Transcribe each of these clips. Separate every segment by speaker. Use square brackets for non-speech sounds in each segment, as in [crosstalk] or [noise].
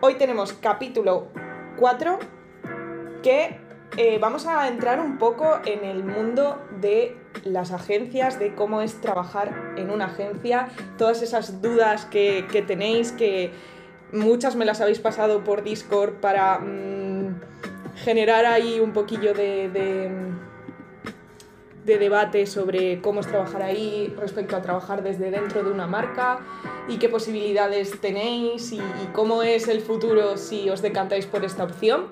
Speaker 1: Hoy tenemos capítulo 4 que eh, vamos a entrar un poco en el mundo de las agencias, de cómo es trabajar en una agencia, todas esas dudas que, que tenéis, que muchas me las habéis pasado por Discord para mm, generar ahí un poquillo de, de, de debate sobre cómo es trabajar ahí respecto a trabajar desde dentro de una marca y qué posibilidades tenéis y, y cómo es el futuro si os decantáis por esta opción.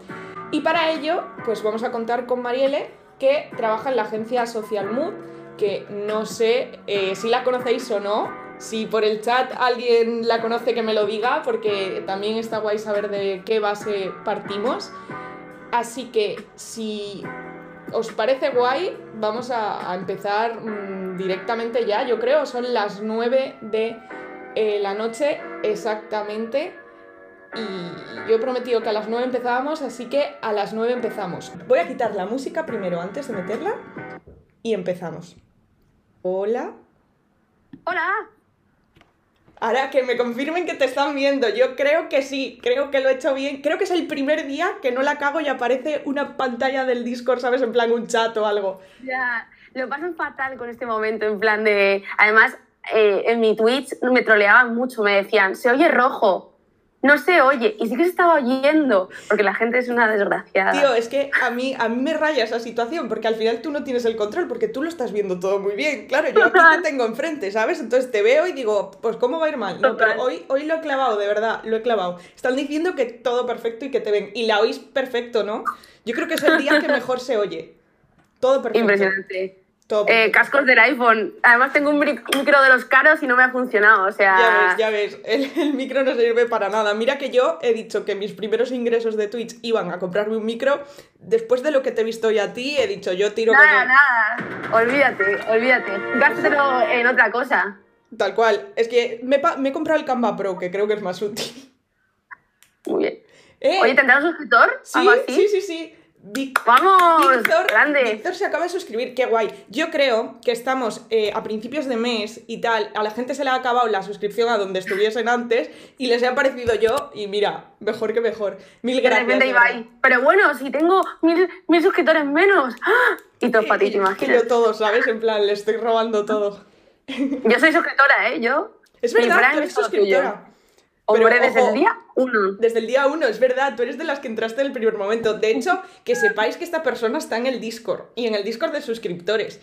Speaker 1: Y para ello, pues vamos a contar con Marielle, que trabaja en la agencia Social Mood, que no sé eh, si la conocéis o no. Si por el chat alguien la conoce, que me lo diga, porque también está guay saber de qué base partimos. Así que si os parece guay, vamos a, a empezar mmm, directamente ya. Yo creo son las 9 de eh, la noche exactamente y yo he prometido que a las 9 empezábamos, así que a las 9 empezamos. Voy a quitar la música primero antes de meterla y empezamos. Hola.
Speaker 2: Hola.
Speaker 1: Ahora que me confirmen que te están viendo, yo creo que sí, creo que lo he hecho bien. Creo que es el primer día que no la cago y aparece una pantalla del Discord, ¿sabes? En plan un chat o algo.
Speaker 2: Ya, lo pasan fatal con este momento, en plan de... Además, eh, en mi Twitch me troleaban mucho, me decían, se oye rojo no se oye. Y sí que se estaba oyendo, porque la gente es una desgraciada.
Speaker 1: Tío, es que a mí, a mí me raya esa situación, porque al final tú no tienes el control, porque tú lo estás viendo todo muy bien. Claro, yo aquí te tengo enfrente, ¿sabes? Entonces te veo y digo, pues ¿cómo va a ir mal? No, pero hoy, hoy lo he clavado, de verdad, lo he clavado. Están diciendo que todo perfecto y que te ven. Y la oís perfecto, ¿no? Yo creo que es el día que mejor se oye. Todo perfecto.
Speaker 2: Impresionante. Eh, cascos del iPhone. Además tengo un micro de los caros y no me ha funcionado, o sea...
Speaker 1: Ya ves, ya ves, el, el, micro no sirve para nada. Mira que yo he dicho que mis primeros ingresos de Twitch iban a comprarme un micro. Después de lo que te he visto hoy a ti, he dicho, yo tiro...
Speaker 2: Nada, nada, olvídate, olvídate. Gástatelo en otra cosa.
Speaker 1: Tal cual. Es que me, me, he comprado el Canva Pro, que creo que es más útil.
Speaker 2: Muy bien. Eh, Oye, ¿tendrás un suscriptor?
Speaker 1: Sí, sí, sí, sí.
Speaker 2: Vic ¡Vamos!
Speaker 1: Víctor,
Speaker 2: grande.
Speaker 1: Víctor se acaba de suscribir, qué guay. Yo creo que estamos eh, a principios de mes y tal, a la gente se le ha acabado la suscripción a donde estuviesen antes y les he aparecido yo y mira, mejor que mejor. Mil gracias.
Speaker 2: De repente Ibai, pero bueno, si tengo mil, mil suscriptores menos. ¡Ah! Y todo [laughs] para ti, ¿te imaginas?
Speaker 1: Que yo todo, ¿sabes? En plan, le estoy robando todo.
Speaker 2: Yo soy suscriptora, ¿eh? Yo.
Speaker 1: Es verdad, tú eres suscriptora.
Speaker 2: Pero, Hombre, desde ojo, el día uno.
Speaker 1: Desde el día uno, es verdad, tú eres de las que entraste en el primer momento. De hecho, que sepáis que esta persona está en el Discord y en el Discord de suscriptores.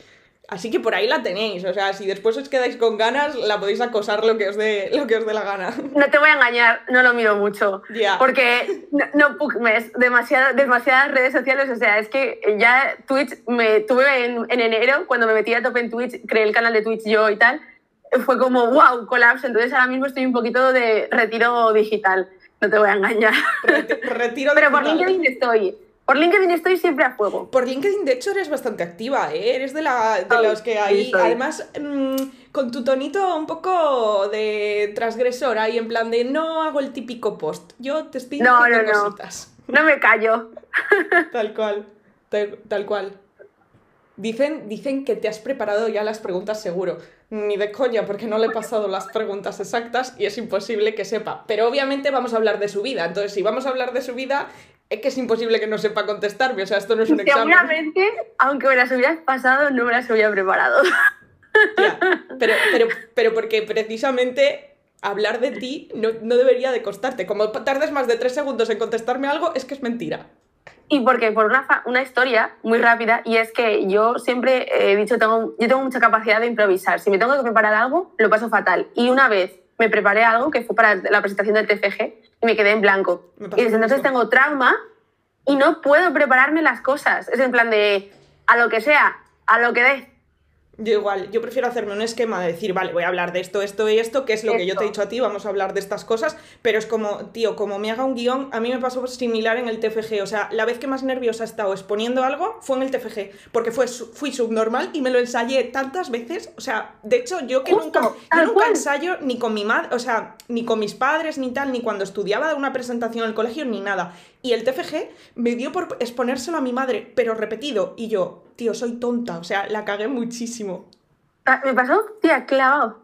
Speaker 1: Así que por ahí la tenéis, o sea, si después os quedáis con ganas, la podéis acosar lo que os dé, lo que os dé la gana.
Speaker 2: No te voy a engañar, no lo miro mucho.
Speaker 1: Yeah.
Speaker 2: Porque no, no pugmes demasiada, demasiadas redes sociales, o sea, es que ya Twitch me tuve en, en enero, cuando me metí a tope en Twitch, creé el canal de Twitch yo y tal, fue como, wow, colapso. Entonces ahora mismo estoy un poquito de retiro digital, no te voy a engañar.
Speaker 1: Retiro, retiro [laughs]
Speaker 2: Pero
Speaker 1: digital.
Speaker 2: por LinkedIn estoy. Por LinkedIn estoy siempre a fuego.
Speaker 1: Por LinkedIn, de hecho, eres bastante activa, ¿eh? Eres de, la, de
Speaker 2: Ay,
Speaker 1: los que ahí,
Speaker 2: sí,
Speaker 1: además, mmm, con tu tonito un poco de transgresor, ahí en plan de no hago el típico post. Yo te estoy
Speaker 2: No,
Speaker 1: diciendo
Speaker 2: no, no.
Speaker 1: cositas.
Speaker 2: No me callo. [laughs]
Speaker 1: Tal cual, tal, tal cual. Dicen, dicen que te has preparado ya las preguntas seguro. Ni de coña, porque no le he pasado las preguntas exactas y es imposible que sepa. Pero obviamente vamos a hablar de su vida. Entonces, si vamos a hablar de su vida, es que es imposible que no sepa contestarme. O sea, esto no es un examen.
Speaker 2: Seguramente, aunque me las hubieras pasado, no me las hubiera preparado.
Speaker 1: Ya, [laughs] pero, pero, pero porque precisamente hablar de ti no, no debería de costarte. Como tardes más de tres segundos en contestarme algo, es que es mentira.
Speaker 2: Y porque por una, una historia muy rápida, y es que yo siempre he dicho, tengo, yo tengo mucha capacidad de improvisar. Si me tengo que preparar algo, lo paso fatal. Y una vez me preparé algo que fue para la presentación del TFG y me quedé en blanco. Y desde entonces tengo trauma y no puedo prepararme las cosas. Es en plan de, a lo que sea, a lo que dé.
Speaker 1: Yo igual, yo prefiero hacerme un esquema de decir, vale, voy a hablar de esto, esto y esto, que es lo que yo te he dicho a ti, vamos a hablar de estas cosas, pero es como, tío, como me haga un guion, a mí me pasó similar en el TFG, o sea, la vez que más nerviosa he estado exponiendo algo fue en el TFG, porque fue, fui subnormal y me lo ensayé tantas veces, o sea, de hecho, yo que
Speaker 2: Justo,
Speaker 1: nunca, yo nunca
Speaker 2: cual.
Speaker 1: ensayo ni con mi madre, o sea, ni con mis padres, ni tal, ni cuando estudiaba una presentación en el colegio, ni nada. Y el TFG me dio por exponérselo a mi madre, pero repetido, y yo, tío, soy tonta, o sea, la cagué muchísimo.
Speaker 2: Ah, Me pasó, tía, clavado.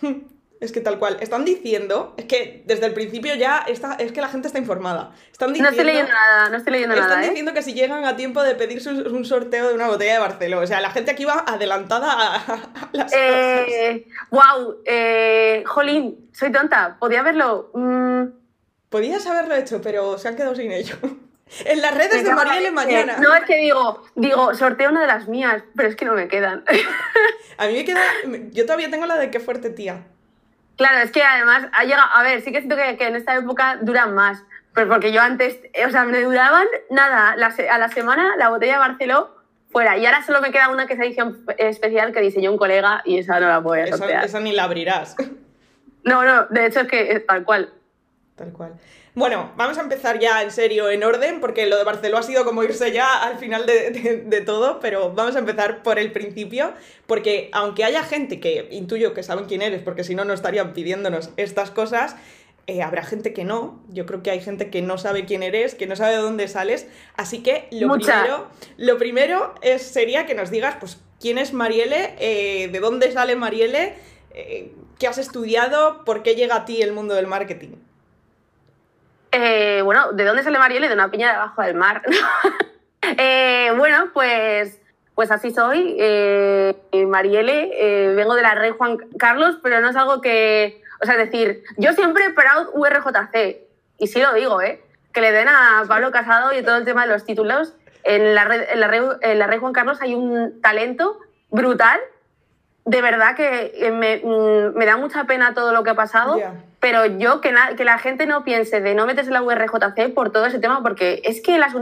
Speaker 2: [laughs]
Speaker 1: Es que tal cual. Están diciendo, es que desde el principio ya está, es que la gente está informada. Están
Speaker 2: No
Speaker 1: diciendo,
Speaker 2: estoy leyendo nada, no estoy leyendo
Speaker 1: están
Speaker 2: nada, ¿eh?
Speaker 1: diciendo que si llegan a tiempo de pedirse un, sorteo de una botella de Barcelona. O sea, la gente aquí va adelantada a, a las cosas.
Speaker 2: Eh, wow, eh, jolín, soy tonta, podía verlo. Mm,
Speaker 1: Podías haberlo hecho, pero se han quedado sin ello. [laughs] En las redes
Speaker 2: me
Speaker 1: de Marielle
Speaker 2: leche.
Speaker 1: mañana.
Speaker 2: No, es que digo, digo, sorteo una de las mías, pero es que no me quedan. [laughs]
Speaker 1: A mí me queda. Yo todavía tengo la de qué fuerte tía.
Speaker 2: Claro, es que además ha llegado, a ver, sí que siento que, que en esta época duran más, pero porque yo antes, eh, o sea, me duraban nada, la a la semana la botella de Barceló fuera, y ahora solo me queda una que es edición especial que diseñó un colega y esa no la voy a
Speaker 1: Esa,
Speaker 2: sortear.
Speaker 1: esa ni la abrirás.
Speaker 2: No, no, de hecho es que es tal cual.
Speaker 1: Tal cual. Bueno, vamos a empezar ya en serio, en orden, porque lo de Barcelona ha sido como irse ya al final de, de- de todo, pero vamos a empezar por el principio, porque aunque haya gente que intuyo que saben quién eres, porque si no, no estarían pidiéndonos estas cosas, eh, habrá gente que no. Yo creo que hay gente que no sabe quién eres, que no sabe de dónde sales, así que lo
Speaker 2: Mucha.
Speaker 1: primero, lo primero es, sería que nos digas, pues, quién es Marielle, eh, de dónde sale Marielle, eh, qué has estudiado, por qué llega a ti el mundo del marketing.
Speaker 2: Eh, bueno, ¿de dónde sale Marielle? De una piña debajo del mar. [laughs] Eh, bueno, pues, pues así soy. Eh, Marielle, eh, vengo de la Rey Juan Carlos, pero no es algo que. O sea, decir, yo siempre proud URJC, y sí lo digo, ¿eh? Que le den a Pablo Casado y todo el tema de los títulos. En la, red- en la, Rey, en la Rey Juan Carlos hay un talento brutal. De verdad que eh, me, mm, me da mucha pena todo lo que ha pasado. Pero yo, que, na- que la gente no piense de no meterse en la URJC por todo ese tema, porque es que las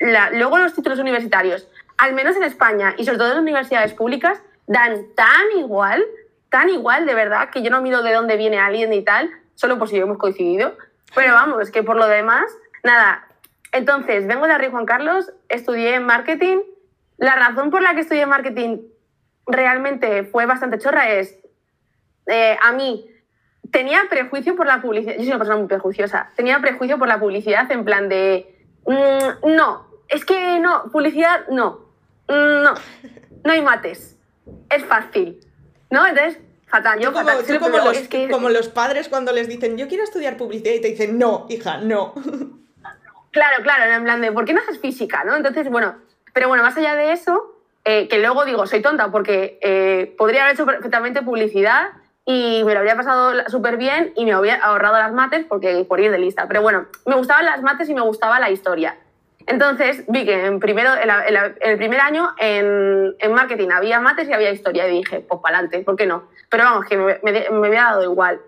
Speaker 2: la- luego los títulos universitarios, al menos en España y sobre todo en las universidades públicas, dan tan igual, tan igual, de verdad, que yo no miro de dónde viene alguien y tal, solo por si hemos coincidido. Pero vamos, es que por lo demás, nada. Entonces, vengo de Arriba Juan Carlos, estudié marketing. La razón por la que estudié marketing realmente fue bastante chorra es, eh, a mí, tenía prejuicio por la publicidad. Yo soy una persona muy prejuiciosa. Tenía prejuicio por la publicidad en plan de. mm, no, es que no, publicidad no. Mm, no, no hay mates. Es fácil. ¿No? Entonces, fatal. Yo
Speaker 1: como,
Speaker 2: fatal.
Speaker 1: como
Speaker 2: pero
Speaker 1: los,
Speaker 2: es que-
Speaker 1: como los padres cuando les dicen, yo quiero estudiar publicidad y te dicen, no, hija, no. [laughs]
Speaker 2: Claro, claro, en plan de, ¿por qué no haces física? ¿no? Entonces, bueno, pero bueno, más allá de eso, eh, que luego digo, soy tonta porque eh, podría haber hecho perfectamente publicidad y me lo habría pasado súper bien y me habría ahorrado las mates porque por ir de lista. Pero bueno, me gustaban las mates y me gustaba la historia. Entonces vi que en, primero, en, la- en la- en el primer año en marketing había mates y había historia y dije, pues para adelante, ¿por qué no? Pero vamos, que me, me- me había dado igual.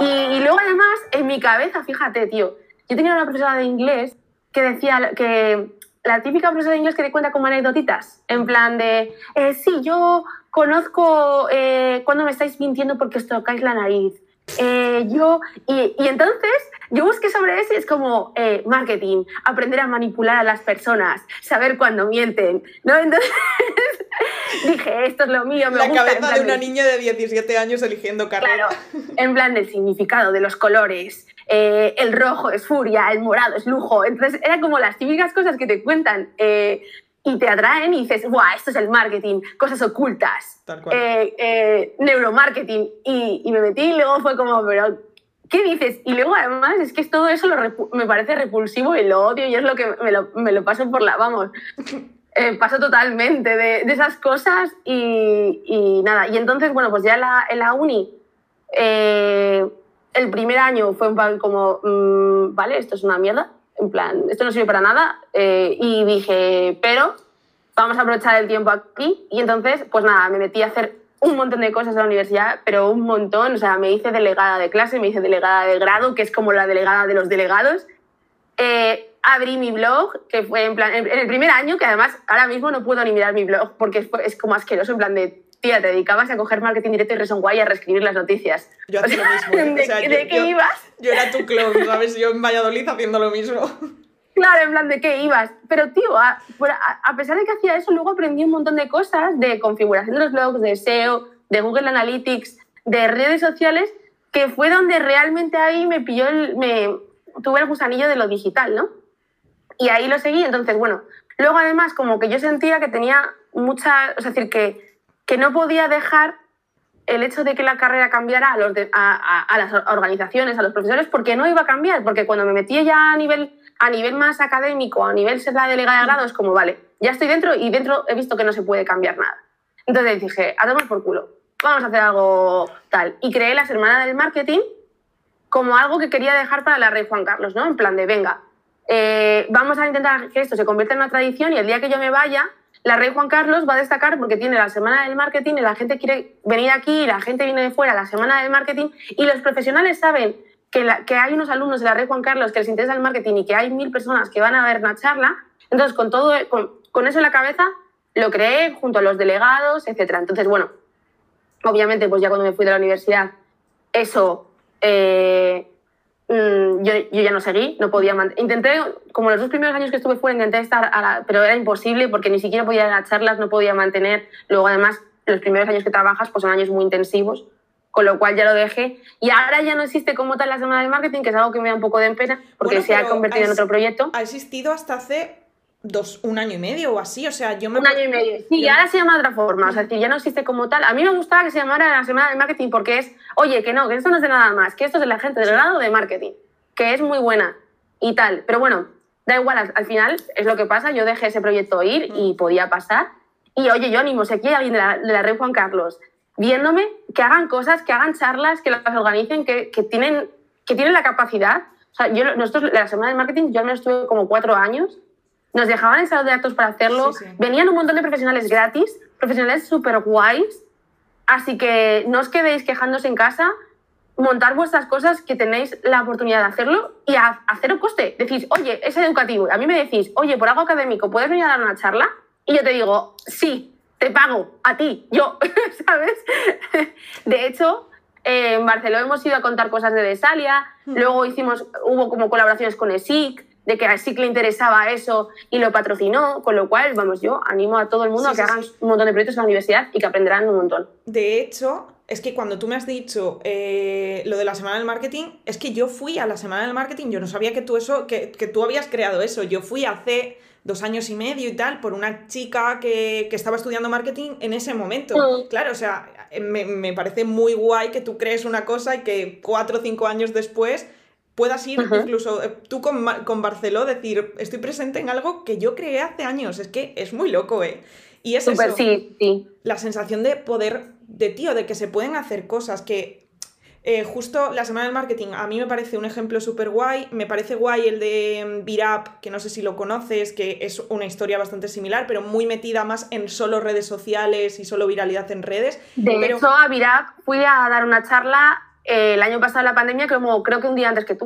Speaker 2: Y, y luego además, en mi cabeza, fíjate, tío, yo tenía una profesora de inglés que decía que la típica profesora de inglés que te cuenta como anecdotitas, en plan de, eh, sí, yo conozco eh, cuando me estáis mintiendo porque os tocáis la nariz. Eh, yo, y, y entonces yo busqué sobre eso y es como eh, marketing, aprender a manipular a las personas, saber cuándo mienten, ¿no? [laughs] Entonces dije, esto es lo mío, me
Speaker 1: La
Speaker 2: gusta.
Speaker 1: cabeza de una niña de 17 años eligiendo carrera.
Speaker 2: Claro, en plan del significado de los colores. Eh, el rojo es furia, el morado es lujo. Entonces, eran como las típicas cosas que te cuentan eh, y te atraen y dices, ¡guau! Esto es el marketing, cosas ocultas,
Speaker 1: Tal cual.
Speaker 2: eh, eh, neuromarketing. Y, y me metí y luego fue como, pero. ¿Qué dices? Y luego además es que todo eso lo me parece repulsivo y lo odio y es lo que me lo, me lo paso por la, vamos, [laughs] eh, paso totalmente de, de esas cosas y, y nada. Y entonces, bueno, pues ya en la, en la uni, eh, el primer año fue un plan como, mm, vale, esto es una mierda, en plan, esto no sirve para nada. eh, y dije, pero vamos a aprovechar el tiempo aquí. Y entonces, pues nada, me metí a hacer un montón de cosas en la universidad, pero un montón. O sea, me hice delegada de clase, me hice delegada de grado, que es como la delegada de los delegados. Eh, abrí mi blog, que fue en plan, en, en el primer año, que además ahora mismo no puedo ni mirar mi blog porque es, es como asqueroso, en plan de, tía, te dedicabas a coger marketing directo y Reason Why a reescribir las noticias.
Speaker 1: Yo hacía lo mismo. ¿eh?
Speaker 2: ¿De,
Speaker 1: O sea, yo-
Speaker 2: de qué
Speaker 1: yo-
Speaker 2: ibas?
Speaker 1: Yo era tu clon, ¿sabes? Yo en Valladolid haciendo lo mismo.
Speaker 2: Claro, en plan, ¿de qué ibas? Pero, tío, a, a- a pesar de que hacía eso, luego aprendí un montón de cosas de configuración de los blogs, de SEO, de Google Analytics, de redes sociales, que fue donde realmente ahí me pilló el... Me, tuve el gusanillo de lo digital, ¿no? Y ahí lo seguí. Entonces, bueno, luego además como que yo sentía que tenía mucha... O sea, es decir, que, que no podía dejar el hecho de que la carrera cambiara a, los a, las organizaciones, a los profesores, porque no iba a cambiar, porque cuando me metí ya a nivel, a nivel más académico, a nivel ser la delegada de grado, es como, vale, ya estoy dentro y dentro he visto que no se puede cambiar nada. Entonces dije, a tomar por culo, vamos a hacer algo tal. Y creé la Semana del Marketing como algo que quería dejar para la Rey Juan Carlos, ¿no? En plan de, venga, eh, vamos a intentar que esto se convierta en una tradición y el día que yo me vaya, la Rey Juan Carlos va a destacar porque tiene la Semana del Marketing y la gente quiere venir aquí, la gente viene de fuera, la Semana del Marketing, y los profesionales saben que, hay unos alumnos de la Rey Juan Carlos que les interesa el marketing y que hay mil personas que van a ver una charla. Entonces, con, todo, con, eso en la cabeza, lo creé junto a los delegados, etc. Entonces, bueno, obviamente, pues ya cuando me fui de la universidad, eso... Eh, Mm, yo, yo, ya no seguí, no podía Intenté, como los dos primeros años que estuve fuera, intenté estar, pero era imposible porque ni siquiera podía ir a charlas, no podía mantener. Luego, además, los primeros años que trabajas pues son años muy intensivos, con lo cual ya lo dejé. Y ahora ya no existe como tal la semana de marketing, que es algo que me da un poco de pena porque se ha convertido en otro proyecto.
Speaker 1: Ha existido hasta hace dos, un año y medio o así, o sea, yo me...
Speaker 2: Un año y medio, sí, y ahora se llama de otra forma, o sea, ya no existe como tal. A mí me gustaba que se llamara la semana de marketing porque es, oye, que no, que esto no es de nada más, que esto es de la gente del grado de marketing, que es muy buena y tal. Pero bueno, da igual, al, final es lo que pasa, yo dejé ese proyecto ir y podía pasar. Y oye, yo animo, si aquí hay alguien de la, de la red Juan Carlos viéndome, que hagan cosas, que hagan charlas, que las organicen, que, que tienen, que tienen la capacidad. O sea, yo, nosotros, la semana de marketing, yo me estuve como cuatro años nos dejaban en salón de actos para hacerlo. Venían un montón de profesionales gratis, profesionales súper guays. Así que no os quedéis quejándose en casa, montar vuestras cosas que tenéis la oportunidad de hacerlo y a, un coste. Decís, oye, es educativo. A mí me decís, oye, por algo académico, ¿puedes venir a dar una charla? Y yo te digo, sí, te pago, a ti, yo, [laughs] ¿sabes? De hecho, en Barcelona hemos ido a contar cosas de Desalia, hmm. luego hicimos, hubo como colaboraciones con ESIC, de que a SIC le interesaba eso y lo patrocinó, con lo cual, vamos, yo animo a todo el mundo a que hagan un montón de proyectos en la universidad y que aprenderán un montón.
Speaker 1: De hecho, es que cuando tú me has dicho eh, lo de la semana del marketing, es que yo fui a la semana del marketing, yo no sabía que tú eso, que, que tú habías creado eso, yo fui hace dos años y medio y tal, por una chica que, que estaba estudiando marketing en ese momento. Mm. Claro, o sea, me, me parece muy guay que tú crees una cosa y que cuatro o cinco años después puedas ir incluso eh, tú con, con Barceló decir, estoy presente en algo que yo creé hace años. Es que es muy loco, ¿eh? Y es eso,
Speaker 2: sí, sí.
Speaker 1: la sensación de poder, de tío, de que se pueden hacer cosas que... Eh, justo la semana del marketing a mí me parece un ejemplo súper guay. Me parece guay el de Virap, mm, que no sé si lo conoces, que es una historia bastante similar, pero muy metida más en solo redes sociales y solo viralidad en redes.
Speaker 2: De hecho, a Virap fui a dar una charla el año pasado la pandemia, como creo que un día antes que tú.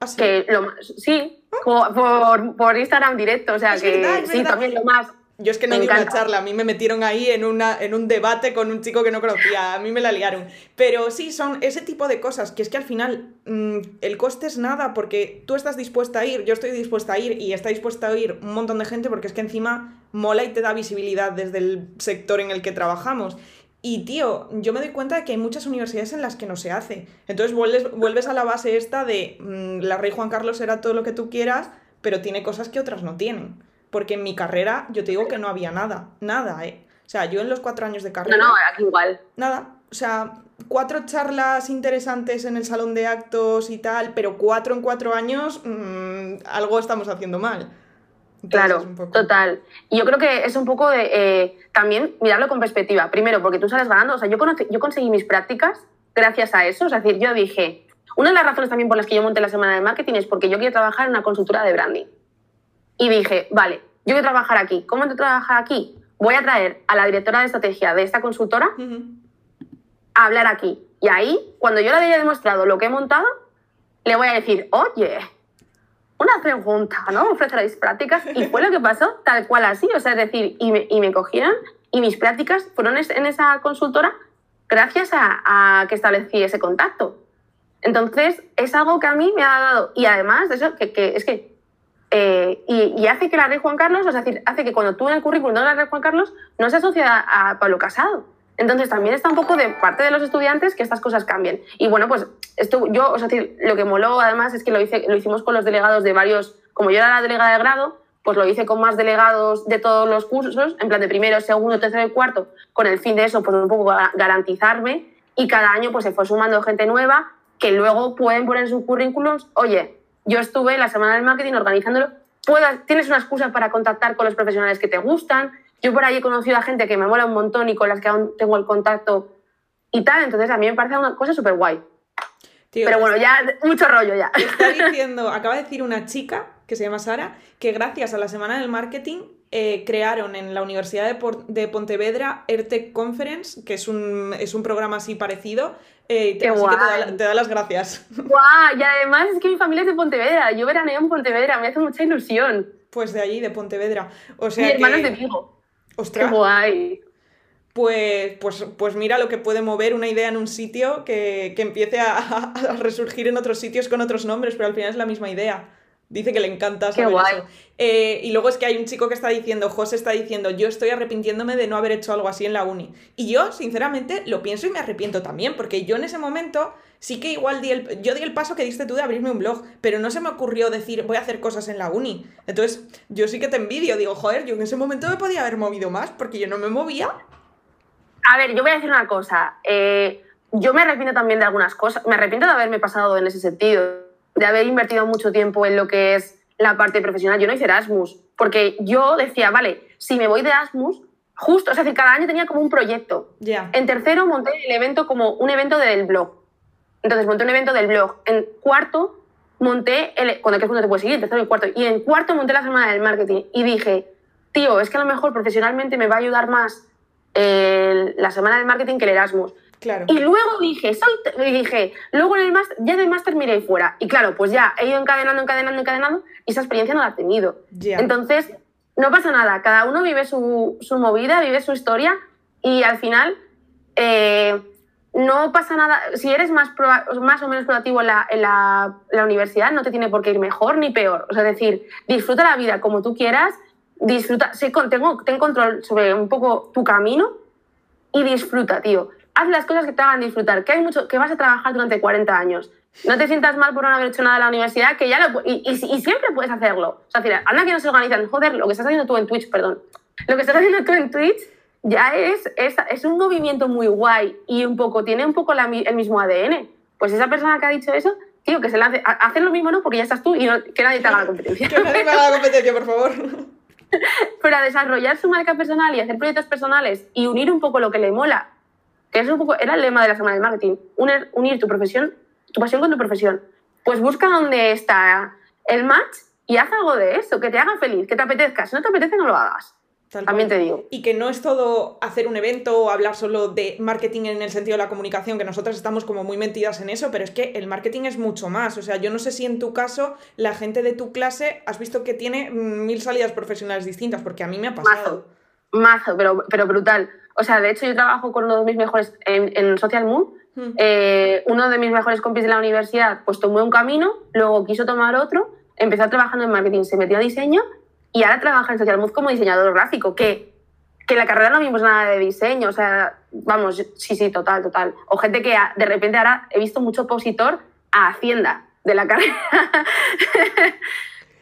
Speaker 1: ¿Ah, sí?
Speaker 2: Que lo, sí, por, por, Instagram directo, o sea que sí, también lo más.
Speaker 1: Yo es que no di una charla, a mí me metieron ahí en, una, en un debate con un chico que no conocía, a mí me la liaron. Pero sí, son ese tipo de cosas, que es que al final mm, el coste es nada, porque tú estás dispuesta a ir, yo estoy dispuesta a ir y está dispuesta a ir un montón de gente, porque es que encima mola y te da visibilidad desde el sector en el que trabajamos. Y tío, yo me doy cuenta de que hay muchas universidades en las que no se hace. Entonces vuelves, vuelves a la base esta de mm, la Rey Juan Carlos era todo lo que tú quieras, pero tiene cosas que otras no tienen. Porque en mi carrera yo te digo que no había nada, nada, ¿eh? O sea, yo en los cuatro años de carrera...
Speaker 2: No, no, aquí igual.
Speaker 1: Nada. O sea, cuatro charlas interesantes en el salón de actos y tal, pero cuatro en cuatro años, mm, algo estamos haciendo mal
Speaker 2: claro, total. Y yo creo que es un poco de eh, también mirarlo con perspectiva. Primero, porque tú sales ganando. O sea, yo, yo conseguí mis prácticas gracias a eso. Es decir, yo dije, una de las razones también por las que yo monté la semana de marketing es porque yo quiero trabajar en una consultora de branding. Y dije, vale, yo quiero trabajar aquí. ¿Cómo quiero trabajar aquí? Voy a traer a la directora de estrategia de esta consultora a hablar aquí. Y ahí, cuando yo le haya demostrado lo que he montado, le voy a decir, oye, una pregunta, ¿no? Ofreceréis prácticas y fue lo que pasó, tal cual así, o sea, es decir, y me, y me cogieron y mis prácticas fueron en esa consultora gracias a, que establecí ese contacto. Entonces, es algo que a mí me ha dado, y además, eso, que, que es que, eh, y, hace que la red Juan Carlos, es decir, hace que cuando tú en el currículum de la red Juan Carlos no se asocia a Pablo Casado. Entonces también está un poco de parte de los estudiantes que estas cosas cambien. Y bueno, pues esto, yo, o sea, lo que moló además es que lo, hice, lo hicimos con los delegados de varios, como yo era la delegada de grado, pues lo hice con más delegados de todos los cursos, en plan de primero, segundo, tercero y cuarto, con el fin de eso, pues un poco garantizarme. Y cada año pues se fue sumando gente nueva que luego pueden poner en sus currículums, oye, yo estuve la semana del marketing organizándolo, tienes una excusa para contactar con los profesionales que te gustan. Yo por ahí he conocido a gente que me mola un montón y con las que aún tengo el contacto y tal, entonces a mí me parece una cosa súper guay. Pero bueno, ya mucho rollo ya.
Speaker 1: Está [laughs] diciendo, acaba de decir una chica que se llama Sara, que gracias a la Semana del Marketing eh, crearon en la Universidad de, Pontevedra ERTEC Conference, que es un, es un programa así parecido. Eh, Qué así que te da, las gracias. [laughs]
Speaker 2: ¡Guau! Y además es que mi familia es de Pontevedra. Yo veraneo en Pontevedra, me hace mucha ilusión.
Speaker 1: Pues de allí, de Pontevedra. O sea
Speaker 2: mi hermano es de Vigo.
Speaker 1: ¡Ostras!
Speaker 2: ¡Qué guay!
Speaker 1: Pues, pues, pues mira lo que puede mover una idea en un sitio que, empiece a, a, resurgir en otros sitios con otros nombres, pero al final es la misma idea. Dice que le encanta
Speaker 2: saber Eso.
Speaker 1: Eh, y luego es que hay un chico que está diciendo, José está diciendo, yo estoy arrepintiéndome de no haber hecho algo así en la uni. Y yo, sinceramente, lo pienso y me arrepiento también, porque yo en ese momento sí que igual di el, yo di el paso que diste tú de abrirme un blog, pero no se me ocurrió decir, voy a hacer cosas en la uni. Entonces, yo sí que te envidio, digo, joder, yo en ese momento me podía haber movido más, porque yo no me movía.
Speaker 2: A ver, yo voy a decir una cosa. Eh, yo me arrepiento también de algunas cosas. Me arrepiento de haberme pasado en ese sentido de haber invertido mucho tiempo en lo que es la parte profesional. Yo no hice Erasmus, porque yo decía, vale, si me voy de Erasmus, justo, o sea, cada año tenía como un proyecto. En tercero monté el evento como un evento del blog. Entonces monté un evento del blog. En cuarto monté, el, que es cuando te puedes seguir, tercero y cuarto. Y en cuarto monté la semana del marketing. Y dije, tío, es que a lo mejor profesionalmente me va a ayudar más la semana del marketing que el Erasmus. Y luego dije, soy, dije, luego en el máster, ya del máster miré fuera. Y claro, pues ya he ido encadenando, encadenando, encadenando y esa experiencia no la he tenido. Entonces, no pasa nada, cada uno vive su, su, movida, vive su historia y al final eh, no pasa nada. Si eres más, más o menos proactivo en, la, en la, la, universidad, no te tiene por qué ir mejor ni peor. O sea, es decir, disfruta la vida como tú quieras, disfruta, sé, tengo, ten control sobre un poco tu camino y disfruta, tío haz las cosas que te hagan disfrutar, que hay mucho, que vas a trabajar durante 40 años. No te sientas mal por no haber hecho nada en la universidad, que ya lo, y, y, siempre puedes hacerlo. O sea, anda que no se organizan, joder, lo que estás haciendo tú en Twitch, perdón. Lo que estás haciendo tú en Twitch ya es, es, es un movimiento muy guay y un poco, tiene un poco el mismo ADN. Pues esa persona que ha dicho eso, tío, que se lance, hacer lo mismo, ¿no? Porque ya estás tú y que nadie te haga la competencia.
Speaker 1: que nadie me haga la competencia, por favor. [laughs]
Speaker 2: Pero a desarrollar su marca personal y hacer proyectos personales y unir un poco lo que le mola que es un poco, era el lema de la semana del marketing, unir, unir tu profesión, tu pasión con tu profesión. Pues busca dónde está el match y haz algo de eso, que te haga feliz, que te apetezca. Si no te apetece, no lo hagas. También te digo.
Speaker 1: Y que no es todo hacer un evento o hablar solo de marketing en el sentido de la comunicación, que nosotras estamos como muy metidas en eso, pero es que el marketing es mucho más. O sea, yo no sé si en tu caso la gente de tu clase has visto que tiene mil salidas profesionales distintas, porque a mí me ha pasado.
Speaker 2: Mazo, pero, pero brutal. O sea, de hecho yo trabajo con uno de mis mejores en, Social Moon. Hmm. Eh, uno de mis mejores compis de la universidad pues tomó un camino, luego quiso tomar otro, empezó trabajando en marketing, se metió a diseño y ahora trabaja en Social como diseñador gráfico, que, que la carrera no vimos nada de diseño, o sea, vamos, sí, sí, total, total. O gente que de repente ahora he visto mucho opositor a Hacienda de la [laughs] carrera.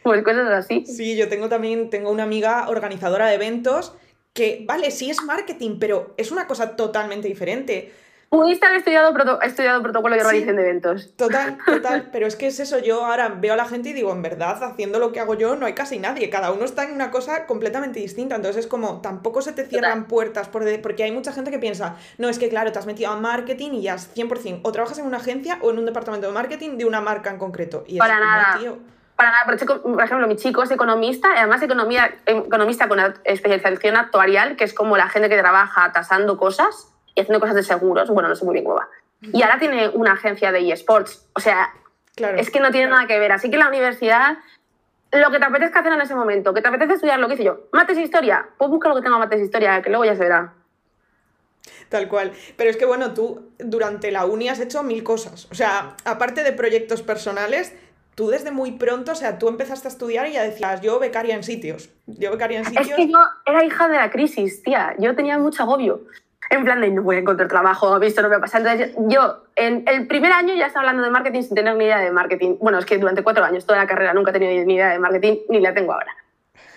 Speaker 2: pues cosas así.
Speaker 1: Sí, yo tengo también, tengo una amiga organizadora de eventos que, vale, sí es marketing, pero es una cosa totalmente diferente.
Speaker 2: Pudiste haber estudiado, estudiado protocolo de organización de eventos.
Speaker 1: Total, [laughs] total. Pero es que es eso, yo ahora veo a la gente y digo, en verdad, haciendo lo que hago yo no hay casi nadie. Cada uno está en una cosa completamente distinta. Entonces es como, tampoco se te cierran puertas porque hay mucha gente que piensa, no, es que claro, te has metido a marketing y ya es 100%. O trabajas en una agencia o en un departamento de marketing de una marca en concreto. Y
Speaker 2: Para nada para nada, por ejemplo, mi chico es economista, además economía, economista con especialización actuarial, que es como la gente que trabaja tasando cosas y haciendo cosas de seguros, bueno, no sé muy bien cómo va. Y ahora tiene una agencia de eSports, o sea, es que no tiene nada que ver. Así que la universidad, lo que te apetezca hacer en ese momento, que te apetece estudiar lo que hice yo, mates historia, pues busca lo que tenga mates historia, que luego ya se verá.
Speaker 1: Tal cual. Pero es que, bueno, tú durante la uni has hecho mil cosas. O sea, aparte de proyectos personales, tú desde muy pronto, o sea, tú empezaste a estudiar y ya decías, yo becaria en sitios. Yo becaria en sitios.
Speaker 2: Es que yo era hija de la crisis, tía. Yo tenía mucho agobio. En plan de no voy a encontrar trabajo, visto, no me pasa. Entonces, yo en el primer año ya estaba hablando de marketing sin tener ni idea de marketing. Bueno, es que durante cuatro años, toda la carrera, nunca he tenido ni idea de marketing, ni la tengo ahora.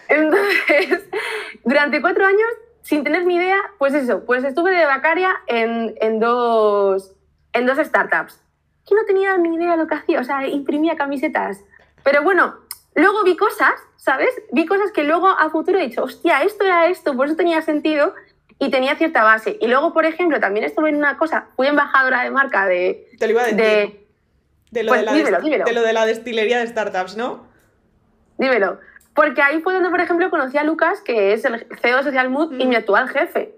Speaker 2: Entonces, [laughs] durante cuatro años, sin tener ni idea, pues eso, pues estuve de becaria en, en, dos, en dos startups. Que no tenía ni idea de lo que hacía, o sea, imprimía camisetas. Pero bueno, luego vi cosas, ¿sabes? Vi cosas que luego a futuro he dicho, hostia, esto era esto, por eso tenía sentido y tenía cierta base. Y luego, por ejemplo, también estuve en una cosa, fui embajadora de marca de...
Speaker 1: Te lo iba a decir.
Speaker 2: De,
Speaker 1: de, lo,
Speaker 2: pues
Speaker 1: de, la
Speaker 2: dímelo, dímelo.
Speaker 1: de lo de la destilería de startups, ¿no?
Speaker 2: dímelo. Porque ahí fue donde, por ejemplo, conocí a Lucas, que es el CEO de Social Mood y
Speaker 1: Mm.
Speaker 2: mi actual jefe.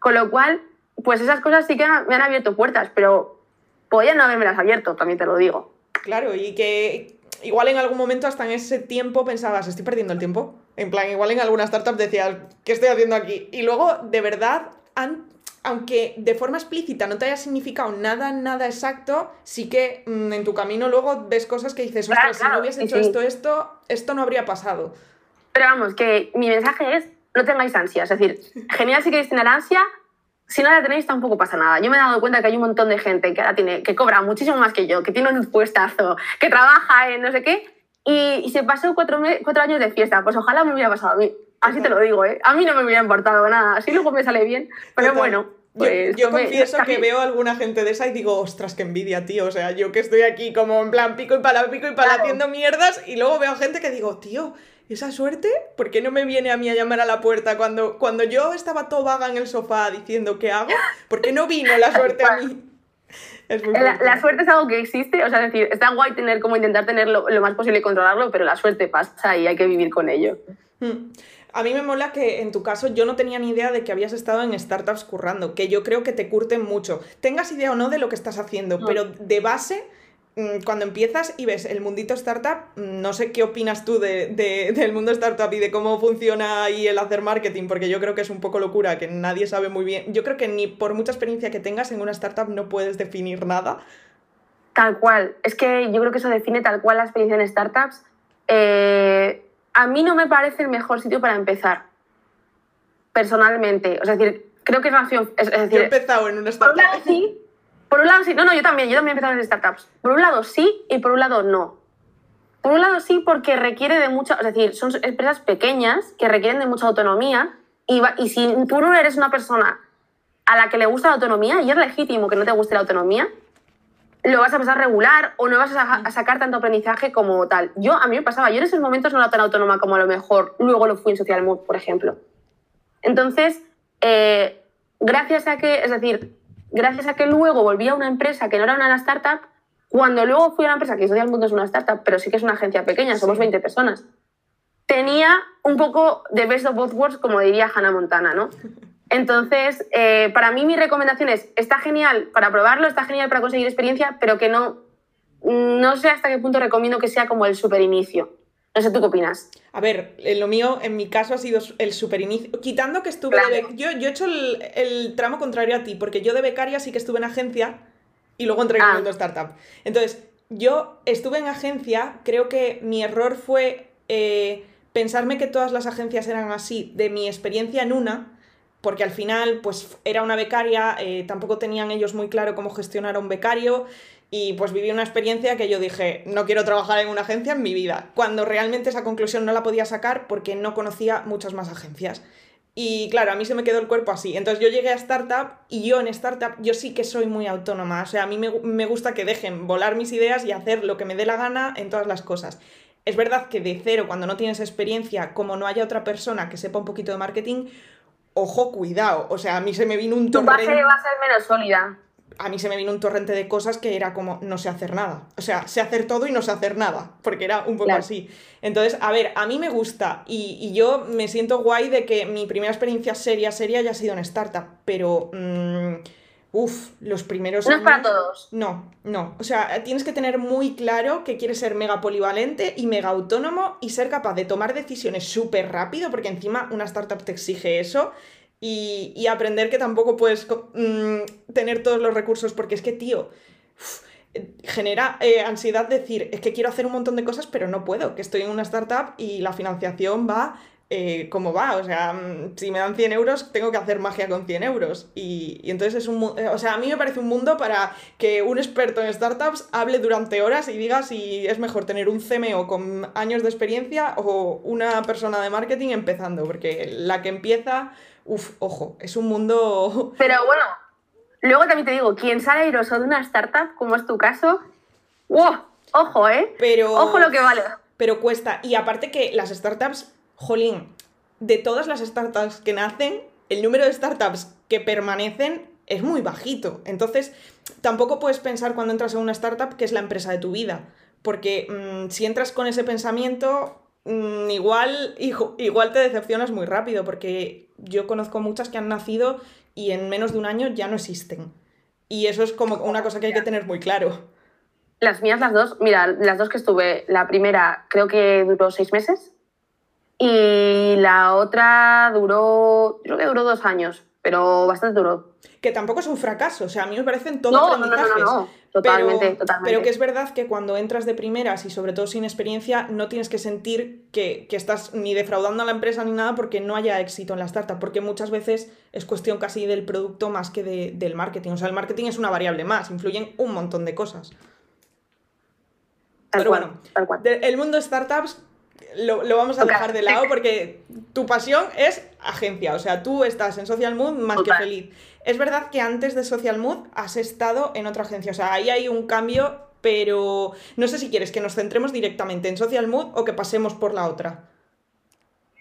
Speaker 2: Con lo cual, pues esas cosas sí que me han abierto puertas, pero podían no haberme las abierto, también te lo digo.
Speaker 1: Claro, y que igual en algún momento, hasta en ese tiempo, pensabas, estoy perdiendo el tiempo. En plan, igual en alguna startup decías, ¿qué estoy haciendo aquí? Y luego, de verdad, han- aunque de forma explícita no te haya significado nada, nada exacto, sí que mm, en tu camino luego ves cosas que dices,
Speaker 2: Claro,
Speaker 1: ostras, si
Speaker 2: claro,
Speaker 1: no hubiese hecho
Speaker 2: sí.
Speaker 1: esto, esto, esto no habría pasado.
Speaker 2: Pero vamos, que mi mensaje es, no tengáis ansias. Es decir, genial si queréis tener ansia, si no la tenéis tampoco pasa nada. Yo me he dado cuenta que hay un montón de gente que ahora tiene, que cobra muchísimo más que yo, que tiene un puestazo, que trabaja en no sé qué, y, se pasó cuatro, cuatro años de fiesta. Pues ojalá me hubiera pasado a mí. Así te lo digo, ¿eh? A mí no me hubiera importado nada. Así luego me sale bien. Pero
Speaker 1: Total.
Speaker 2: bueno,
Speaker 1: Yo-
Speaker 2: pues...
Speaker 1: yo,
Speaker 2: me-
Speaker 1: confieso que veo a alguna gente de esa y digo, ostras, qué envidia, tío. O sea, yo que estoy aquí como en plan pico y pala, pico y pala
Speaker 2: Claro.
Speaker 1: haciendo mierdas y luego veo gente que digo, tío, esa suerte, ¿por qué no me viene a mí a llamar a la puerta cuando, cuando yo estaba todo vaga en el sofá diciendo qué hago? ¿Por qué no vino la [laughs] suerte a mí? [laughs] Es muy
Speaker 2: La, suerte es algo que existe, o sea, es decir, está guay tener como intentar tenerlo lo más posible y controlarlo, pero la suerte pasa y hay que vivir con ello.
Speaker 1: Mm. A mí me mola que en tu caso yo no tenía ni idea de que habías estado en startups currando, que yo creo que te curten mucho. Tengas idea o no de lo que estás haciendo,
Speaker 2: No.
Speaker 1: pero de base, cuando empiezas y ves el mundito startup, mm, no sé qué opinas tú de, de- del mundo startup y de cómo funciona ahí el hacer marketing, porque yo creo que es un poco locura, que nadie sabe muy bien. Yo creo que ni por mucha experiencia que tengas en una startup no puedes definir nada.
Speaker 2: Tal cual. Es que yo creo que eso define tal cual la experiencia en startups. Eh, a mí no me parece el mejor sitio para empezar, personalmente. O sea, es decir, creo que es una opción. Es, es
Speaker 1: Yo he empezado en una startup.
Speaker 2: sí, por un lado sí. No, no, yo también, yo también he empezado en startups. Por un lado sí y por un lado no. Por un lado sí porque requiere de mucha, es decir, son empresas pequeñas que requieren de mucha autonomía y, va- y si tú no eres una persona a la que le gusta la autonomía y es legítimo que no te guste la autonomía, lo vas a pasar regular o no vas a, sacar tanto aprendizaje como tal. Yo, a mí me pasaba, yo en esos momentos no era tan autónoma como a lo mejor luego lo fui en Social Mood, por ejemplo. Entonces, eh, gracias a que, es decir, gracias a que luego volví a una empresa que no era una startup, cuando luego fui a una empresa que Social Mood no es una startup, pero sí que es una agencia pequeña, somos
Speaker 1: Sí.
Speaker 2: 20 personas, tenía un poco de best of both worlds, como diría Hannah Montana, ¿no? [laughs] Entonces, eh, para mí mi recomendación es, está genial para probarlo, está genial para conseguir experiencia, pero que no, no sé hasta qué punto recomiendo que sea como el super inicio. No sé, ¿tú qué opinas?
Speaker 1: A ver, en lo mío, en mi caso, ha sido el super inicio. Quitando que estuve
Speaker 2: Claro.
Speaker 1: de yo, yo he hecho el, el tramo contrario a ti, porque yo de becaria sí que estuve en agencia y luego entré en el
Speaker 2: Ah.
Speaker 1: mundo startup. Entonces, yo estuve en agencia, creo que mi error fue eh, pensarme que todas las agencias eran así, de mi experiencia en una, porque al final, pues era una becaria, eh, tampoco tenían ellos muy claro cómo gestionar a un becario. Y pues viví una experiencia que yo dije, no quiero trabajar en una agencia en mi vida, cuando realmente esa conclusión no la podía sacar porque no conocía muchas más agencias. Y claro, a mí se me quedó el cuerpo así. Entonces yo llegué a startup y yo en startup yo sí que soy muy autónoma. O sea, a mí me, me gusta que dejen volar mis ideas y hacer lo que me dé la gana en todas las cosas. Es verdad que de cero, cuando no tienes experiencia, como no haya otra persona que sepa un poquito de marketing, ojo, cuidado. O sea, a mí se me vino un
Speaker 2: Tu base
Speaker 1: torrente
Speaker 2: va a ser menos sólida.
Speaker 1: A mí se me vino un torrente de cosas que era como no sé hacer nada. O sea, sé hacer todo y no sé hacer nada, porque era un poco
Speaker 2: Claro.
Speaker 1: así. Entonces, a ver, a mí me gusta y, y yo me siento guay de que mi primera experiencia seria, seria haya sido en startup, pero... uff, los primeros
Speaker 2: No es para todos.
Speaker 1: No, no. O sea, tienes que tener muy claro que quieres ser mega polivalente y mega autónomo y ser capaz de tomar decisiones súper rápido, porque encima una startup te exige eso. Y, y aprender que tampoco puedes mm, tener todos los recursos, porque es que, tío, eh, genera eh, ansiedad decir, es que quiero hacer un montón de cosas, pero no puedo, que estoy en una startup y la financiación va eh, cómo va. O sea, mm, si me dan 100 euros, tengo que hacer magia con 100 euros. Y, y entonces es un... O sea, a mí me parece un mundo para que un experto en startups hable durante horas y diga si es mejor tener un CMO con años de experiencia o una persona de marketing empezando, porque la que empieza, uff, ojo, es un mundo... [laughs]
Speaker 2: Pero bueno, luego también te digo, quien sale airoso de una startup, como es tu caso, ¡wow! Ojo, ¿eh?
Speaker 1: Pero...
Speaker 2: Ojo lo que vale.
Speaker 1: Pero cuesta. Y aparte que las startups jolín, de todas las startups que nacen, el número de startups que permanecen es muy bajito. Entonces, tampoco puedes pensar cuando entras en una startup que es la empresa de tu vida. Porque mm, si entras con ese pensamiento, mm, igual, igual te decepcionas muy rápido. Porque yo conozco muchas que han nacido y en menos de un año ya no existen. Y eso es como una cosa que hay que tener muy claro.
Speaker 2: Las mías, las dos, mira, las dos que estuve, la primera creo que duró seis meses y la otra duró, creo que duró dos años, pero bastante duró.
Speaker 1: Que tampoco es un fracaso, o sea, a mí me parecen todos
Speaker 2: no, No, no, no, Totalmente,
Speaker 1: pero,
Speaker 2: totalmente.
Speaker 1: Pero que es verdad que cuando entras de primeras y sobre todo sin experiencia, no tienes que sentir que, que, estás ni defraudando a la empresa ni nada porque no haya éxito en la startup, porque muchas veces es cuestión casi del producto más que de, del marketing. O sea, el marketing es una variable más, influyen un montón de cosas. pero bueno, el mundo startups lo, vamos a dejar de lado porque tu pasión es agencia, o sea, tú estás en Social Mood más que feliz. Es verdad que antes de Social Mood has estado en otra agencia, o sea, ahí hay un cambio, pero no sé si quieres que nos centremos directamente en Social Mood o que pasemos por la otra.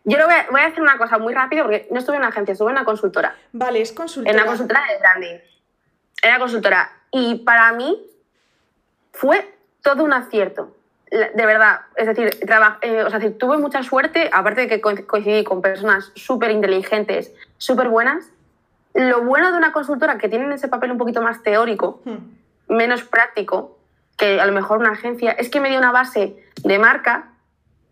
Speaker 2: Yo voy, a, voy a hacer una cosa muy rápido porque no estuve en una agencia, estuve en una consultora.
Speaker 1: Vale, es consultora.
Speaker 2: En una consultora de branding. Era consultora. Y para mí fue todo un acierto de verdad, es decir, eh, o sea, tuve mucha suerte, aparte de que coincidí con personas súper inteligentes, súper buenas. Lo bueno de una consultora que tiene ese papel un poquito más teórico, hmm. menos práctico, que a lo mejor una agencia, es que me dio una base de marca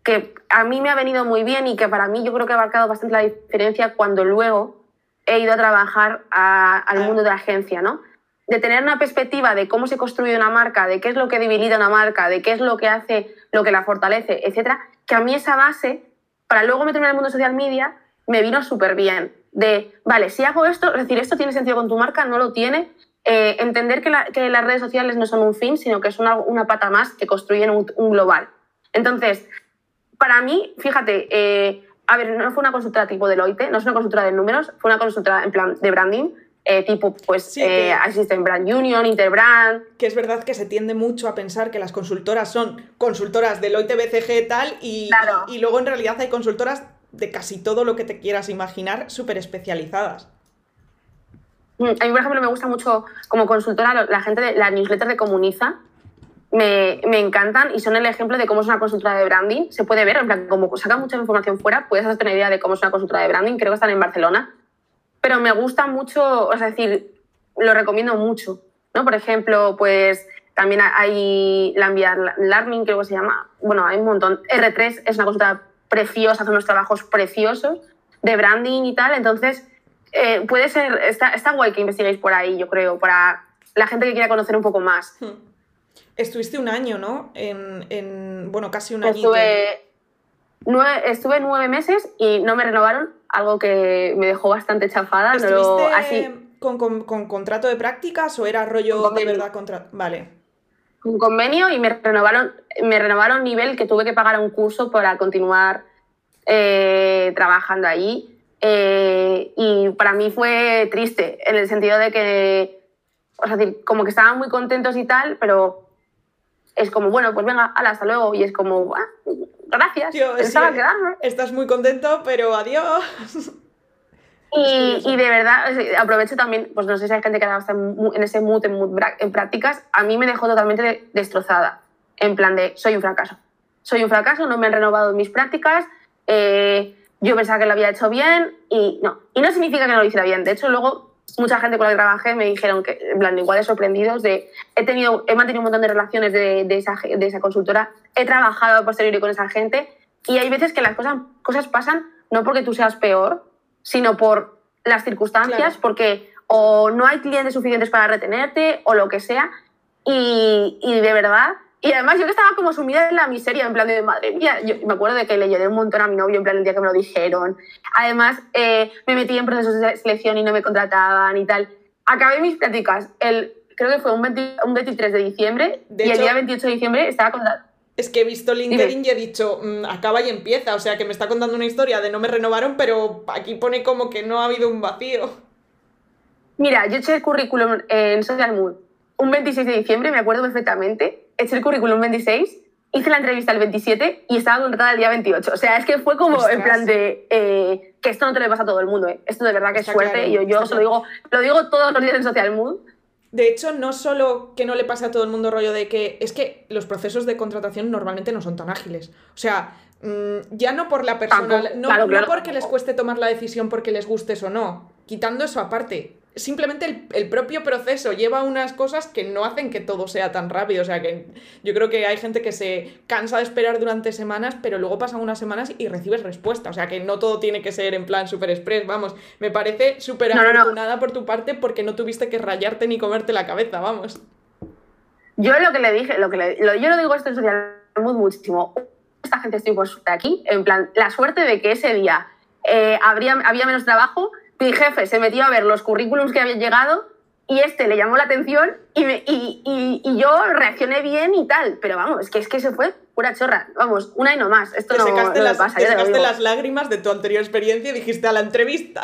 Speaker 2: que a mí me ha venido muy bien y que para mí yo creo que ha marcado bastante la diferencia cuando luego he ido a trabajar al mundo de la agencia, ¿no? de tener una perspectiva de cómo se construye una marca, de qué es lo que debilita una marca, de qué es lo que hace, lo que la fortalece, etcétera, que a mí esa base, para luego meterme en el mundo social media, me vino súper bien. De, vale, si hago esto, es decir, esto tiene sentido con tu marca, no lo tiene. Eh, entender que, las redes sociales no son un fin, sino que es una, pata más que construyen un, global. Entonces, para mí, fíjate, eh, a ver, no fue una consultora tipo Deloitte, no es una consultora de números, fue una consultora en plan de branding, eh, tipo, pues eh, existen Brand Union, Interbrand.
Speaker 1: Que es verdad que se tiende mucho a pensar que las consultoras son consultoras del OIT, tal, y, y, luego en realidad hay consultoras de casi todo lo que te quieras imaginar, súper especializadas.
Speaker 2: Mm, a mí, por ejemplo, me gusta mucho como consultora la gente de la newsletter de Comuniza. Me, me, encantan y son el ejemplo de cómo es una consultora de branding. Se puede ver, en plan, como sacan mucha información fuera, puedes hacer una idea de cómo es una consultora de branding. Creo que están en Barcelona pero me gusta mucho, es decir, lo recomiendo mucho, ¿no? Por ejemplo, pues también hay Lambia Learning, creo que se llama, bueno, hay un montón. R3 es una cosa preciosa, hace unos trabajos preciosos de branding y tal, entonces eh, puede ser, está, está guay que investiguéis por ahí, yo creo, para la gente que quiera conocer un poco más. Hmm.
Speaker 1: Estuviste un año, ¿no? En, en bueno, casi un año.
Speaker 2: Estuve, nueve, estuve nueve meses y no me renovaron algo que me dejó bastante chafada.
Speaker 1: ¿Estuviste así... Con, con, contrato de prácticas o era rollo de verdad contrato? Vale.
Speaker 2: Un convenio y me renovaron, me renovaron nivel que tuve que pagar un curso para continuar eh, trabajando ahí. Eh, y para mí fue triste, en el sentido de que, o sea, como que estaban muy contentos y tal, pero es como, bueno, pues venga, hasta luego. Y es como, ah, gracias, pensaba.
Speaker 1: Estás muy contento, pero adiós. [laughs]
Speaker 2: Y, y, de verdad, aprovecho también, pues no sé si hay gente que ha en ese mood, en, mood, en prácticas, a mí me dejó totalmente destrozada, en plan de, soy un fracaso. Soy un fracaso, no me han renovado mis prácticas, eh, yo pensaba que lo había hecho bien y no. Y no significa que no lo hiciera bien. De hecho, luego mucha gente con la que trabajé me dijeron que, en plan, igual de sorprendidos, de, he, tenido, he mantenido un montón de relaciones de, de, esa, de esa consultora, he trabajado a posteriori con esa gente y hay veces que las cosas, cosas pasan no porque tú seas peor, sino por las circunstancias, porque o no hay clientes suficientes para retenerte o lo que sea. Y, y de verdad, Y además yo que estaba como sumida en la miseria, en plan de madre mía, yo me acuerdo de que le lloré un montón a mi novio en plan el día que me lo dijeron. Además, eh, me metí en procesos de selección y no me contrataban y tal. Acabé mis prácticas el, creo que fue un, 20 un 23 de diciembre
Speaker 1: De
Speaker 2: y
Speaker 1: hecho-
Speaker 2: el día 28 de diciembre estaba.
Speaker 1: Es que he visto LinkedIn y he dicho, "Mm, acaba y empieza. O sea, que me está contando una historia de no me renovaron, pero aquí pone como que no ha habido un vacío.
Speaker 2: Mira, yo eché el currículum en Social Mood un 26 de diciembre, me acuerdo perfectamente. Eché el currículum 26, hice la entrevista el 27 y estaba contratada el día 28. O sea, es que fue como
Speaker 1: Ostras.
Speaker 2: en plan de eh, que esto no te le pasa a todo el mundo, ¿eh? Esto de verdad que
Speaker 1: Está
Speaker 2: es suerte.
Speaker 1: claro,
Speaker 2: y yo, yo se lo digo, lo digo todos los días en Social Mood.
Speaker 1: De hecho, no solo que no le pase a todo el mundo rollo de que es que los procesos de contratación normalmente no son tan ágiles. O sea, mm, ya no por la persona, no,
Speaker 2: claro,
Speaker 1: no porque les cueste tomar la decisión porque les gustes o no, quitando eso aparte. Simplemente el, el propio proceso lleva unas cosas que no hacen que todo sea tan rápido. O sea, que yo creo que hay gente que se cansa de esperar durante semanas, pero luego pasan unas semanas y recibes respuesta. O sea, que no todo tiene que ser en plan super express. Vamos, me parece súper
Speaker 2: No, no, no.
Speaker 1: afortunada por tu parte porque no tuviste que rayarte ni comerte la cabeza, vamos.
Speaker 2: Yo lo que le dije, lo que le- lo- yo lo digo esto en Social Mood muchísimo. Esta gente estoy por suerte aquí, en plan, la suerte de que ese día eh, habría, había menos trabajo, mi jefe se metió a ver los currículums que habían llegado y este le llamó la atención y, me- y, y- y yo reaccioné bien y tal. Pero vamos, es que, es que se fue pura chorra. Vamos, una y no más. Esto
Speaker 1: Te
Speaker 2: no, no
Speaker 1: las,
Speaker 2: pasa.
Speaker 1: te
Speaker 2: yo te lo
Speaker 1: secaste
Speaker 2: digo.
Speaker 1: las lágrimas de tu anterior experiencia y dijiste a la entrevista.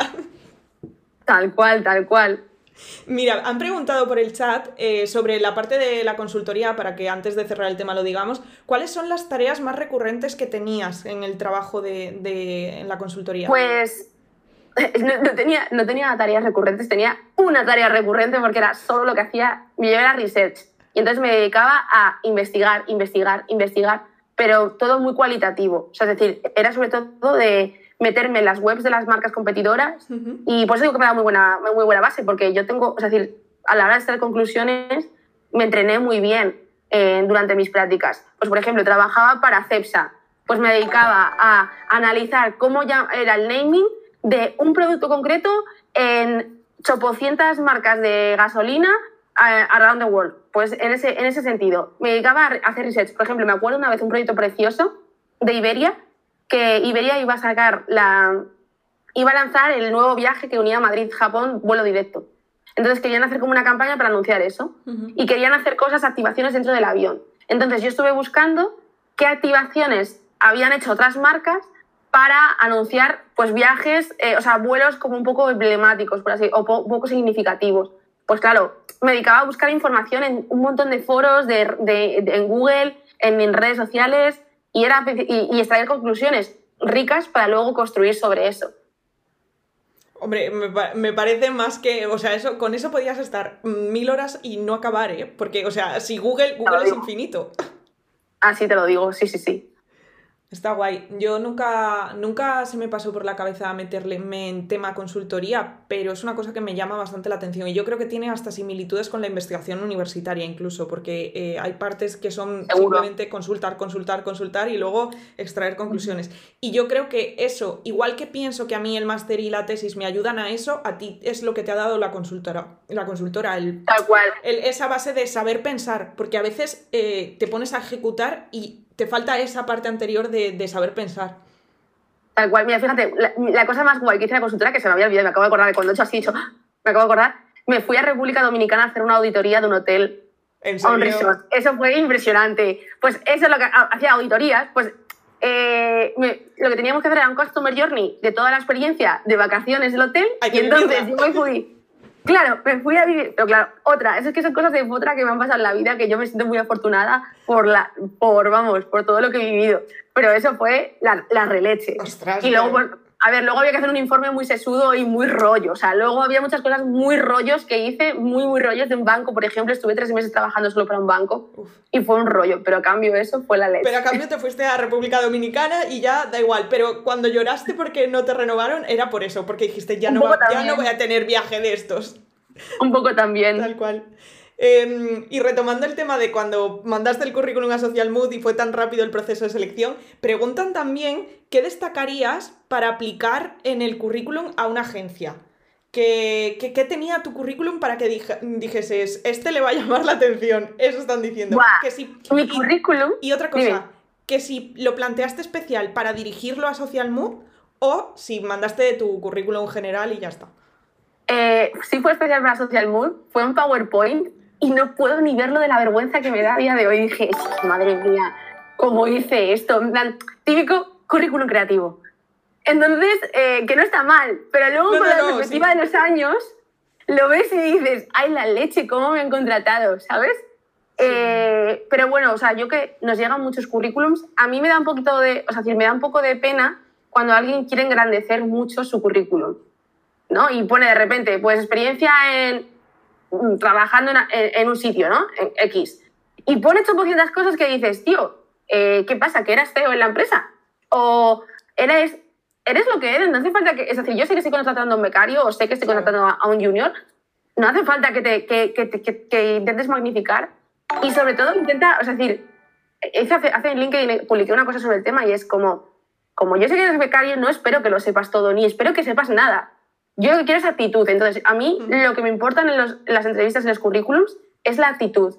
Speaker 2: Tal cual, tal cual.
Speaker 1: Mira, han preguntado por el chat eh, sobre la parte de la consultoría, para que antes de cerrar el tema lo digamos. ¿Cuáles son las tareas más recurrentes que tenías en el trabajo de, de- en la consultoría?
Speaker 2: Pues [laughs] no, no tenía, no tenía tareas recurrentes, tenía una tarea recurrente porque era solo lo que hacía, yo era research. Y entonces me dedicaba a investigar, investigar, investigar, pero todo muy cualitativo. O sea, es decir, era sobre todo de meterme en las webs de las marcas competidoras
Speaker 1: Ujú.
Speaker 2: y por eso digo que me da muy buena, muy buena base, porque yo tengo, o sea, es decir, a la hora de hacer conclusiones, me entrené muy bien eh, durante mis prácticas. Pues, por ejemplo, trabajaba para CEPSA, pues me dedicaba a analizar cómo ya era el naming de un producto concreto en chopocientas marcas de gasolina eh, around the world. Pues en ese, en ese sentido, me dedicaba a hacer research. Por ejemplo, me acuerdo una vez un proyecto precioso de Iberia, que Iberia iba a sacar la, iba a lanzar el nuevo viaje que unía Madrid-Japón vuelo directo. Entonces querían hacer como una campaña para anunciar eso y querían hacer cosas, activaciones dentro del avión. Entonces yo estuve buscando qué activaciones habían hecho otras marcas para anunciar pues viajes, eh, o sea, vuelos como un poco emblemáticos, por así, o po- poco significativos. Pues claro, me dedicaba a buscar información en un montón de foros, de, de- de- en Google, en, en redes sociales, y, era, y, y extraer conclusiones ricas para luego construir sobre eso.
Speaker 1: Hombre, me, pa- me parece más que, o sea, eso, con eso podías estar mil horas y no acabar, ¿eh? Porque, o sea, si Google, Google es
Speaker 2: digo.
Speaker 1: infinito.
Speaker 2: Así te lo digo, sí, sí, sí.
Speaker 1: Está guay. Yo nunca, nunca se me pasó por la cabeza meterle en tema consultoría, pero es una cosa que me llama bastante la atención. Y yo creo que tiene hasta similitudes con la investigación universitaria incluso, porque eh, hay partes que son
Speaker 2: Seguro.
Speaker 1: simplemente consultar, consultar, consultar y luego extraer conclusiones. Y yo creo que eso, igual que pienso que a mí el máster y la tesis me ayudan a eso, a ti es lo que te ha dado la consultora, la consultora, el
Speaker 2: Tal cual.
Speaker 1: el- esa base de saber pensar, porque a veces eh, te pones a ejecutar y te falta esa parte anterior de, de saber pensar.
Speaker 2: Tal cual, mira, fíjate, la, la cosa más guay que hice en la consultora, que se me había olvidado, me acabo de acordar, cuando he hecho así, dicho, ¡ah! me acabo de acordar, me fui a República Dominicana a hacer una auditoría de un hotel
Speaker 1: En
Speaker 2: a un
Speaker 1: serio.
Speaker 2: resort. Eso fue impresionante. Pues eso es lo que ha- hacía auditorías, pues eh, me- lo que teníamos que hacer era un customer journey de toda la experiencia de vacaciones del hotel, y entonces yo me fui. Claro, me fui a vivir, pero claro, otra, eso es que son cosas de otra que me han pasado en la vida, que yo me siento muy afortunada por, la, por vamos, por todo lo que he vivido. Pero eso fue la, la releche.
Speaker 1: Ostras,
Speaker 2: y luego,
Speaker 1: claro.
Speaker 2: A ver, luego había que hacer un informe muy sesudo y muy rollo. O sea, luego había muchas cosas muy rollos que hice, muy, muy rollos de un banco. Por ejemplo, estuve tres meses trabajando solo para un banco
Speaker 1: Uf.
Speaker 2: y fue un rollo, pero a cambio eso fue la leche.
Speaker 1: Pero a cambio te fuiste a República Dominicana y ya da igual. Pero cuando lloraste porque no te renovaron, era por eso, porque dijiste, ya, no, va- ya no voy a tener viaje de estos.
Speaker 2: Un poco también.
Speaker 1: Tal cual. Eh, y retomando el tema de cuando mandaste el currículum a Social Mood y fue tan rápido el proceso de selección, preguntan también qué destacarías para aplicar en el currículum a una agencia. ¿Qué, qué, qué tenía tu currículum para que dije, dijeses, este le va a llamar la atención? Eso están diciendo.
Speaker 2: Buah,
Speaker 1: que si,
Speaker 2: Mi
Speaker 1: y-
Speaker 2: currículum.
Speaker 1: y otra cosa,
Speaker 2: Dime.
Speaker 1: que si lo planteaste especial para dirigirlo a Social Mood o si mandaste tu currículum general y ya está.
Speaker 2: Eh, sí fue especial para Social Mood, fue en PowerPoint y no puedo ni verlo de la vergüenza que me da a día de hoy. Dije, madre mía, ¿cómo hice esto? En plan, típico currículum creativo. Entonces, eh, que no está mal, pero luego
Speaker 1: No,
Speaker 2: con
Speaker 1: no,
Speaker 2: la
Speaker 1: no,
Speaker 2: perspectiva
Speaker 1: sí.
Speaker 2: de los años, lo ves y dices, ay, la leche, ¿cómo me han contratado? ¿Sabes? Eh, pero bueno, o sea, yo que nos llegan muchos currículums, a mí me da un poquito de, o sea, me da un poco de pena cuando alguien quiere engrandecer mucho su currículum, ¿no? Y pone de repente, pues experiencia en trabajando en, en- un sitio, ¿no? En X. Y pone 800 cosas que dices, tío, eh, ¿qué pasa? ¿Que eras CEO en la empresa? O eres, eres lo que eres, no hace falta que, es decir, yo sé que estoy contratando a un becario o sé que estoy contratando a, a un junior, no hace falta que, te, que, que, que- intentes magnificar y sobre todo intenta, es decir, hace, hace en LinkedIn publiqué una cosa sobre el tema y es como, como yo sé que eres becario, no espero que lo sepas todo, ni espero que sepas nada. Yo lo que quiero es actitud. Entonces, a mí lo que me importan en, los- en las entrevistas, en los currículums, es la actitud.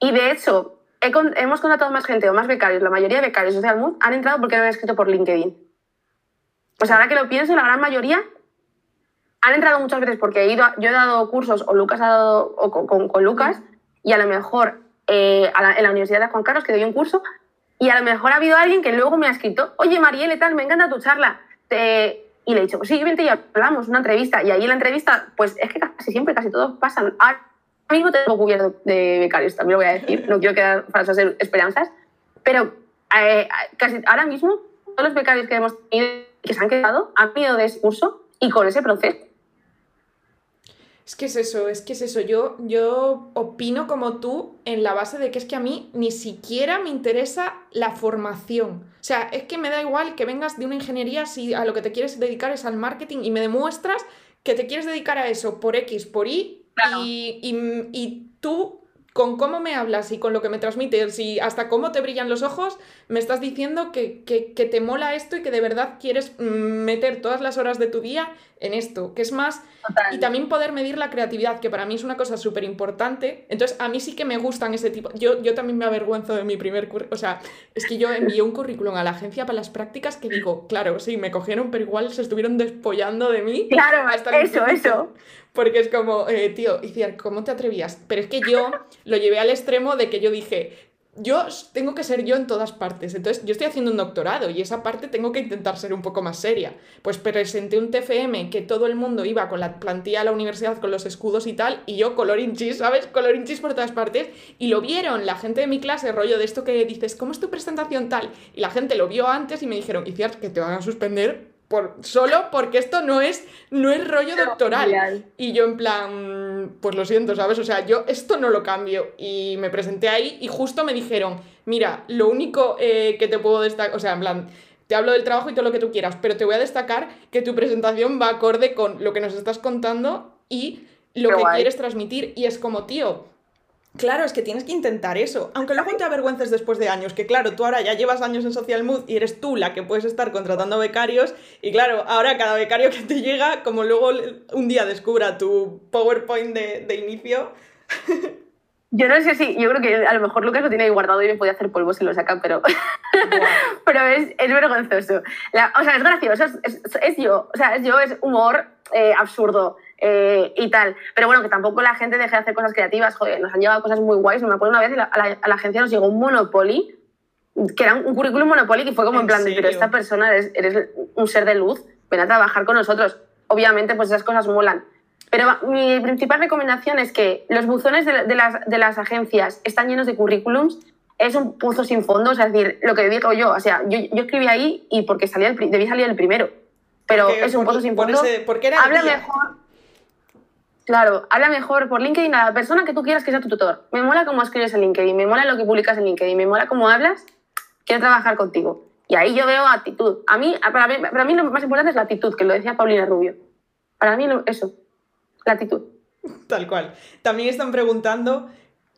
Speaker 2: Y de hecho, he con- hemos contratado más gente o más becarios, la mayoría de becarios de Social Mood han entrado porque lo han escrito por LinkedIn. Pues ahora que lo pienso, la gran mayoría han entrado muchas veces porque he ido yo he dado cursos o Lucas ha dado o con, con- con Lucas y a lo mejor eh, a la- en la Universidad de Juan Carlos que doy un curso y a lo mejor ha habido alguien que luego me ha escrito, oye Marielle, tal, me encanta tu charla. Te- Y le he dicho, pues sí, vente y hablamos, una entrevista. Y ahí en la entrevista, pues es que casi siempre, casi todos pasan. Ahora mismo tengo cubierto de becarios, también lo voy a decir, no quiero quedar falsas esperanzas, pero eh, casi ahora mismo todos los becarios que hemos tenido que se han quedado han venido de curso y con ese proceso.
Speaker 1: Es que es eso, es que es eso. Yo, yo opino como tú en la base de que es que a mí ni siquiera me interesa la formación. O sea, es que me da igual que vengas de una ingeniería si a lo que te quieres dedicar es al marketing y me demuestras que te quieres dedicar a eso por X, por Y,
Speaker 2: Claro.
Speaker 1: y, y- y tú con cómo me hablas y con lo que me transmites y hasta cómo te brillan los ojos, me estás diciendo que, que- que te mola esto y que de verdad quieres mm, meter todas las horas de tu día en esto, que es más y también poder medir la creatividad, que para mí es una cosa súper importante. Entonces, a mí sí que me gustan ese tipo. Yo, yo también me avergüenzo de mi primer currículum. O sea, es que yo envié un currículum a la agencia para las prácticas que digo, claro, sí, me cogieron, pero igual se estuvieron despollando de mí.
Speaker 2: Claro,
Speaker 1: hasta
Speaker 2: eso, eso.
Speaker 1: Porque es como, eh, tío, Iciar, ¿cómo te atrevías? Pero es que yo lo llevé al extremo de que yo dije, yo tengo que ser yo en todas partes. Entonces, yo estoy haciendo un doctorado y esa parte tengo que intentar ser un poco más seria. Pues presenté un TFM que todo el mundo iba con la plantilla a la universidad con los escudos y tal, y yo colorín chis, ¿sabes? Colorín chis por todas partes. Y lo vieron la gente de mi clase, rollo de esto que dices, ¿cómo es tu presentación tal? Y la gente lo vio antes y me dijeron, Iciar, que te van a suspender por, solo porque esto no es, no es rollo doctoral. Y yo en plan, pues lo siento, ¿sabes? O sea, yo esto no lo cambio. Y me presenté ahí y justo me dijeron, mira, lo único eh, que te puedo destacar, o sea, en plan, te hablo del trabajo y todo lo que tú quieras, pero te voy a destacar que tu presentación va acorde con lo que nos estás contando y lo que
Speaker 2: guay.
Speaker 1: quieres transmitir. Y es como, tío, Claro, es que tienes que intentar eso. Aunque luego te avergüences después de años, que claro, tú ahora ya llevas años en Social Mood y eres tú la que puedes estar contratando becarios. Y claro, ahora cada becario que te llega, como luego le- un día descubra tu PowerPoint de, de inicio.
Speaker 2: Yo no sé si, yo creo que a lo mejor Lucas lo tiene ahí guardado y me podía hacer polvo si lo saca, pero, [laughs] pero es, es vergonzoso. La- o sea, es gracioso, es, es- es yo, o sea, es yo, es humor eh, absurdo eh, y tal. Pero bueno, que tampoco la gente deje de hacer cosas creativas, joder, nos han llevado cosas muy guays. Me acuerdo una vez la- a la, a la agencia nos llegó un Monopoly, que era un, un currículum Monopoly que fue como en,
Speaker 1: ¿En
Speaker 2: plan, de, pero
Speaker 1: serio?
Speaker 2: esta persona eres, eres un ser de luz, ven a trabajar con nosotros. Obviamente, pues esas cosas molan. Pero mi principal recomendación es que los buzones de, de las, de las agencias están llenos de currículums. Es un pozo sin fondo, es decir, lo que digo yo, o sea, yo, yo escribí ahí y porque salía el, debí salir el primero, pero
Speaker 1: Porque
Speaker 2: es un
Speaker 1: por-
Speaker 2: pozo sin fondo.
Speaker 1: ese- porque era
Speaker 2: habla mejor. Claro, habla mejor por LinkedIn a la persona que tú quieras que sea tu tutor. Me mola cómo escribes en LinkedIn, me mola lo que publicas en LinkedIn, me mola cómo hablas, quiero trabajar contigo. Y ahí yo veo actitud. A mí, para mí, para mí lo más importante es la actitud, que lo decía Paulina Rubio. Para mí eso, la actitud.
Speaker 1: Tal cual. También están preguntando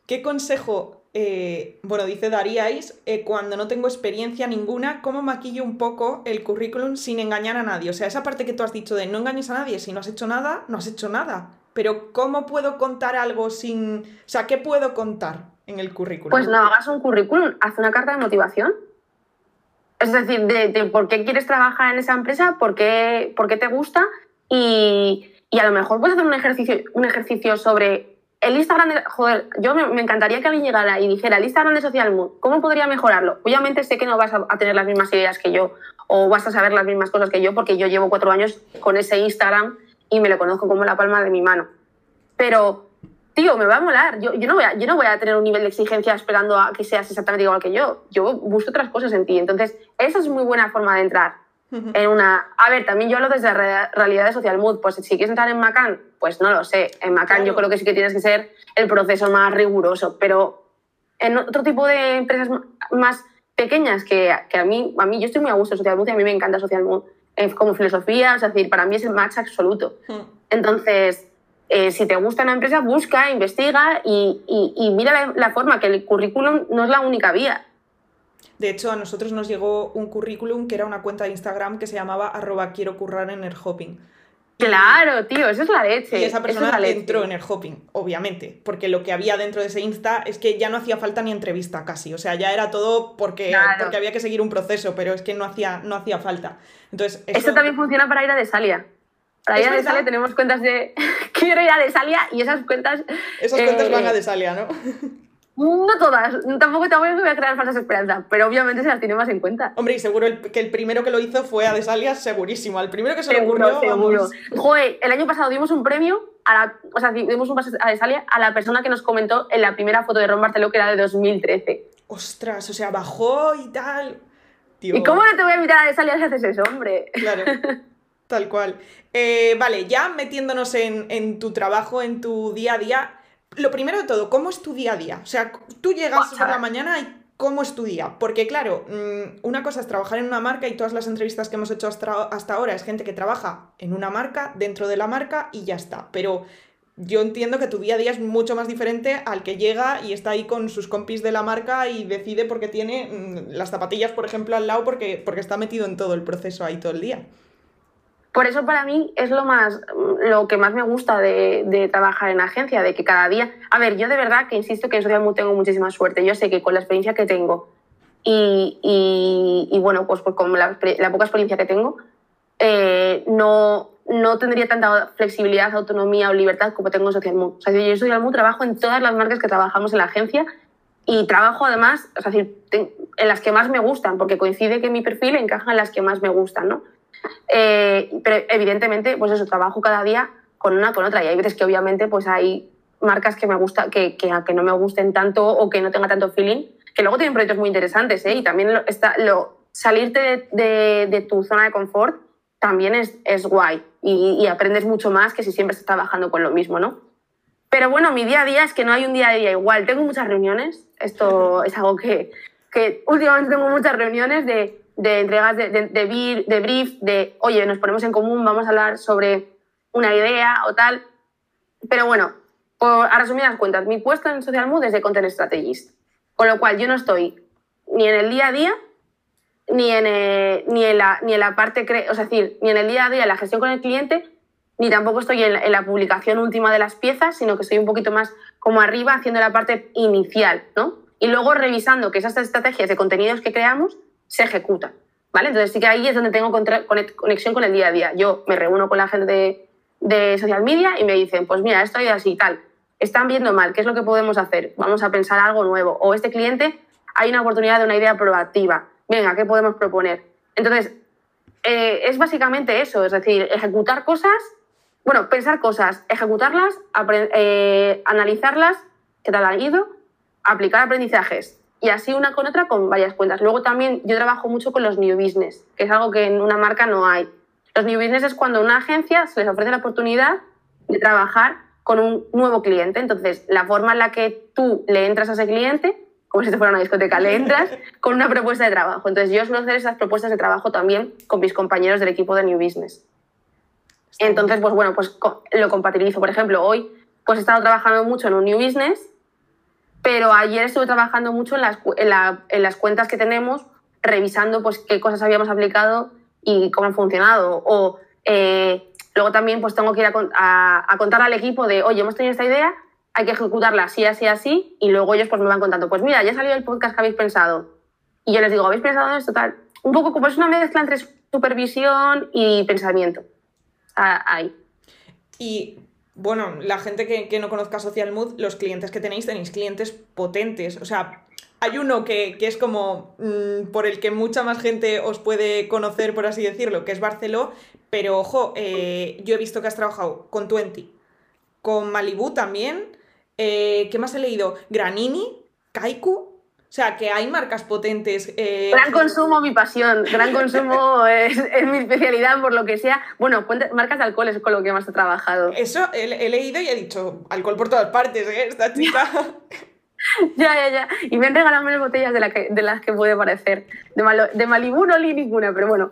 Speaker 1: qué consejo eh, bueno, dice Daríais, eh, cuando no tengo experiencia ninguna, ¿cómo maquillo un poco el currículum sin engañar a nadie? O sea, esa parte que tú has dicho de no engañes a nadie, si no has hecho nada, no has hecho nada. Pero ¿cómo puedo contar algo sin... O sea, ¿qué puedo contar en el currículum?
Speaker 2: Pues no hagas un currículum, haz una carta de motivación. Es decir, de, por qué quieres trabajar en esa empresa, por qué, por qué te gusta y, y, a lo mejor puedes hacer un ejercicio, un ejercicio sobre el Instagram de, joder, yo me, encantaría que alguien llegara y dijera el Instagram de Social Mood, ¿cómo podría mejorarlo? Obviamente sé que no vas a, tener las mismas ideas que yo o vas a saber las mismas cosas que yo porque yo llevo cuatro años con ese Instagram y me lo conozco como la palma de mi mano. Pero, tío, me va a molar. Yo, yo, no voy a, yo no voy a tener un nivel de exigencia esperando a que seas exactamente igual que yo. Yo busco otras cosas en ti. Entonces, esa es muy buena forma de entrar en una... A ver, también yo hablo desde la realidad de Social Mood. Pues si quieres entrar en Macan, pues no lo sé. En Macan yo creo que sí que tienes que ser el proceso más riguroso, pero en otro tipo de empresas más pequeñas que, que a, mí, a mí, yo estoy muy a gusto en Social Mood y a mí me encanta Social Mood eh, como filosofía, es decir, para mí es el match absoluto. Entonces, eh, si te gusta una empresa, busca, investiga y, y, mira la, la, forma, que el currículum no es la única vía.
Speaker 1: De hecho, a nosotros nos llegó un currículum que era una cuenta de Instagram que se llamaba arroba quiero currar en el hopping.
Speaker 2: Claro, tío, eso es la leche.
Speaker 1: Y esa persona entró en el hopping, obviamente, porque lo que había dentro de ese Insta es que ya no hacía falta ni entrevista casi, o sea, ya era todo porque, porque había que seguir un proceso, pero es que no hacía, no hacía falta. Entonces,
Speaker 2: eso... también funciona para ir a Desalia. Para ir a Desalia tenemos cuentas de [laughs] quiero ir a Desalia y esas cuentas...
Speaker 1: Esas cuentas van a eh, Desalia, ¿no? [laughs]
Speaker 2: No todas, tampoco te voy a crear falsas esperanzas, pero obviamente se las tiene más en cuenta.
Speaker 1: Hombre, y seguro que el primero que lo hizo fue a Desalia, segurísimo. Al primero que se lo ocurrió.
Speaker 2: Seguro. Joder, el año pasado dimos un premio a la, o sea, dimos un pase a Desalia a la persona que nos comentó en la primera foto de Ron Barceló, que era de 2013.
Speaker 1: Ostras, o sea, bajó y tal.
Speaker 2: ¿Y cómo no te voy a invitar a Desalia si haces eso, hombre?
Speaker 1: Claro. [laughs] Tal cual. Eh, vale, ya metiéndonos en, en tu trabajo, en tu día a día, lo primero de todo, ¿cómo es tu día a día? O sea, tú llegas por la mañana y ¿cómo es tu día? Porque claro, mm, una cosa es trabajar en una marca y todas las entrevistas que hemos hecho hasta, hasta ahora es gente que trabaja en una marca, dentro de la marca y ya está. Pero yo entiendo que tu día a día es mucho más diferente al que llega y está ahí con sus compis de la marca y decide porque tiene mm, las zapatillas, por ejemplo, al lado porque, porque está metido en todo el proceso ahí todo el día.
Speaker 2: Por eso para mí es lo más lo que más me gusta de, trabajar en agencia, de que cada día. A ver, yo de verdad que insisto que en Social tengo muchísima suerte. Yo sé que con la experiencia que tengo y, bueno, pues, pues con la, poca experiencia que tengo, eh, no, no tendría tanta flexibilidad, autonomía o libertad como tengo en Social. O sea, yo en Social Mood trabajo en todas las marcas que trabajamos en la agencia y trabajo además, o sea, en las que más me gustan, porque coincide que mi perfil encaja en las que más me gustan, ¿no? Eh, pero evidentemente, pues eso, trabajo cada día con una con otra. Y hay veces que obviamente pues hay marcas que me gusta, que, que, que no me gusten tanto o que no tenga tanto feeling, que luego tienen proyectos muy interesantes, ¿eh? Y también lo, está, lo, salirte de, de, tu zona de confort también es, es guay y, y, aprendes mucho más que si siempre estás trabajando con lo mismo, ¿no? Pero bueno, mi día a día es que no hay un día a día igual. Tengo muchas reuniones, esto es algo que, que últimamente tengo muchas reuniones de de entregas de, de, de, brief, de, oye, nos ponemos en común, vamos a hablar sobre una idea o tal. Pero bueno, por, a resumidas cuentas, mi puesto en Social Mood es de Content Strategist. Con lo cual yo no estoy ni en el día a día, ni en, eh, ni en, la, ni en la parte, o sea, decir, ni en el día a día la gestión con el cliente, ni tampoco estoy en la, en la, publicación última de las piezas, sino que estoy un poquito más como arriba haciendo la parte inicial, ¿no? Y luego revisando que esas estrategias de contenidos que creamos se ejecuta. ¿Vale? Entonces sí que ahí es donde tengo conexión con el día a día. Yo me reúno con la gente de, social media y me dicen, pues mira, esto es así, tal. Están viendo mal, ¿qué es lo que podemos hacer? Vamos a pensar algo nuevo. O este cliente, hay una oportunidad de una idea proactiva. Venga, ¿qué podemos proponer? Entonces, eh, es básicamente eso, es decir, ejecutar cosas, bueno, pensar cosas, ejecutarlas, eh, analizarlas, qué tal ha ido, aplicar aprendizajes, y así una con otra con varias cuentas. Luego también yo trabajo mucho con los new business, que es algo que en una marca no hay. Los new business es cuando a una agencia se les ofrece la oportunidad de trabajar con un nuevo cliente. Entonces, la forma en la que tú le entras a ese cliente, como si te fuera una discoteca, le entras [laughs] con una propuesta de trabajo. Entonces, yo suelo hacer esas propuestas de trabajo también con mis compañeros del equipo de new business. Entonces, pues bueno, pues lo compatibilizo. Por ejemplo, hoy pues he estado trabajando mucho en un new business pero ayer estuve trabajando mucho en las, en, las cuentas que tenemos, revisando pues, qué cosas habíamos aplicado y cómo han funcionado. O eh, luego también pues, tengo que ir a, a, contar al equipo de, oye, hemos tenido esta idea, hay que ejecutarla así, así, así, y luego ellos pues, me van contando, pues mira, ya salió el podcast que habéis pensado. Y yo les digo, ¿habéis pensado en esto? Tal. Un poco como es una mezcla entre supervisión y pensamiento. ahí.
Speaker 1: Y bueno, la gente que, no conozca Social Mood, los clientes que tenéis, tenéis clientes potentes. O sea, hay uno que, es como mm, por el que mucha más gente os puede conocer, por así decirlo, que es Barceló. Pero ojo, eh, yo he visto que has trabajado con Twenty, con Malibu también. Eh, ¿Qué más he leído? Granini, Kaiku. O sea, que hay marcas potentes.
Speaker 2: Eh, gran consumo, mi pasión. Gran [laughs] consumo es, mi especialidad, por lo que sea. Bueno, marcas de alcohol es con lo que más he trabajado.
Speaker 1: Eso he, leído y he dicho, alcohol por todas partes, ¿eh? Esta [laughs] chica.
Speaker 2: ya, ya, ya. Y me han regalado menos botellas de, las que puede parecer. De, de Malibu no leí ninguna, pero bueno.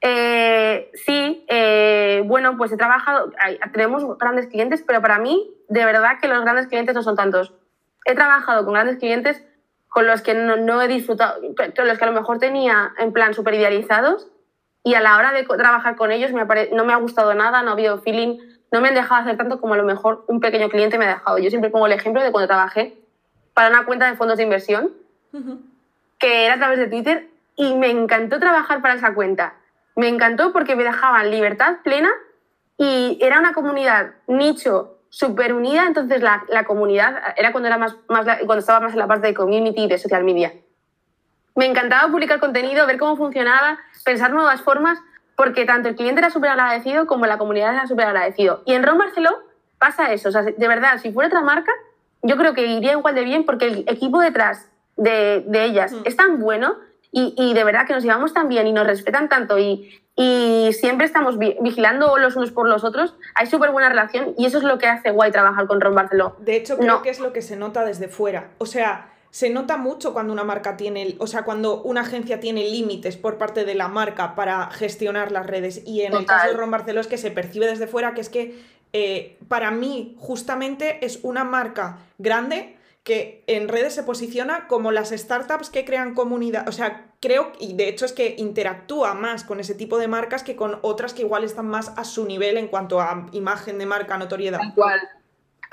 Speaker 2: Eh, sí, eh, bueno, pues he trabajado, tenemos grandes clientes, pero para mí, de verdad que los grandes clientes no son tantos. He trabajado con grandes clientes con los que no, he disfrutado, con los que a lo mejor tenía en plan súper idealizados y a la hora de trabajar con ellos me no me ha gustado nada, no ha habido feeling, no me han dejado hacer tanto como a lo mejor un pequeño cliente me ha dejado. Yo siempre pongo el ejemplo de cuando trabajé para una cuenta de fondos de inversión, que era a través de Twitter, y me encantó trabajar para esa cuenta. Me encantó porque me dejaban libertad plena y era una comunidad nicho súper unida, entonces la, la, comunidad era cuando, era más, más, cuando estaba más en la parte de community y de social media. Me encantaba publicar contenido, ver cómo funcionaba, pensar nuevas formas, porque tanto el cliente era súper agradecido como la comunidad era súper agradecido. Y en Ron Barceló pasa eso, o sea, de verdad, si fuera otra marca, yo creo que iría igual de bien porque el equipo detrás de, de ellas mm. es tan bueno y, y, de verdad que nos llevamos tan bien y nos respetan tanto y, y siempre estamos vigilando los unos por los otros. Hay súper buena relación y eso es lo que hace guay trabajar con Ron Barceló.
Speaker 1: De hecho, creo que es lo que se nota desde fuera. O sea, se nota mucho cuando una marca tiene, o sea, cuando una agencia tiene límites por parte de la marca para gestionar las redes. Y en el caso de Ron Barceló es que se percibe desde fuera que es que eh, para mí justamente es una marca grande que en redes se posiciona como las startups que crean comunidad. O sea, creo, y de hecho es que interactúa más con ese tipo de marcas que con otras que igual están más a su nivel en cuanto a imagen de marca, notoriedad.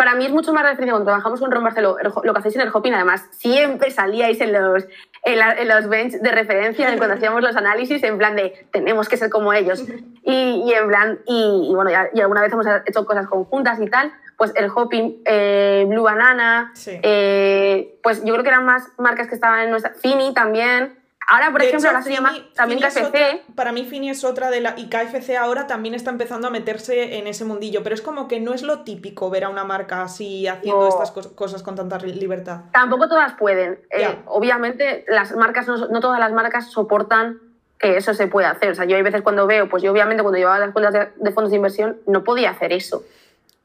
Speaker 2: Para mí es mucho más referencia cuando trabajamos con Ron Barceló, lo que hacéis en el Hopin, además, siempre salíais en los, en, los bench de referencia cuando hacíamos los análisis, en plan de tenemos que ser como ellos. Y, en plan, y, bueno, y alguna vez hemos hecho cosas conjuntas y tal, pues el Hopping, eh, Blue Banana, eh, pues yo creo que eran más marcas que estaban en nuestra... Fini también. Ahora, por ejemplo, ahora se llama también KFC.
Speaker 1: para mí Fini es otra de la... Y KFC ahora también está empezando a meterse en ese mundillo, pero es como que no es lo típico ver a una marca así haciendo estas cosas con tanta libertad.
Speaker 2: Tampoco todas pueden. Eh, obviamente, las marcas, no, no, todas las marcas soportan que eso se pueda hacer. O sea, yo hay veces cuando veo, pues yo obviamente cuando llevaba las cuentas de fondos de inversión no podía hacer eso,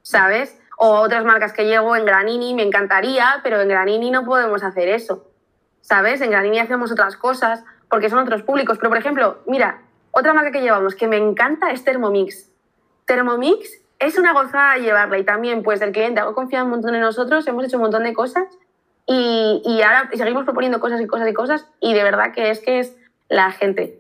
Speaker 2: ¿sabes? O otras marcas que llevo en Granini, me encantaría, pero en Granini no podemos hacer eso. ¿Sabes? En Granini hacemos otras cosas porque son otros públicos. Pero, por ejemplo, mira, otra marca que llevamos que me encanta es Thermomix. Thermomix es una gozada llevarla y también, pues, el cliente ha confiado un montón en nosotros, hemos hecho un montón de cosas y, y ahora seguimos proponiendo cosas y cosas y cosas y de verdad que es que es la gente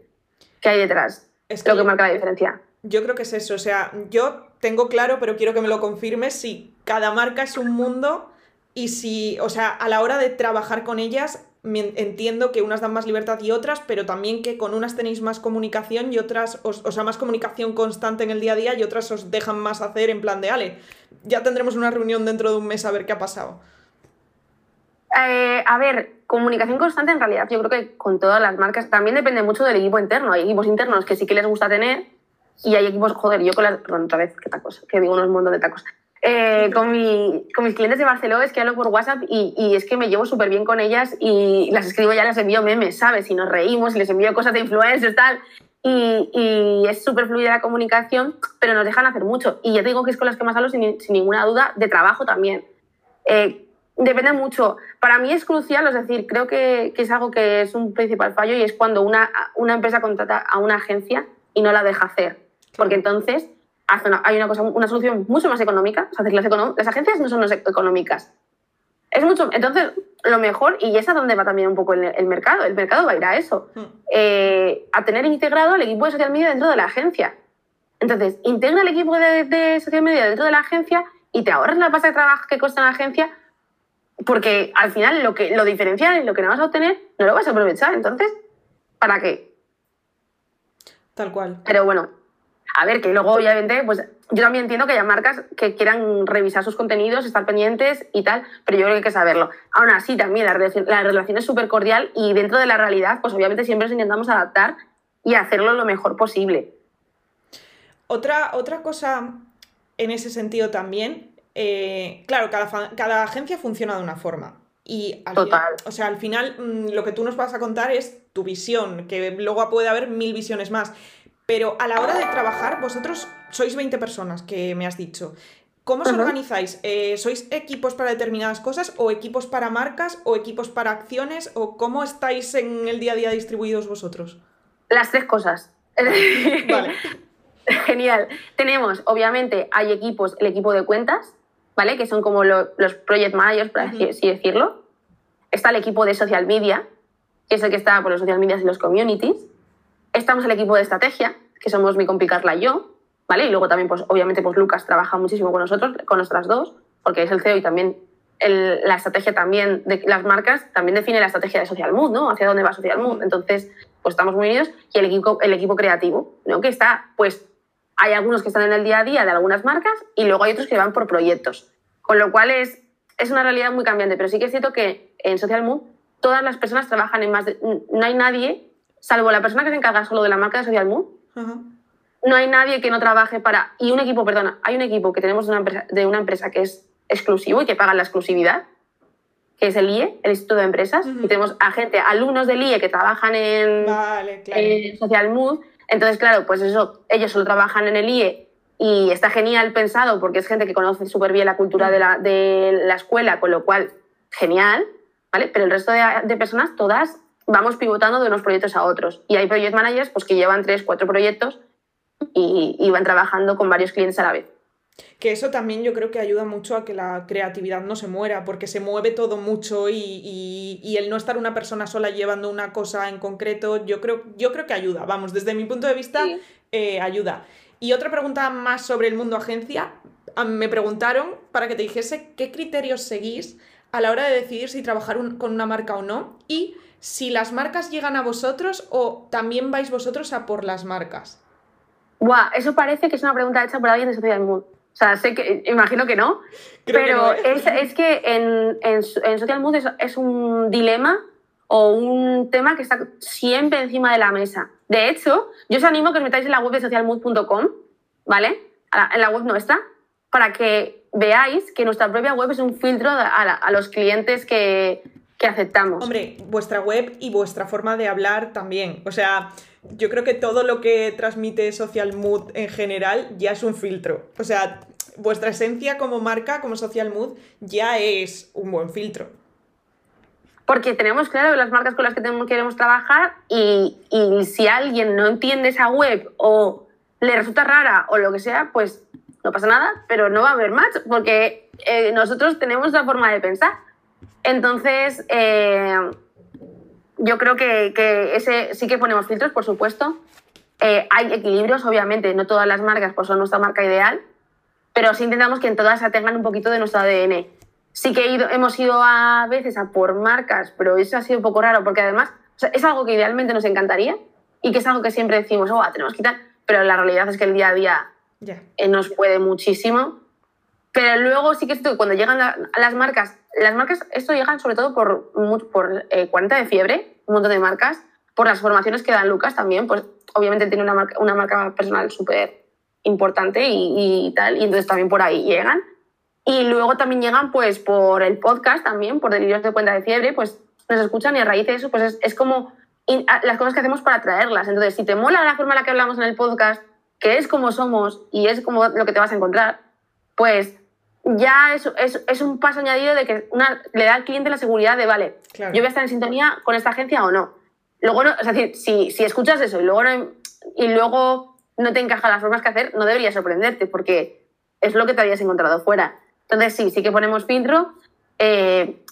Speaker 2: que hay detrás es lo que marca la diferencia.
Speaker 1: Yo creo que es eso, o sea, yo tengo claro, pero quiero que me lo confirmes, si cada marca es un mundo y si, o sea, a la hora de trabajar con ellas, entiendo que unas dan más libertad y otras, pero también que con unas tenéis más comunicación y otras, o sea, más comunicación constante en el día a día y otras os dejan más hacer en plan de, ale, ya tendremos una reunión dentro de un mes a ver qué ha pasado.
Speaker 2: Eh, a ver, comunicación constante en realidad, yo creo que con todas las marcas también depende mucho del equipo interno. Hay equipos internos que sí que les gusta tener y hay equipos, joder, yo con la, perdón, otra vez, qué tacos, que digo unos montón de tacos. Eh, con, mi, con, mis clientes de Barcelona es que hablo por WhatsApp y, y es que me llevo súper bien con ellas y las escribo ya, les envío memes, ¿sabes? Y nos reímos y les envío cosas de influencers, tal. Y, y es súper fluida la comunicación, pero nos dejan hacer mucho. Y ya te digo que es con las que más hablo sin, sin ninguna duda, de trabajo también. Eh, depende mucho. Para mí es crucial, es decir, creo que, que, es algo que es un principal fallo y es cuando una, una empresa contrata a una agencia y no la deja hacer porque entonces hay una, cosa, una solución mucho más económica. las, agencias no son económicas. Es mucho. Entonces, lo mejor, y es a donde va también un poco el, el mercado, el mercado va a ir a eso,
Speaker 1: Mm.
Speaker 2: eh, a tener integrado el equipo de social media dentro de la agencia. Entonces, integra el equipo de, de social media dentro de la agencia y te ahorras la pasta de trabajo que cuesta la agencia, porque al final lo que lo diferencial y lo que no vas a obtener no lo vas a aprovechar. Entonces, ¿para qué?
Speaker 1: Tal cual.
Speaker 2: Pero bueno, a ver, que luego obviamente, pues yo también entiendo que haya marcas que quieran revisar sus contenidos, estar pendientes y tal, pero yo creo que hay que saberlo. Aún así, también la relación, la relación es súper cordial y dentro de la realidad, pues obviamente siempre nos intentamos adaptar y hacerlo lo mejor posible.
Speaker 1: Otra, otra cosa en ese sentido también, eh, claro, cada, cada agencia funciona de una forma. Y al
Speaker 2: Total.
Speaker 1: final, o sea, al final mm, lo que tú nos vas a contar es tu visión, que luego puede haber mil visiones más. Pero a la hora de trabajar, vosotros sois 20 personas, que me has dicho. ¿Cómo os organizáis? Eh, ¿Sois equipos para determinadas cosas o equipos para marcas o equipos para acciones o cómo estáis en el día a día distribuidos vosotros?
Speaker 2: Las tres cosas. [laughs]
Speaker 1: Vale.
Speaker 2: Genial. Tenemos, obviamente, hay equipos, el equipo de cuentas, ¿vale? Que son como lo- los project managers, por así, así decirlo. Está el equipo de social media, que es el que está por los social medias y los communities. Estamos el equipo de estrategia, que somos mi compi Carla y yo, ¿vale? Y luego también, pues, obviamente, pues Lucas trabaja muchísimo con nosotros, con nuestras dos, porque es el CEO y también la estrategia también de las marcas también define la estrategia de Social Mood, ¿no? Hacia dónde va Social Mood. Entonces, pues estamos muy unidos. Y el equipo, el equipo creativo, ¿no? Que está, pues, hay algunos que están en el día a día de algunas marcas y luego hay otros que van por proyectos. Con lo cual es, es una realidad muy cambiante. Pero sí que es cierto que en Social Mood todas las personas trabajan en más de... No hay nadie, salvo la persona que se encarga solo de la marca de Social Mood, no hay nadie que no trabaje para... Y un equipo, perdona, hay un equipo que tenemos de una empresa, de una empresa que es exclusivo y que paga la exclusividad, que es el IE, el Instituto de Empresas, y tenemos a gente, alumnos del IE que trabajan en,
Speaker 1: Vale, claro.
Speaker 2: en Social Mood. Entonces, claro, pues eso, ellos solo trabajan en el IE y está genial pensado porque es gente que conoce súper bien la cultura de la, de la escuela, con lo cual, genial, ¿vale? Pero el resto de, de personas, todas, vamos pivotando de unos proyectos a otros. Y hay project managers pues, que llevan tres, cuatro proyectos y, y van trabajando con varios clientes a la vez.
Speaker 1: Que eso también yo creo que ayuda mucho a que la creatividad no se muera, porque se mueve todo mucho y, y- y el no estar una persona sola llevando una cosa en concreto, yo creo, yo creo que ayuda, vamos, desde mi punto de vista,
Speaker 2: Sí.
Speaker 1: eh, ayuda. Y otra pregunta más sobre el mundo agencia, ah, me preguntaron para que te dijese qué criterios seguís a la hora de decidir si trabajar un- con una marca o no y si las marcas llegan a vosotros o también vais vosotros a por las marcas.
Speaker 2: Buah, eso parece que es una pregunta hecha por alguien de Social Mood. O sea, sé que, imagino que no,
Speaker 1: Creo que
Speaker 2: pero
Speaker 1: no, ¿eh?
Speaker 2: es, es que en, en, en Social Mood es, es un dilema o un tema que está siempre encima de la mesa. De hecho, yo os animo a que os metáis en la web de socialmood.com, ¿vale? En la web nuestra, para que veáis que nuestra propia web es un filtro a, la- a los clientes que, que aceptamos.
Speaker 1: Hombre, vuestra web y vuestra forma de hablar también. O sea, yo creo que todo lo que transmite Social Mood en general ya es un filtro. O sea, vuestra esencia como marca, como Social Mood, ya es un buen filtro.
Speaker 2: Porque tenemos claro las marcas con las que tenemos- queremos trabajar y, y si alguien no entiende esa web o le resulta rara o lo que sea, pues no pasa nada, pero no va a haber match porque eh, nosotros tenemos esa forma de pensar. Entonces, eh, yo creo que, que ese sí que ponemos filtros, por supuesto. Eh, hay equilibrios, obviamente, no todas las marcas pues, son nuestra marca ideal, pero sí intentamos que en todas se tengan un poquito de nuestro ADN. Sí que he ido- hemos ido a veces a por marcas, pero eso ha sido un poco raro porque además o sea, es algo que idealmente nos encantaría y que es algo que siempre decimos, oh, tenemos que quitar, pero la realidad es que el día a día
Speaker 1: Ya.
Speaker 2: eh, nos puede muchísimo. Pero luego sí que es que cuando llegan la- las marcas, las marcas, esto llegan sobre todo por, por eh, 40 de fiebre, un montón de marcas, por las formaciones que dan Lucas también, pues obviamente tiene una marca, una marca personal súper importante y, tal, y entonces también por ahí llegan. Y luego también llegan pues por el podcast también, por Delirios de Cuenta de Fiebre, pues nos escuchan y a raíz de eso pues es, es como las cosas que hacemos para atraerlas. Entonces, si te mola la forma en la que hablamos en el podcast, que es como somos y es como lo que te vas a encontrar, pues ya es, es, es un paso añadido de que una, le da al cliente la seguridad de, vale,
Speaker 1: Claro.
Speaker 2: yo voy a estar en sintonía con esta agencia o no. Luego, no, es decir, si, si escuchas eso y luego, no, y luego no te encaja las formas que hacer, no debería sorprenderte porque es lo que te habías encontrado fuera. Entonces, sí, sí que ponemos filtro. Eh,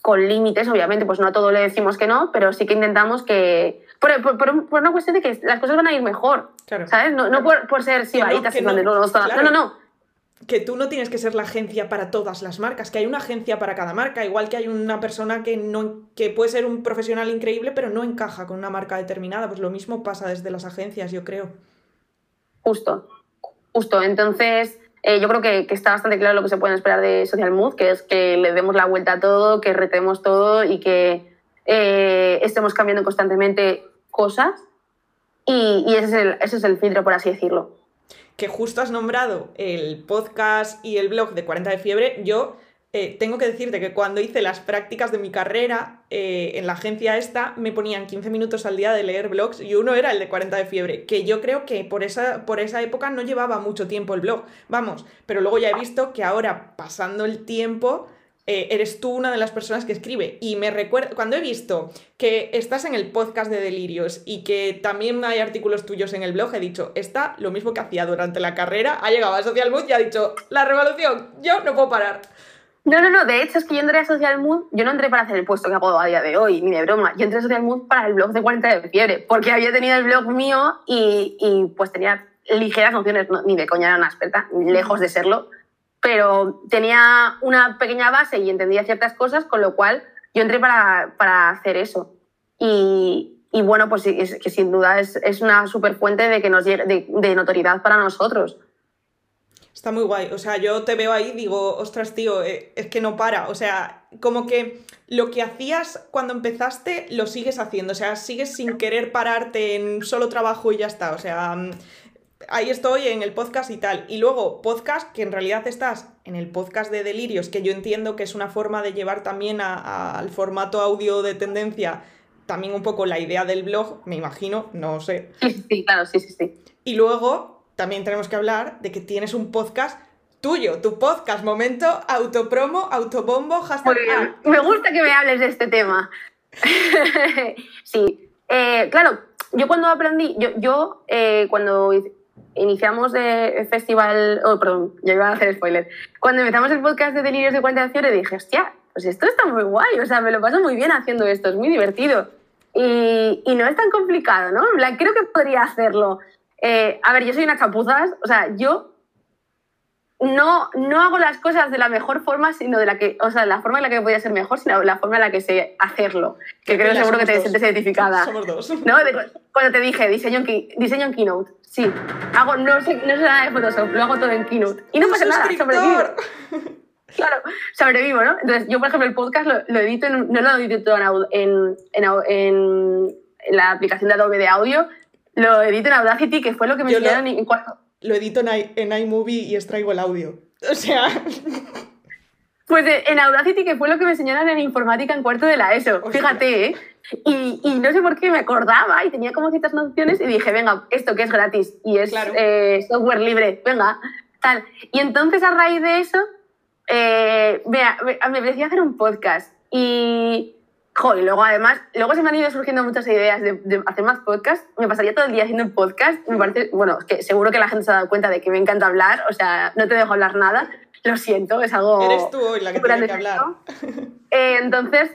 Speaker 2: con límites, obviamente, pues no a todo le decimos que no, pero sí que intentamos que... Por, por- por- por una cuestión de que las cosas van a ir mejor,
Speaker 1: Claro.
Speaker 2: ¿sabes? No, no por, por ser sibaritas, de,
Speaker 1: no,
Speaker 2: no, no, no,
Speaker 1: claro.
Speaker 2: no, no.
Speaker 1: Que tú no tienes que ser la agencia para todas las marcas, que hay una agencia para cada marca, igual que hay una persona que no que puede ser un profesional increíble, pero no encaja con una marca determinada, pues lo mismo pasa desde las agencias, yo creo.
Speaker 2: Justo, justo. Entonces, eh, yo creo que, que está bastante claro lo que se puede esperar de Social Mood, que es que le demos la vuelta a todo, que retemos todo y que eh, estemos cambiando constantemente cosas. Y, y ese, es el, ese es el filtro, por así decirlo.
Speaker 1: Que justo has nombrado el podcast y el blog de 40 de fiebre, yo eh, tengo que decirte que cuando hice las prácticas de mi carrera eh, en la agencia esta, me ponían 15 minutos al día de leer blogs y uno era el de 40 de fiebre, que yo creo que por esa, por esa época no llevaba mucho tiempo el blog, vamos, pero luego ya he visto que ahora, pasando el tiempo, eh, eres tú una de las personas que escribe. Y me recuerda, cuando he visto que estás en el podcast de Delirios y que también hay artículos tuyos en el blog, he dicho, está lo mismo que hacía durante la carrera, ha llegado a Social Mood y ha dicho, la revolución, yo no puedo parar.
Speaker 2: No, no, no. De hecho, es que yo entré a Social Mood, yo no entré para hacer el puesto que hago a día de hoy, ni de broma. Yo entré a Social Mood para el blog de 40 de fiebre, porque había tenido el blog mío y, y, pues tenía ligeras nociones, no, ni de coña era una experta, lejos de serlo, pero tenía una pequeña base y entendía ciertas cosas, con lo cual yo entré para, para hacer eso. Y, bueno, pues es, que sin duda es, es una super fuente de, que nos llegue, de notoriedad para nosotros.
Speaker 1: Está muy guay. O sea, yo te veo ahí y digo, ostras, tío, eh, es que no para. O sea, como que lo que hacías cuando empezaste lo sigues haciendo. O sea, sigues sin querer pararte en solo trabajo y ya está. O sea, mm, ahí estoy en el podcast y tal. Y luego, podcast, que en realidad estás en el podcast de Delirios, que yo entiendo que es una forma de llevar también a- a- al formato audio de tendencia también un poco la idea del blog, me imagino, no sé.
Speaker 2: Sí, sí, sí, claro, sí, sí, sí.
Speaker 1: Y luego también tenemos que hablar de que tienes un podcast tuyo, tu podcast, momento, autopromo, autobombo, hashtag.
Speaker 2: Bien. Me gusta que me hables de este tema. [laughs] sí, eh, claro, yo cuando aprendí, yo, yo eh, cuando iniciamos el festival, oh, perdón, ya iba a hacer spoiler, cuando empezamos el podcast de Delirios de 40 de Fiebre dije, hostia, pues esto está muy guay, o sea, me lo paso muy bien haciendo esto, es muy divertido. Y, y no es tan complicado, ¿no? En plan, creo que podría hacerlo. Eh, a ver, yo soy una chapuzas, o sea, yo no, no hago las cosas de la mejor forma, sino de la que, o sea, la forma en la que podía ser mejor, sino la forma en la que sé hacerlo. Que creo seguro que te
Speaker 1: dos.
Speaker 2: sientes identificada.
Speaker 1: Somos dos.
Speaker 2: ¿No? De cu- cuando te dije diseño en, diseño en Keynote, sí. Hago, no, sé, no sé nada de Photoshop, lo hago todo en Keynote. Y no
Speaker 1: ¡Un
Speaker 2: pasa nada, sobrevivo. [laughs] Claro, sobrevivo, ¿no? Entonces, yo, por ejemplo, el podcast lo, lo edito, en, no lo edito todo en, en, en la aplicación de Adobe de audio, lo edito en Audacity, que fue lo que me enseñaron en, cuarto.
Speaker 1: Lo edito en, iMovie y extraigo el audio. [laughs] O sea,
Speaker 2: Pues eh, en Audacity, que fue lo que me enseñaron en informática en cuarto de la ESO, fíjate, ¿eh? Y, y no sé por qué me acordaba y tenía como ciertas nociones y dije, venga, esto que es gratis y es
Speaker 1: Claro.
Speaker 2: eh, software libre, venga, tal. Y entonces a raíz de eso, eh, me, apetecía hacer un podcast y, jo, y luego además, luego se me han ido surgiendo muchas ideas de, de hacer más podcasts, me pasaría todo el día haciendo un podcast, me parece, bueno, es que seguro que la gente se ha dado cuenta de que me encanta hablar, o sea, no te dejo hablar nada, lo siento, es algo...
Speaker 1: eres tú hoy la que tiene que hablar.
Speaker 2: Eh, entonces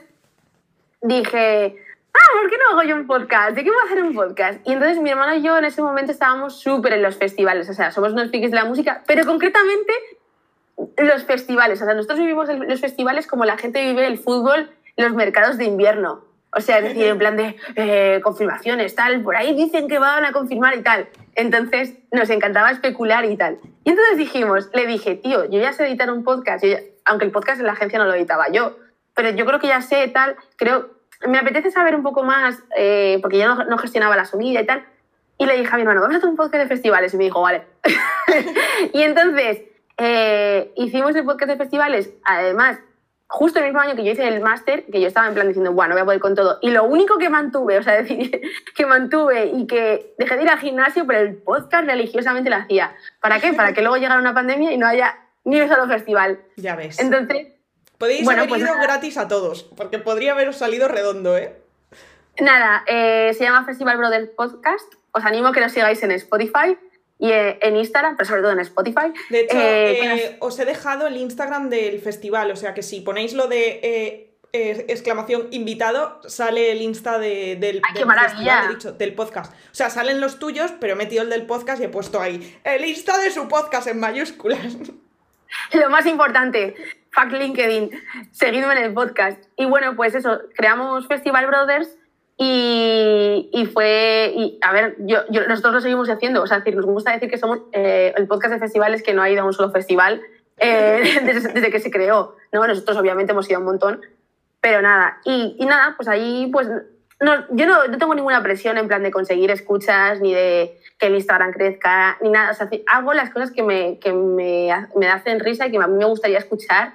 Speaker 2: dije, ah, ¿por qué no hago yo un podcast? ¿De qué voy a hacer un podcast? Y entonces mi hermano y yo en ese momento estábamos súper en los festivales, o sea, somos unos frikis de la música, pero concretamente los festivales, o sea, nosotros vivimos los festivales como la gente vive el fútbol, los mercados de invierno. O sea, es decir, en plan de eh, confirmaciones, tal, por ahí dicen que van a confirmar y tal. Entonces nos encantaba especular y tal. Y entonces dijimos, le dije, tío, yo ya sé editar un podcast, aunque el podcast en la agencia no lo editaba yo, pero yo creo que ya sé tal, creo, me apetece saber un poco más, eh, porque yo no, no gestionaba la subida y tal. Y le dije a mi hermano, vamos a hacer un podcast de festivales. Y me dijo, vale. [laughs] y entonces eh, hicimos el podcast de festivales, además, justo el mismo año que yo hice el máster, que yo estaba en plan diciendo, bueno, voy a poder con todo. Y lo único que mantuve, o sea, [laughs] decir, que mantuve y que dejé de ir al gimnasio, pero el podcast religiosamente lo hacía. ¿Para qué? Para que luego llegara una pandemia y no haya ni un solo festival.
Speaker 1: Ya ves.
Speaker 2: Entonces,
Speaker 1: Podéis
Speaker 2: bueno,
Speaker 1: haber
Speaker 2: pues
Speaker 1: ido
Speaker 2: nada.
Speaker 1: gratis a todos, porque podría haberos salido redondo, ¿eh?
Speaker 2: Nada, eh, se llama Festival Brothers Podcast. Os animo a que nos sigáis en Spotify y eh, en Instagram, pero sobre todo en Spotify.
Speaker 1: De hecho,
Speaker 2: Eh, nos-
Speaker 1: os he dejado el Instagram del festival, o sea que si ponéis lo de exclamación invitado, sale el Insta de- del,
Speaker 2: ¡Ay, qué
Speaker 1: del festival, he dicho, del podcast. O sea, salen los tuyos, pero he metido el del podcast y he puesto ahí el Insta de su podcast en mayúsculas.
Speaker 2: Lo más importante, fuck LinkedIn, seguidme en el podcast. Y bueno, pues eso, creamos Festival Brothers y, fue, a ver, nosotros lo seguimos haciendo, o sea, decir, nos gusta decir que somos eh, el podcast de festivales que no ha ido a un solo festival eh, [laughs] desde, desde que se creó, ¿no? Nosotros obviamente hemos ido a un montón, pero nada, y, y nada, pues ahí, pues, no, yo no, no tengo ninguna presión en plan de conseguir escuchas, ni de que el Instagram crezca, ni nada, o sea, hago las cosas que me, que me, me hacen risa y que a mí me gustaría escuchar,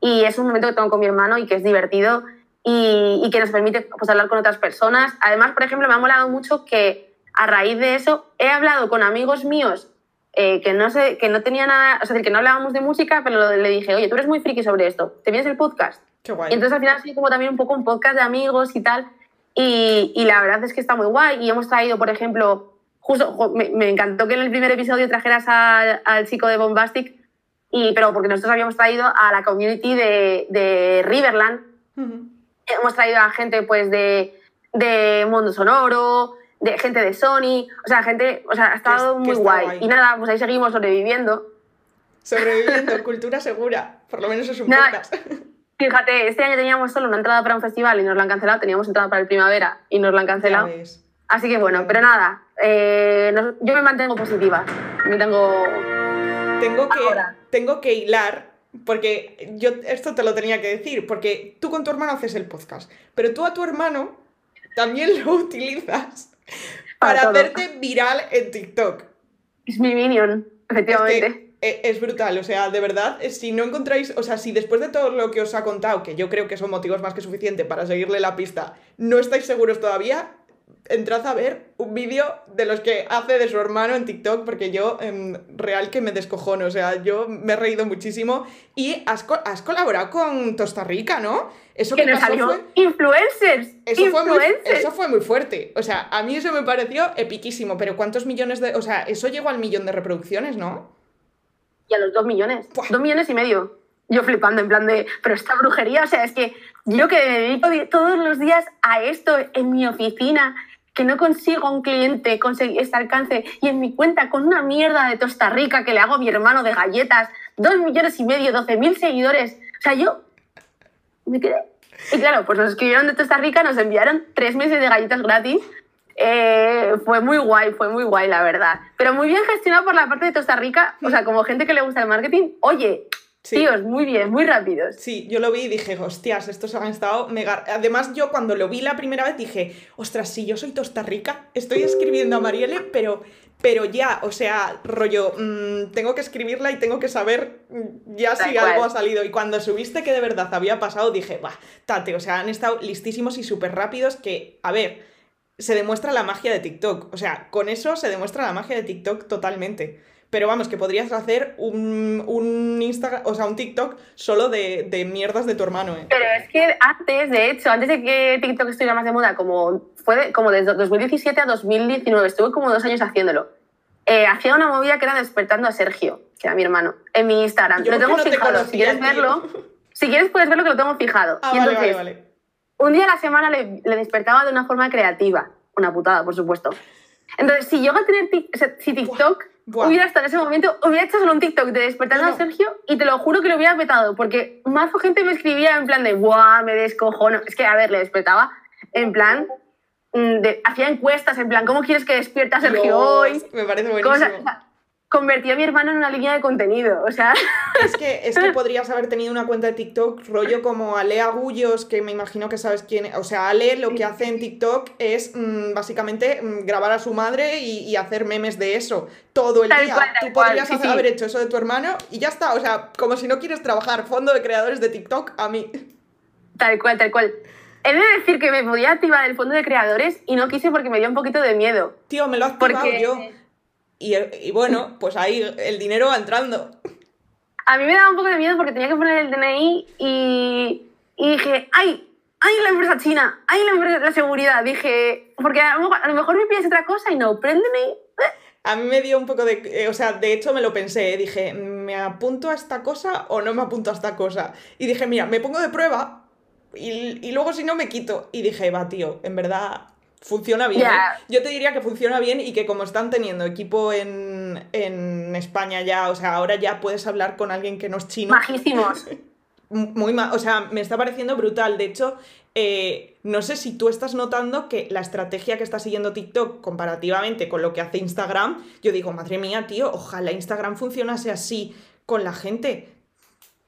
Speaker 2: y es un momento que tengo con mi hermano y que es divertido y, y que nos permite pues, hablar con otras personas. Además, por ejemplo, me ha molado mucho que a raíz de eso he hablado con amigos míos eh, que, no sé, que no tenían nada, o sea, que no hablábamos de música, pero le dije, oye, tú eres muy friki sobre esto, ¿te vienes el podcast?
Speaker 1: Qué guay.
Speaker 2: Y entonces al final ha sido como también un poco un podcast de amigos y tal. Y, y la verdad es que está muy guay. Y hemos traído, por ejemplo, justo, me, me encantó que en el primer episodio trajeras al, al chico de Bombastic, y, pero porque nosotros habíamos traído a la community de, de Riverland. Hemos traído a gente pues de, de Mundo Sonoro, de gente de Sony, o sea, gente, o sea, ha estado muy guay.
Speaker 1: guay.
Speaker 2: Y nada, pues ahí seguimos sobreviviendo.
Speaker 1: Sobreviviendo, [laughs] cultura segura. Por lo menos es un
Speaker 2: Nada.
Speaker 1: podcast.
Speaker 2: Fíjate, este año teníamos solo una entrada para un festival y nos la han cancelado, teníamos entrada para el primavera y nos la han cancelado. Así que bueno, pero nada, eh, no- yo me mantengo positiva. Me tengo...
Speaker 1: Tengo que,
Speaker 2: Ahora.
Speaker 1: tengo que hilar, porque yo esto te lo tenía que decir, porque tú con tu hermano haces el podcast, pero tú a tu hermano también lo [laughs] utilizas
Speaker 2: Para
Speaker 1: para hacerte viral en TikTok.
Speaker 2: Es mi minion, efectivamente.
Speaker 1: Es brutal, o sea, de verdad, eh, si no encontráis, o sea, si después de todo lo que os ha contado, que yo creo que son motivos más que suficiente para seguirle la pista, no estáis seguros todavía, entrad a ver un vídeo de los que hace de su hermano en TikTok, porque yo, em, real que me descojono, o sea, yo me he reído muchísimo. Y has, co- has colaborado con Costa Rica, ¿no? Eso
Speaker 2: que
Speaker 1: que
Speaker 2: nos
Speaker 1: pasó
Speaker 2: salió
Speaker 1: fue...
Speaker 2: influencers.
Speaker 1: Eso fue, muy,
Speaker 2: influencers.
Speaker 1: eso fue muy fuerte. O sea, a mí eso me pareció epiquísimo. Pero ¿cuántos millones de.? O sea, eso llegó al millón de reproducciones, ¿no?
Speaker 2: Y a los dos millones.
Speaker 1: Buah.
Speaker 2: Dos millones y medio. Yo flipando, en plan de, pero esta brujería, o sea, es que yo que me dedico di- todos los días a esto en mi oficina, que no consigo un cliente conseguir este alcance y en mi cuenta con una mierda de Costa Rica que le hago a mi hermano de galletas, dos millones y medio, doce mil seguidores. O sea, yo me quedé. Y claro, pues nos escribieron de Costa Rica, nos enviaron tres meses de galletas gratis. Eh, fue muy guay, fue muy guay, la verdad. Pero muy bien gestionado por la parte de Costa Rica, o sea, como gente que le gusta el marketing. Oye,
Speaker 1: Sí.
Speaker 2: tíos, muy bien, muy rápidos.
Speaker 1: Sí, yo lo vi y dije, hostias, estos han estado mega... Además, yo cuando lo vi la primera vez dije, ostras, si yo soy Costa Rica, estoy escribiendo a Marielle, pero, pero ya, o sea, rollo, mm, tengo que escribirla y tengo que saber mm, ya si algo ha salido. Y cuando subiste que de verdad había pasado, dije, va, tate, o sea, han estado listísimos y súper rápidos que, a ver, se demuestra la magia de TikTok. O sea, con eso se demuestra la magia de TikTok totalmente. Pero vamos, que podrías hacer un, un Instagram, o sea, un TikTok solo de, de mierdas de tu hermano, ¿eh?
Speaker 2: Pero es que antes, de hecho, antes de que TikTok estuviera más de moda, como fue de- como desde 2017 a 2019, estuve como dos años haciéndolo. eh, hacía una movida que era despertando a Sergio, que era mi hermano, en mi Instagram.
Speaker 1: Yo
Speaker 2: lo tengo
Speaker 1: no te
Speaker 2: fijado. Si quieres
Speaker 1: tío.
Speaker 2: verlo, si quieres puedes verlo que lo tengo fijado.
Speaker 1: Ah,
Speaker 2: y
Speaker 1: vale,
Speaker 2: entonces,
Speaker 1: vale, vale.
Speaker 2: Un día a la semana le, le despertaba de una forma creativa. Una putada, por supuesto. Entonces, si yo a tener o sea, si TikTok
Speaker 1: Buah.
Speaker 2: hubiera estado en ese momento, hubiera hecho solo un TikTok de despertando
Speaker 1: No,
Speaker 2: a Sergio y te lo juro que lo hubiera petado, porque más gente me escribía en plan de, ¡buah, me descojono! Es que, a ver, le despertaba en plan, mm, de- hacía encuestas en plan, ¿cómo quieres que despierte a Sergio
Speaker 1: Dios,
Speaker 2: hoy?
Speaker 1: Me parece buenísimo.
Speaker 2: Cosas, o sea, convertí a mi hermano en una línea de contenido, o sea,
Speaker 1: Es que, es que podrías haber tenido una cuenta de TikTok rollo como Ale Agullos, que me imagino que sabes quién es. O sea, Ale lo que hace en TikTok es mm, básicamente mm, grabar a su madre y, y hacer memes de eso todo el
Speaker 2: Tal
Speaker 1: día.
Speaker 2: cual,
Speaker 1: Tú podrías
Speaker 2: sí,
Speaker 1: hacer-
Speaker 2: sí.
Speaker 1: haber hecho eso de tu hermano y ya está. O sea, como si no quieres trabajar. Fondo de creadores de TikTok a mí.
Speaker 2: tal cual, tal cual. He de decir que me podía activar el fondo de creadores y no quise porque me dio un poquito de miedo.
Speaker 1: Tío, me lo ha activado
Speaker 2: Porque-
Speaker 1: yo. Y, y bueno, pues ahí el dinero va entrando.
Speaker 2: A mí me daba un poco de miedo porque tenía que poner el DNI y, y dije, ¡ay! ¡ay, la empresa china! ¡ay, la, empresa, la seguridad! Dije, porque a lo, mejor, a lo mejor me pides otra cosa y no, pero el DNI... eh,
Speaker 1: A mí me dio un poco de... eh, o sea, de hecho me lo pensé, dije, ¿me apunto a esta cosa o no me apunto a esta cosa? Y dije, mira, me pongo de prueba y, y luego si no me quito. Y dije, va, tío, en verdad funciona bien. ¿eh? Yo te diría que funciona bien y que como están teniendo equipo en, en España ya, o sea, ahora ya puedes hablar con alguien que no es chino.
Speaker 2: Majísimos. [laughs]
Speaker 1: Muy ma- o sea, me está pareciendo brutal. De hecho, eh, no sé si tú estás notando que la estrategia que está siguiendo TikTok comparativamente con lo que hace Instagram, yo digo, madre mía, tío, ojalá Instagram funcionase así con la gente.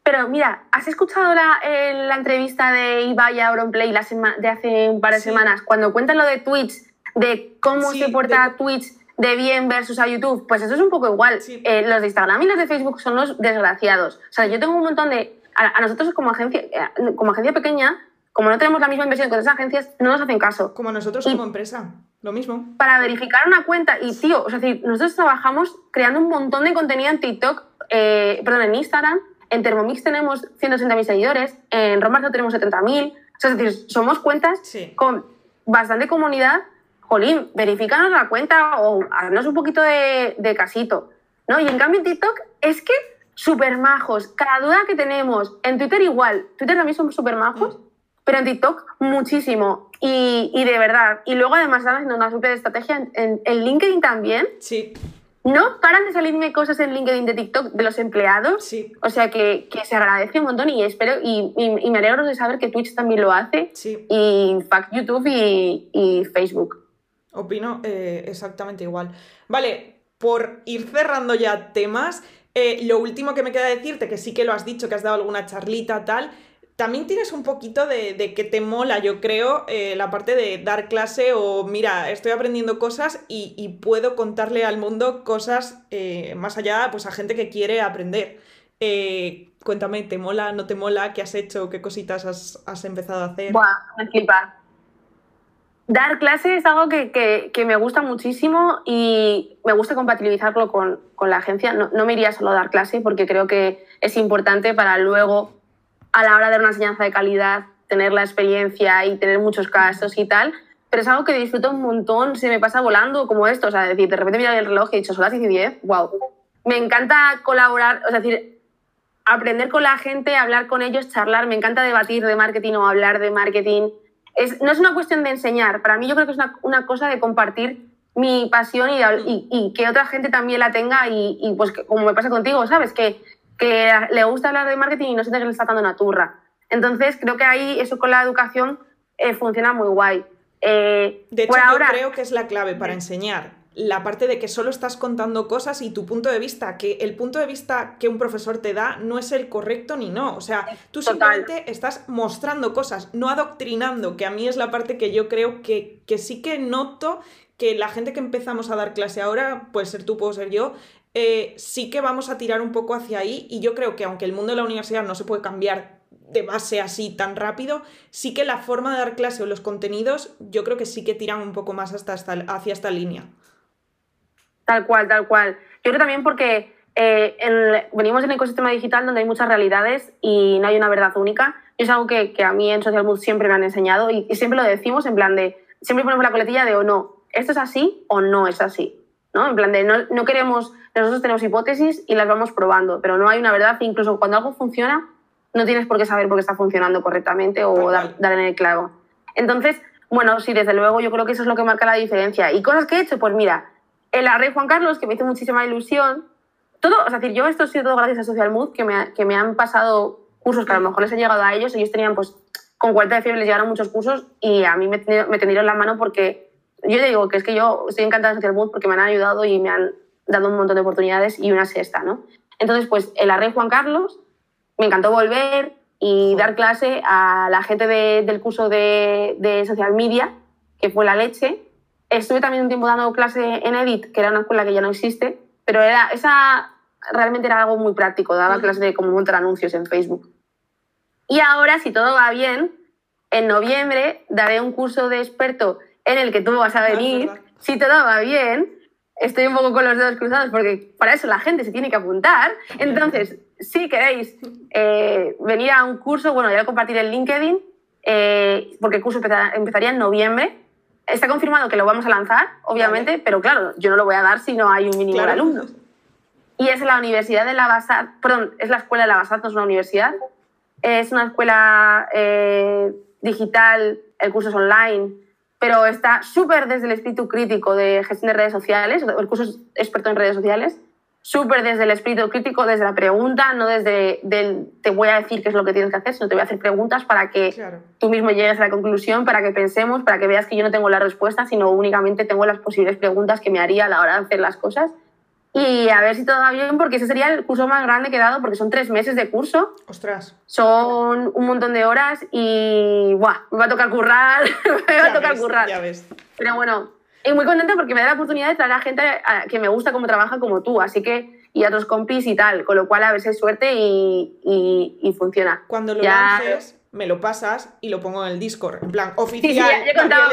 Speaker 2: Pero mira, ¿has escuchado la, eh, la entrevista de Ibai a Auronplay la sema- de hace un par de
Speaker 1: Sí.
Speaker 2: semanas? Cuando cuentan lo de Twitch, de cómo
Speaker 1: Sí,
Speaker 2: se porta
Speaker 1: de-
Speaker 2: Twitch de bien versus a YouTube, pues eso es un poco igual.
Speaker 1: Sí.
Speaker 2: Eh, los de Instagram y los de Facebook son los desgraciados. O sea, yo tengo un montón de... A, a nosotros como agencia, eh, como agencia pequeña, como no tenemos la misma inversión que otras agencias, no nos hacen caso.
Speaker 1: Como nosotros
Speaker 2: Y-
Speaker 1: como empresa, lo mismo.
Speaker 2: para verificar una cuenta. Y, tío, o sea, es decir, nosotros trabajamos creando un montón de contenido en TikTok, eh, perdón, en Instagram. En Thermomix tenemos 160.000 seguidores, en Romarzo tenemos 70.000. O sea, es decir, somos cuentas
Speaker 1: Sí.
Speaker 2: con bastante comunidad. Jolín, verifícanos la cuenta o haznos un poquito de, de casito. ¿no? Y en cambio en TikTok es que súper majos. Cada duda que tenemos, en Twitter igual. Twitter también somos súper majos. Pero en TikTok muchísimo. Y, y de verdad. Y luego además están haciendo una súper estrategia en, en- en LinkedIn también.
Speaker 1: Sí,
Speaker 2: No paran de salirme cosas en LinkedIn de TikTok de los empleados.
Speaker 1: sí,
Speaker 2: O sea que, que se agradece un montón y espero y, y- y me alegro de saber que Twitch también lo hace.
Speaker 1: sí.
Speaker 2: Y fact YouTube y, y Facebook.
Speaker 1: Opino eh, exactamente igual. Vale, por ir cerrando ya temas, eh, lo último que me queda decirte, que sí que lo has dicho, que has dado alguna charlita, tal, también tienes un poquito de, de que te mola, yo creo, eh, la parte de dar clase o, mira, estoy aprendiendo cosas y, y puedo contarle al mundo cosas eh, más allá, pues a gente que quiere aprender. Eh, cuéntame, ¿te mola, no te mola? ¿Qué has hecho? ¿Qué cositas has, has empezado a hacer?
Speaker 2: Buah, me flipa. Dar clase es algo que, que- que me gusta muchísimo y me gusta compatibilizarlo con, con la agencia. No, no me iría solo a dar clase porque creo que es importante para luego, a la hora de dar una enseñanza de calidad, tener la experiencia y tener muchos casos y tal. Pero es algo que disfruto un montón, se me pasa volando como esto. O sea, decir, de repente mira el reloj y he dicho, son las 10 y 10, wow. Me encanta colaborar, o sea, decir, aprender con la gente, hablar con ellos, charlar. Me encanta debatir de marketing o hablar de marketing. Es, no es una cuestión de enseñar. Para mí yo creo que es una, cosa de compartir mi pasión y, y- y que otra gente también la tenga y, pues como me pasa contigo, ¿sabes? Que, que le gusta hablar de marketing y no siente que le está dando una turra. Entonces creo que ahí eso con la educación eh, funciona muy guay. Eh,
Speaker 1: De hecho,
Speaker 2: por
Speaker 1: yo
Speaker 2: ahora,
Speaker 1: creo que es la clave para enseñar. La parte de que solo estás contando cosas y tu punto de vista, que el punto de vista que un profesor te da no es el correcto ni no. O sea, tú
Speaker 2: Total.
Speaker 1: simplemente estás mostrando cosas, no adoctrinando, que a mí es la parte que yo creo que, que sí que noto que la gente que empezamos a dar clase ahora, puede ser tú, puedo ser yo, eh, sí que vamos a tirar un poco hacia ahí y yo creo que aunque el mundo de la universidad no se puede cambiar de base así tan rápido, sí que la forma de dar clase o los contenidos, yo creo que sí que tiran un poco más hasta esta- hacia esta línea.
Speaker 2: Tal cual, tal cual. Yo creo también porque eh, en- venimos en el ecosistema digital donde hay muchas realidades y no hay una verdad única. Es algo que, a mí en Social Mood siempre me han enseñado y, y siempre lo decimos en plan de, siempre ponemos la coletilla de o no, esto es así o no es así. ¿no? En plan de, no, no queremos, nosotros tenemos hipótesis y las vamos probando, pero no hay una verdad. Incluso cuando algo funciona, no tienes por qué saber por qué está funcionando correctamente o dar, dar en el clavo. Entonces, bueno, sí, desde luego yo creo que eso es lo que marca la diferencia. ¿Y cosas que he hecho? Pues mira, el Rey Juan Carlos, que me hizo muchísima ilusión. Todo, es decir, yo esto ha sido todo gracias a Social Mood, que me, que me han pasado cursos que a lo mejor les he llegado a ellos. Ellos tenían, pues, con 40 de fiebre les llegaron muchos cursos y a mí me, me tendieron la mano porque yo digo que es que yo estoy encantada de Social Mood porque me han ayudado y me han dado un montón de oportunidades y una es esta, ¿no? Entonces, pues, el Rey Juan Carlos, me encantó volver y dar clase a la gente de- del curso de, de social media, que fue la leche. Estuve también un tiempo dando clase en Edit, que era una escuela que ya no existe, pero era, esa realmente era algo muy práctico, daba
Speaker 1: Ujú.
Speaker 2: clase de cómo montar anuncios en Facebook. Y ahora, si todo va bien, en noviembre daré un curso de experto en el que tú vas a
Speaker 1: Ah,
Speaker 2: venir. Si todo va bien, estoy un poco con los dedos cruzados porque para eso la gente se tiene que apuntar. Entonces, si queréis eh, venir a un curso, bueno, ya lo compartiré en LinkedIn, eh, porque el curso empezaría en noviembre. Está confirmado que lo vamos a lanzar, obviamente, pero claro, yo no lo voy a dar si no hay un mínimo de
Speaker 1: Claro.
Speaker 2: alumnos. Y es la Universidad de la Basat, perdón, es la Escuela de la Basat, no es una universidad. es una escuela eh, digital, el curso es online, pero está súper desde el espíritu crítico de gestión de redes sociales, el curso es experto en redes sociales, súper desde el espíritu crítico, desde la pregunta, no desde del te voy a decir qué es lo que tienes que hacer, sino te voy a hacer preguntas para que tú mismo llegues a la conclusión, para que pensemos, para que veas que yo no tengo la respuesta, sino únicamente tengo las posibles preguntas que me haría a la hora de hacer las cosas. Y a ver si todo va bien, porque ese sería el curso más grande que he dado, porque son tres meses de curso.
Speaker 1: Ostras.
Speaker 2: Son un montón de horas y, ¡buah! Me va a tocar currar, [laughs] me va a tocar currar.
Speaker 1: Ya ves.
Speaker 2: Pero bueno, y muy contenta porque me da la oportunidad de traer a gente que me gusta cómo trabaja como tú, así que y a otros compis y tal, con lo cual a ver si es suerte y, y, funciona.
Speaker 1: Cuando lo lances, me lo pasas y lo pongo en el Discord, en plan oficial.
Speaker 2: Sí, sí, [laughs] contaba,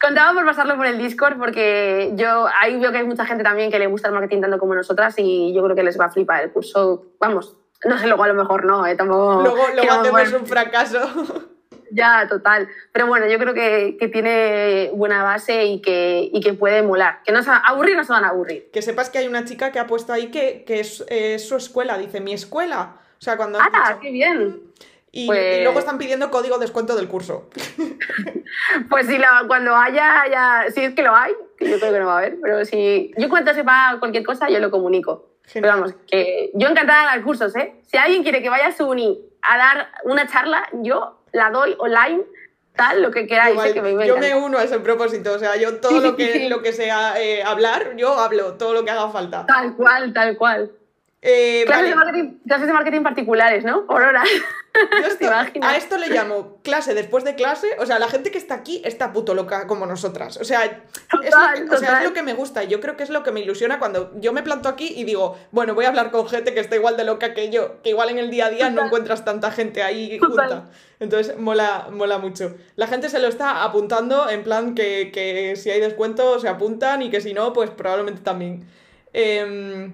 Speaker 2: contaba por pasarlo por el Discord porque yo ahí veo que hay mucha gente también que le gusta el marketing tanto como nosotras y yo creo que les va a flipar el curso. Vamos, no sé, luego a lo mejor no, ¿eh? Tampoco,
Speaker 1: luego, luego hacemos un fracaso.
Speaker 2: Ya, total. Pero bueno, yo creo que, que tiene buena base y que, y que puede molar. Que no se aburrir, no se van a aburrir.
Speaker 1: Que sepas que hay una chica que ha puesto ahí que, que es, su escuela, dice mi escuela. O sea, cuando.
Speaker 2: ¡Ah, qué bien!
Speaker 1: Y, pues luego están pidiendo código de descuento del curso. [laughs]
Speaker 2: pues si cuando haya, ya, si es que lo hay, yo creo que no va a haber, pero si yo cuando sepa cualquier cosa, yo lo comunico. Pero vamos, que yo encantada de dar cursos, ¿eh? Si alguien quiere que vaya a su uni a dar una charla, yo la doy online, tal, lo que queráis. que me
Speaker 1: yo me uno a ese propósito, o sea, yo todo lo [laughs] que, lo que sea eh, hablar, yo hablo, todo lo que haga falta.
Speaker 2: Tal cual, tal cual. Eh, clases, de marketing, clases, de marketing, particulares, ¿no? Por horas. [laughs]
Speaker 1: a esto le llamo clase después de clase. O sea, la gente que está aquí está puto loca como nosotras. O sea, es, lo, o sea es lo que me gusta. Yo creo que es lo que me ilusiona cuando yo me planto aquí y digo, bueno, voy a hablar con gente que está igual de loca que yo. Que igual en el día a día no encuentras tanta gente ahí junta. Entonces, mola, mola mucho. La gente se lo está apuntando en plan que, que si hay descuento se apuntan y que si no, pues probablemente también. Eh,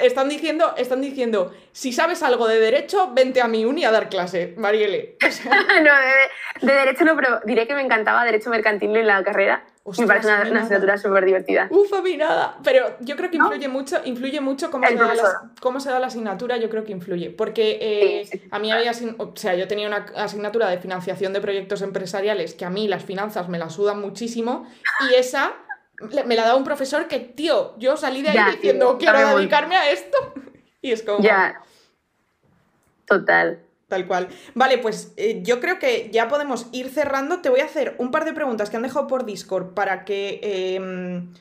Speaker 1: están diciendo, están diciendo, si sabes algo de derecho, vente a mi uni a dar clase, Mariele. [laughs]
Speaker 2: no, de, derecho no, pero diré que me encantaba derecho mercantil en la carrera. me parece una, asignatura súper divertida.
Speaker 1: Uf, a mí nada. Pero yo creo que influye mucho, influye mucho cómo se, da la, cómo se, da la, asignatura, yo creo que influye. Porque eh, a mí había, o sea, yo tenía una asignatura de financiación de proyectos empresariales que a mí las finanzas me la sudan muchísimo y esa me la da un profesor que, tío, yo salí de ahí diciendo, quiero dedicarme a esto. [laughs] Y es como...
Speaker 2: Ya. Total.
Speaker 1: Tal cual. Vale, pues eh, yo creo que ya podemos ir cerrando. Te voy a hacer un par de preguntas que han dejado por Discord para que... Em,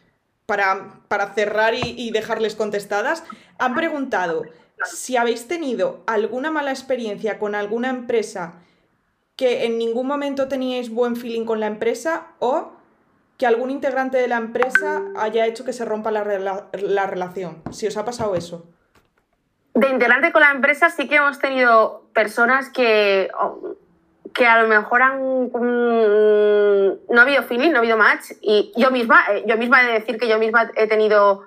Speaker 1: para, para, cerrar y, y dejarles contestadas. Han preguntado si habéis tenido alguna mala experiencia con alguna empresa que en ningún momento teníais buen feeling con la empresa o que algún integrante de la empresa haya hecho que se rompa la, la relación. Si os ha pasado eso.
Speaker 2: De integrante con la empresa sí que hemos tenido personas que, que a lo mejor han, mm, no ha habido feeling, no ha habido match. Y yo misma, eh, yo misma he de decir que yo misma he tenido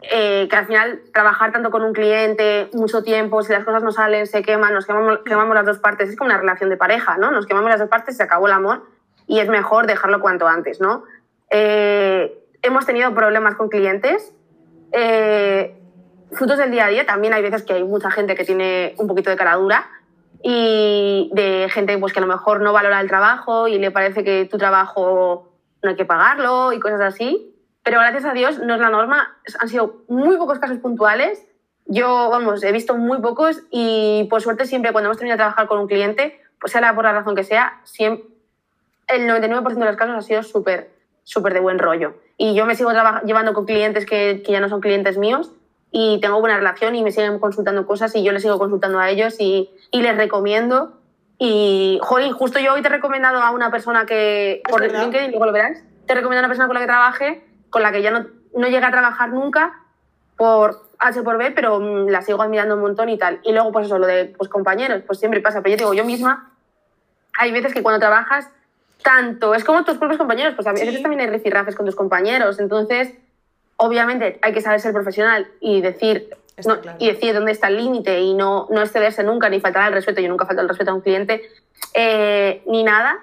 Speaker 2: eh, que al final trabajar tanto con un cliente mucho tiempo, si las cosas no salen, se queman, nos quemamos, las dos partes. Es como una relación de pareja, ¿no? Nos quemamos las dos partes, se acabó el amor y es mejor dejarlo cuanto antes, ¿no? Eh, hemos tenido problemas con clientes. Eh, frutos del día a día, también hay veces que hay mucha gente que tiene un poquito de cara dura y de gente pues, que a lo mejor no valora el trabajo y le parece que tu trabajo no hay que pagarlo y cosas así. Pero gracias a Dios no es la norma, han sido muy pocos casos puntuales. Yo, vamos, he visto muy pocos y por suerte siempre cuando hemos terminado de trabajar con un cliente, pues sea por la razón que sea, siempre, el 99% de los casos ha sido súper, súper de buen rollo. Y yo me sigo llevando con clientes que, que, ya no son clientes míos y tengo buena relación y me siguen consultando cosas y yo les sigo consultando a ellos y, y les recomiendo. Y, joder, justo yo hoy te he recomendado a una persona que, por LinkedIn, luego lo verás, te recomiendo a una persona con la que trabaje, con la que ya no, no llega a trabajar nunca por H por B, pero mm, la sigo admirando un montón y tal. Y luego, pues eso, lo de pues, compañeros, pues siempre pasa. Pero yo digo, yo misma, hay veces que cuando trabajas tanto, es como tus propios compañeros, pues a veces también hay rifirrafes con tus compañeros, entonces obviamente hay que saber ser profesional y decir, y decir dónde está el límite y no, no excederse nunca, ni faltar al respeto, yo nunca falto el respeto a un cliente, eh, ni nada.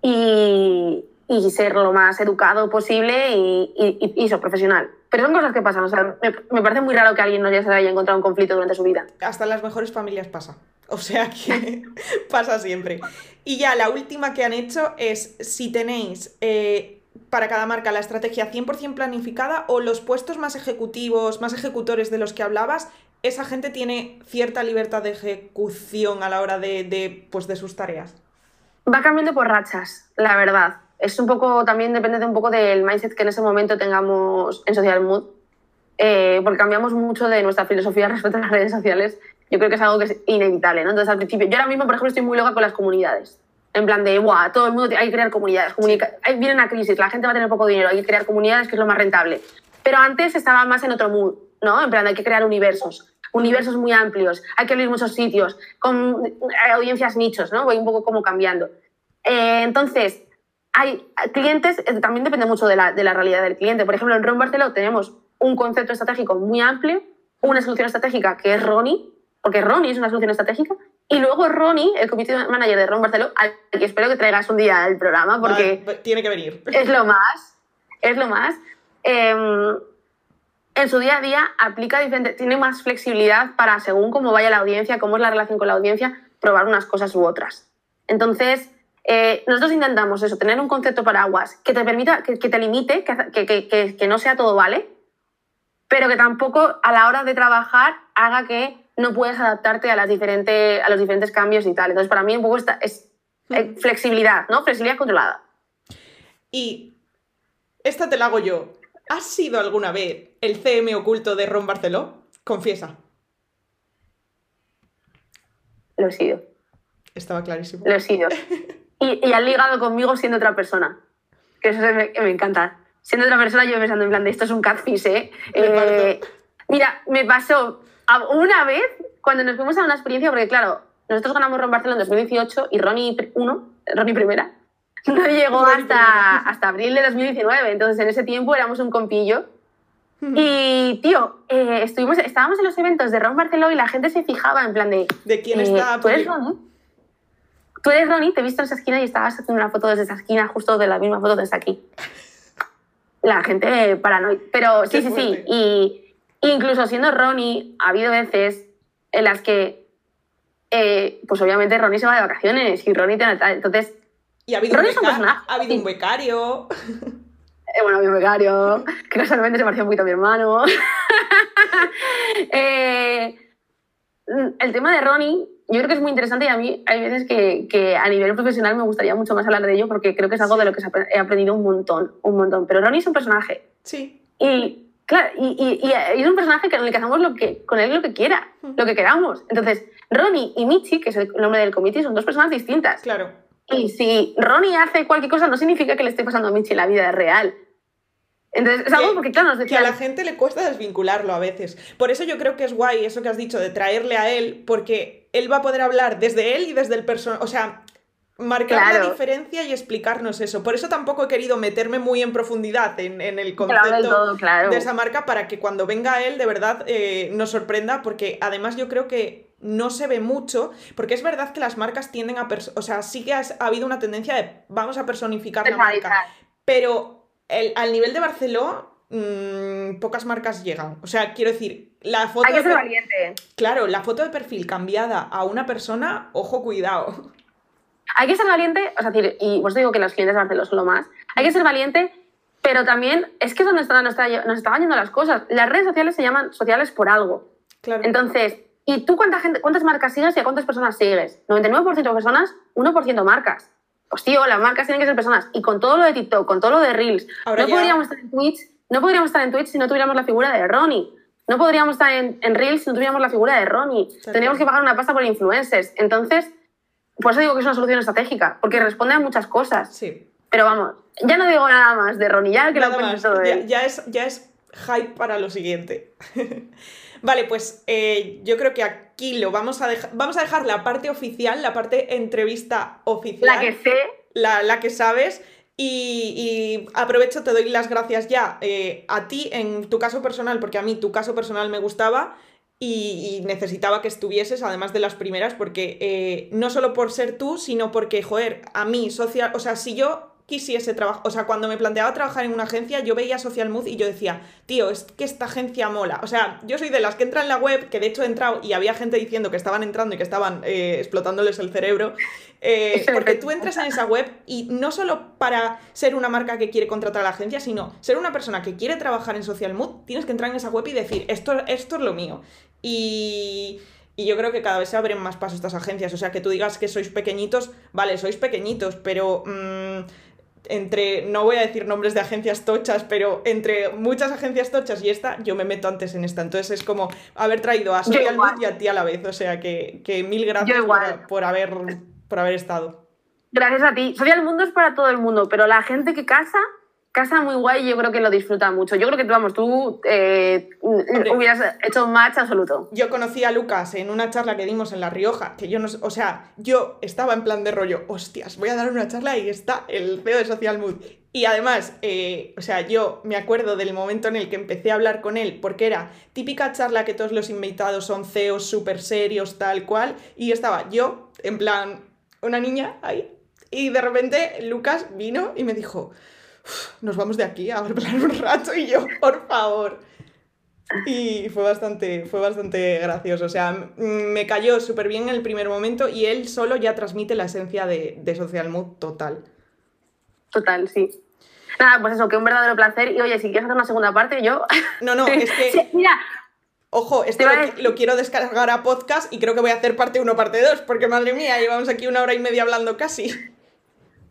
Speaker 2: Y, y ser lo más educado posible y, y, y eso, profesional. Pero son cosas que pasan, o sea, me, me parece muy raro que alguien no se haya encontrado un conflicto durante su vida.
Speaker 1: Hasta en las mejores familias pasa. [laughs] O sea que [laughs] pasa siempre. Y ya la última que han hecho es si tenéis eh, para cada marca la estrategia 100% planificada o los puestos más ejecutivos, más ejecutores de los que hablabas, esa gente tiene cierta libertad de ejecución a la hora de, de, pues, de sus tareas.
Speaker 2: Va cambiando por rachas, la verdad. Es un poco, también depende de un poco del mindset que en ese momento tengamos en Social Mood, eh, porque cambiamos mucho de nuestra filosofía [laughs] respecto a las redes sociales yo creo que es algo que es inevitable, ¿no? Entonces, al principio, yo ahora mismo, por ejemplo, estoy muy loca con las comunidades. En plan de, ¡buah! Todo el mundo hay que crear comunidades. Comunica hay, viene una crisis, la gente va a tener poco dinero, hay que crear comunidades, que es lo más rentable. Pero antes estaba más en otro mood, ¿no? En plan, hay que crear universos. Universos muy amplios, hay que abrir muchos sitios, con audiencias nichos, ¿no? Voy un poco como cambiando. Eh, entonces, hay clientes, eh, también depende mucho de la, de la realidad del cliente. Por ejemplo, en Ron Barceló tenemos un concepto estratégico muy amplio, una solución estratégica que es Ronnie, porque Ronnie es una solución estratégica. Y luego Ronnie, el comité manager de Ron Barceló, al que espero que traigas un día al programa, porque...
Speaker 1: Vale, tiene que venir.
Speaker 2: Es lo más, es lo más. Eh, en su día a día aplica diferente, tiene más flexibilidad para, según cómo vaya la audiencia, cómo es la relación con la audiencia, probar unas cosas u otras. Entonces, eh, nosotros intentamos eso, tener un concepto paraguas que te permita, que, que te limite, que, que, que no sea todo vale, pero que tampoco a la hora de trabajar haga que no puedes adaptarte a, las diferentes, a los diferentes cambios y tal. Entonces, para mí un poco esta es flexibilidad, ¿no? Flexibilidad controlada.
Speaker 1: Y esta te la hago yo. ¿Has sido alguna vez el CM oculto de Ron Barceló? Confiesa.
Speaker 2: Lo he sido.
Speaker 1: Estaba clarísimo.
Speaker 2: Lo he sido. [laughs] Y, y han ligado conmigo siendo otra persona. Que eso me, me encanta. Siendo otra persona, yo pensando en plan de esto es un catfish, ¿eh? eh mira, me pasó una vez, cuando nos fuimos a una experiencia, porque claro, nosotros ganamos Ron Barcelona en 2018 y Ronnie 1, Ronnie primera, [laughs] no llegó hasta, hasta abril de 2019. Entonces, en ese tiempo éramos un compillo. Y, tío, eh, estuvimos, estábamos en los eventos de Ron Barcelona y la gente se fijaba en plan de...
Speaker 1: ¿De quién eh, está?
Speaker 2: ¿Tú eres Ronnie? Tú eres Ronnie, te he visto en esa esquina y estabas haciendo una foto desde esa esquina, justo de la misma foto desde aquí. La gente paranoica. Pero sí, sí, sí. Y Incluso siendo Ronnie, ha habido veces en las que, eh, pues obviamente Ronnie se va de vacaciones y Ronnie tiene... Entonces...
Speaker 1: Y ha habido, un, beca ha habido un becario.
Speaker 2: Eh, bueno, había un becario, que casualmente se parecía un poquito a mi hermano. [laughs] eh, el tema de Ronnie, yo creo que es muy interesante y a mí hay veces que, que, a nivel profesional me gustaría mucho más hablar de ello porque creo que es algo de lo que he aprendido un montón, un montón. Pero Ronnie es un personaje.
Speaker 1: Sí.
Speaker 2: Y Claro, y, y, es un personaje con el que hacemos lo que, con él lo que quiera, lo que queramos. Entonces, Ronnie y Michi, que es el nombre del comité, son dos personas distintas.
Speaker 1: Claro.
Speaker 2: Y si Ronnie hace cualquier cosa, no significa que le esté pasando a Michi en la vida real. Entonces, es algo porque, claro, nos decía...
Speaker 1: Que a la gente le cuesta desvincularlo a veces. Por eso yo creo que es guay eso que has dicho de traerle a él, porque él va a poder hablar desde él y desde el personaje. O sea, marcar la diferencia y explicarnos eso. Por eso tampoco he querido meterme muy en profundidad en, el concepto de esa marca para que cuando venga él de verdad eh, nos sorprenda, porque además yo creo que no se ve mucho, porque es verdad que las marcas tienden a... O sea, sí que ha habido una tendencia de vamos a personificar la marca, pero el, al nivel de Barceló mmm, pocas marcas llegan. O sea, quiero decir, la foto...
Speaker 2: Hay que ser valiente.
Speaker 1: Claro, la foto de perfil cambiada a una persona, ojo, cuidado.
Speaker 2: Hay que ser valiente, o sea, decir, y os digo que los clientes de Barcelona son lo más, hay que ser valiente, pero también es que es donde está, nos, está, nos estaban yendo las cosas. Las redes sociales se llaman sociales por algo.
Speaker 1: Claro.
Speaker 2: Entonces, ¿y tú cuánta gente, cuántas marcas sigues y a cuántas personas sigues? 99% de personas, 1% marcas. Pues tío, las marcas tienen que ser personas. Y con todo lo de TikTok, con todo lo de Reels, Ahora no podríamos estar en Twitch, no podríamos estar en Twitch si no tuviéramos la figura de Ronnie. No podríamos estar en, en Reels si no tuviéramos la figura de Ronnie. Tendríamos que pagar una pasta por influencers. Entonces, por eso digo que es una solución estratégica, porque responde a muchas cosas.
Speaker 1: Sí.
Speaker 2: Pero vamos, ya no digo nada más de Ronnie, ya que lo
Speaker 1: más. todo ya, ya, es, ya es hype para lo siguiente. [laughs] vale, pues eh, yo creo que aquí lo vamos a dejar. Vamos a dejar la parte oficial, la parte entrevista oficial.
Speaker 2: La que sé.
Speaker 1: La, la que sabes. Y, y, aprovecho, te doy las gracias ya eh, a ti en tu caso personal, porque a mí tu caso personal me gustaba y, necesitaba que estuvieses, además de las primeras, porque eh, no solo por ser tú, sino porque, joder, a mí, social, o sea, si yo quisiese trabajar, o sea, cuando me planteaba trabajar en una agencia, yo veía Social Mood y yo decía, tío, es que esta agencia mola. O sea, yo soy de las que entra en la web, que de hecho he entrado y había gente diciendo que estaban entrando y que estaban eh, explotándoles el cerebro. Eh, porque tú entras en esa web y no solo para ser una marca que quiere contratar a la agencia, sino ser una persona que quiere trabajar en Social Mood, tienes que entrar en esa web y decir, esto, esto es lo mío. Y, y yo creo que cada vez se abren más pasos estas agencias. O sea, que tú digas que sois pequeñitos, vale, sois pequeñitos, pero... Mm, entre, no voy a decir nombres de agencias tochas, pero entre muchas agencias tochas y esta, yo me meto antes en esta. Entonces es como haber traído a Social y a ti a la vez. O sea que, mil gracias por, haber, por haber estado.
Speaker 2: Gracias a ti. Social Mundo es para todo el mundo, pero la gente que casa casa muy guay y yo creo que lo disfruta mucho. Yo creo que, vamos, tú eh, hubieras hecho un match absoluto.
Speaker 1: Yo conocí a Lucas en una charla que dimos en La Rioja, que yo no o sea, yo estaba en plan de rollo, hostias, voy a dar una charla y está el CEO de Social Mood. Y además, eh, o sea, yo me acuerdo del momento en el que empecé a hablar con él, porque era típica charla que todos los invitados son CEOs súper serios, tal cual, y estaba yo, en plan, una niña ahí, y de repente Lucas vino y me dijo, nos vamos de aquí a hablar un rato y yo, por favor. Y fue bastante, fue bastante gracioso. O sea, me cayó súper bien en el primer momento y él solo ya transmite la esencia de, Social Mood total.
Speaker 2: Total, sí. Nada, pues eso, que un verdadero placer. Y oye, si quieres hacer una segunda parte, yo.
Speaker 1: No, no, [laughs] es que. mira. Ojo, esto lo, lo, quiero descargar a podcast y creo que voy a hacer parte 1, parte 2, porque madre mía, llevamos aquí una hora y media hablando casi.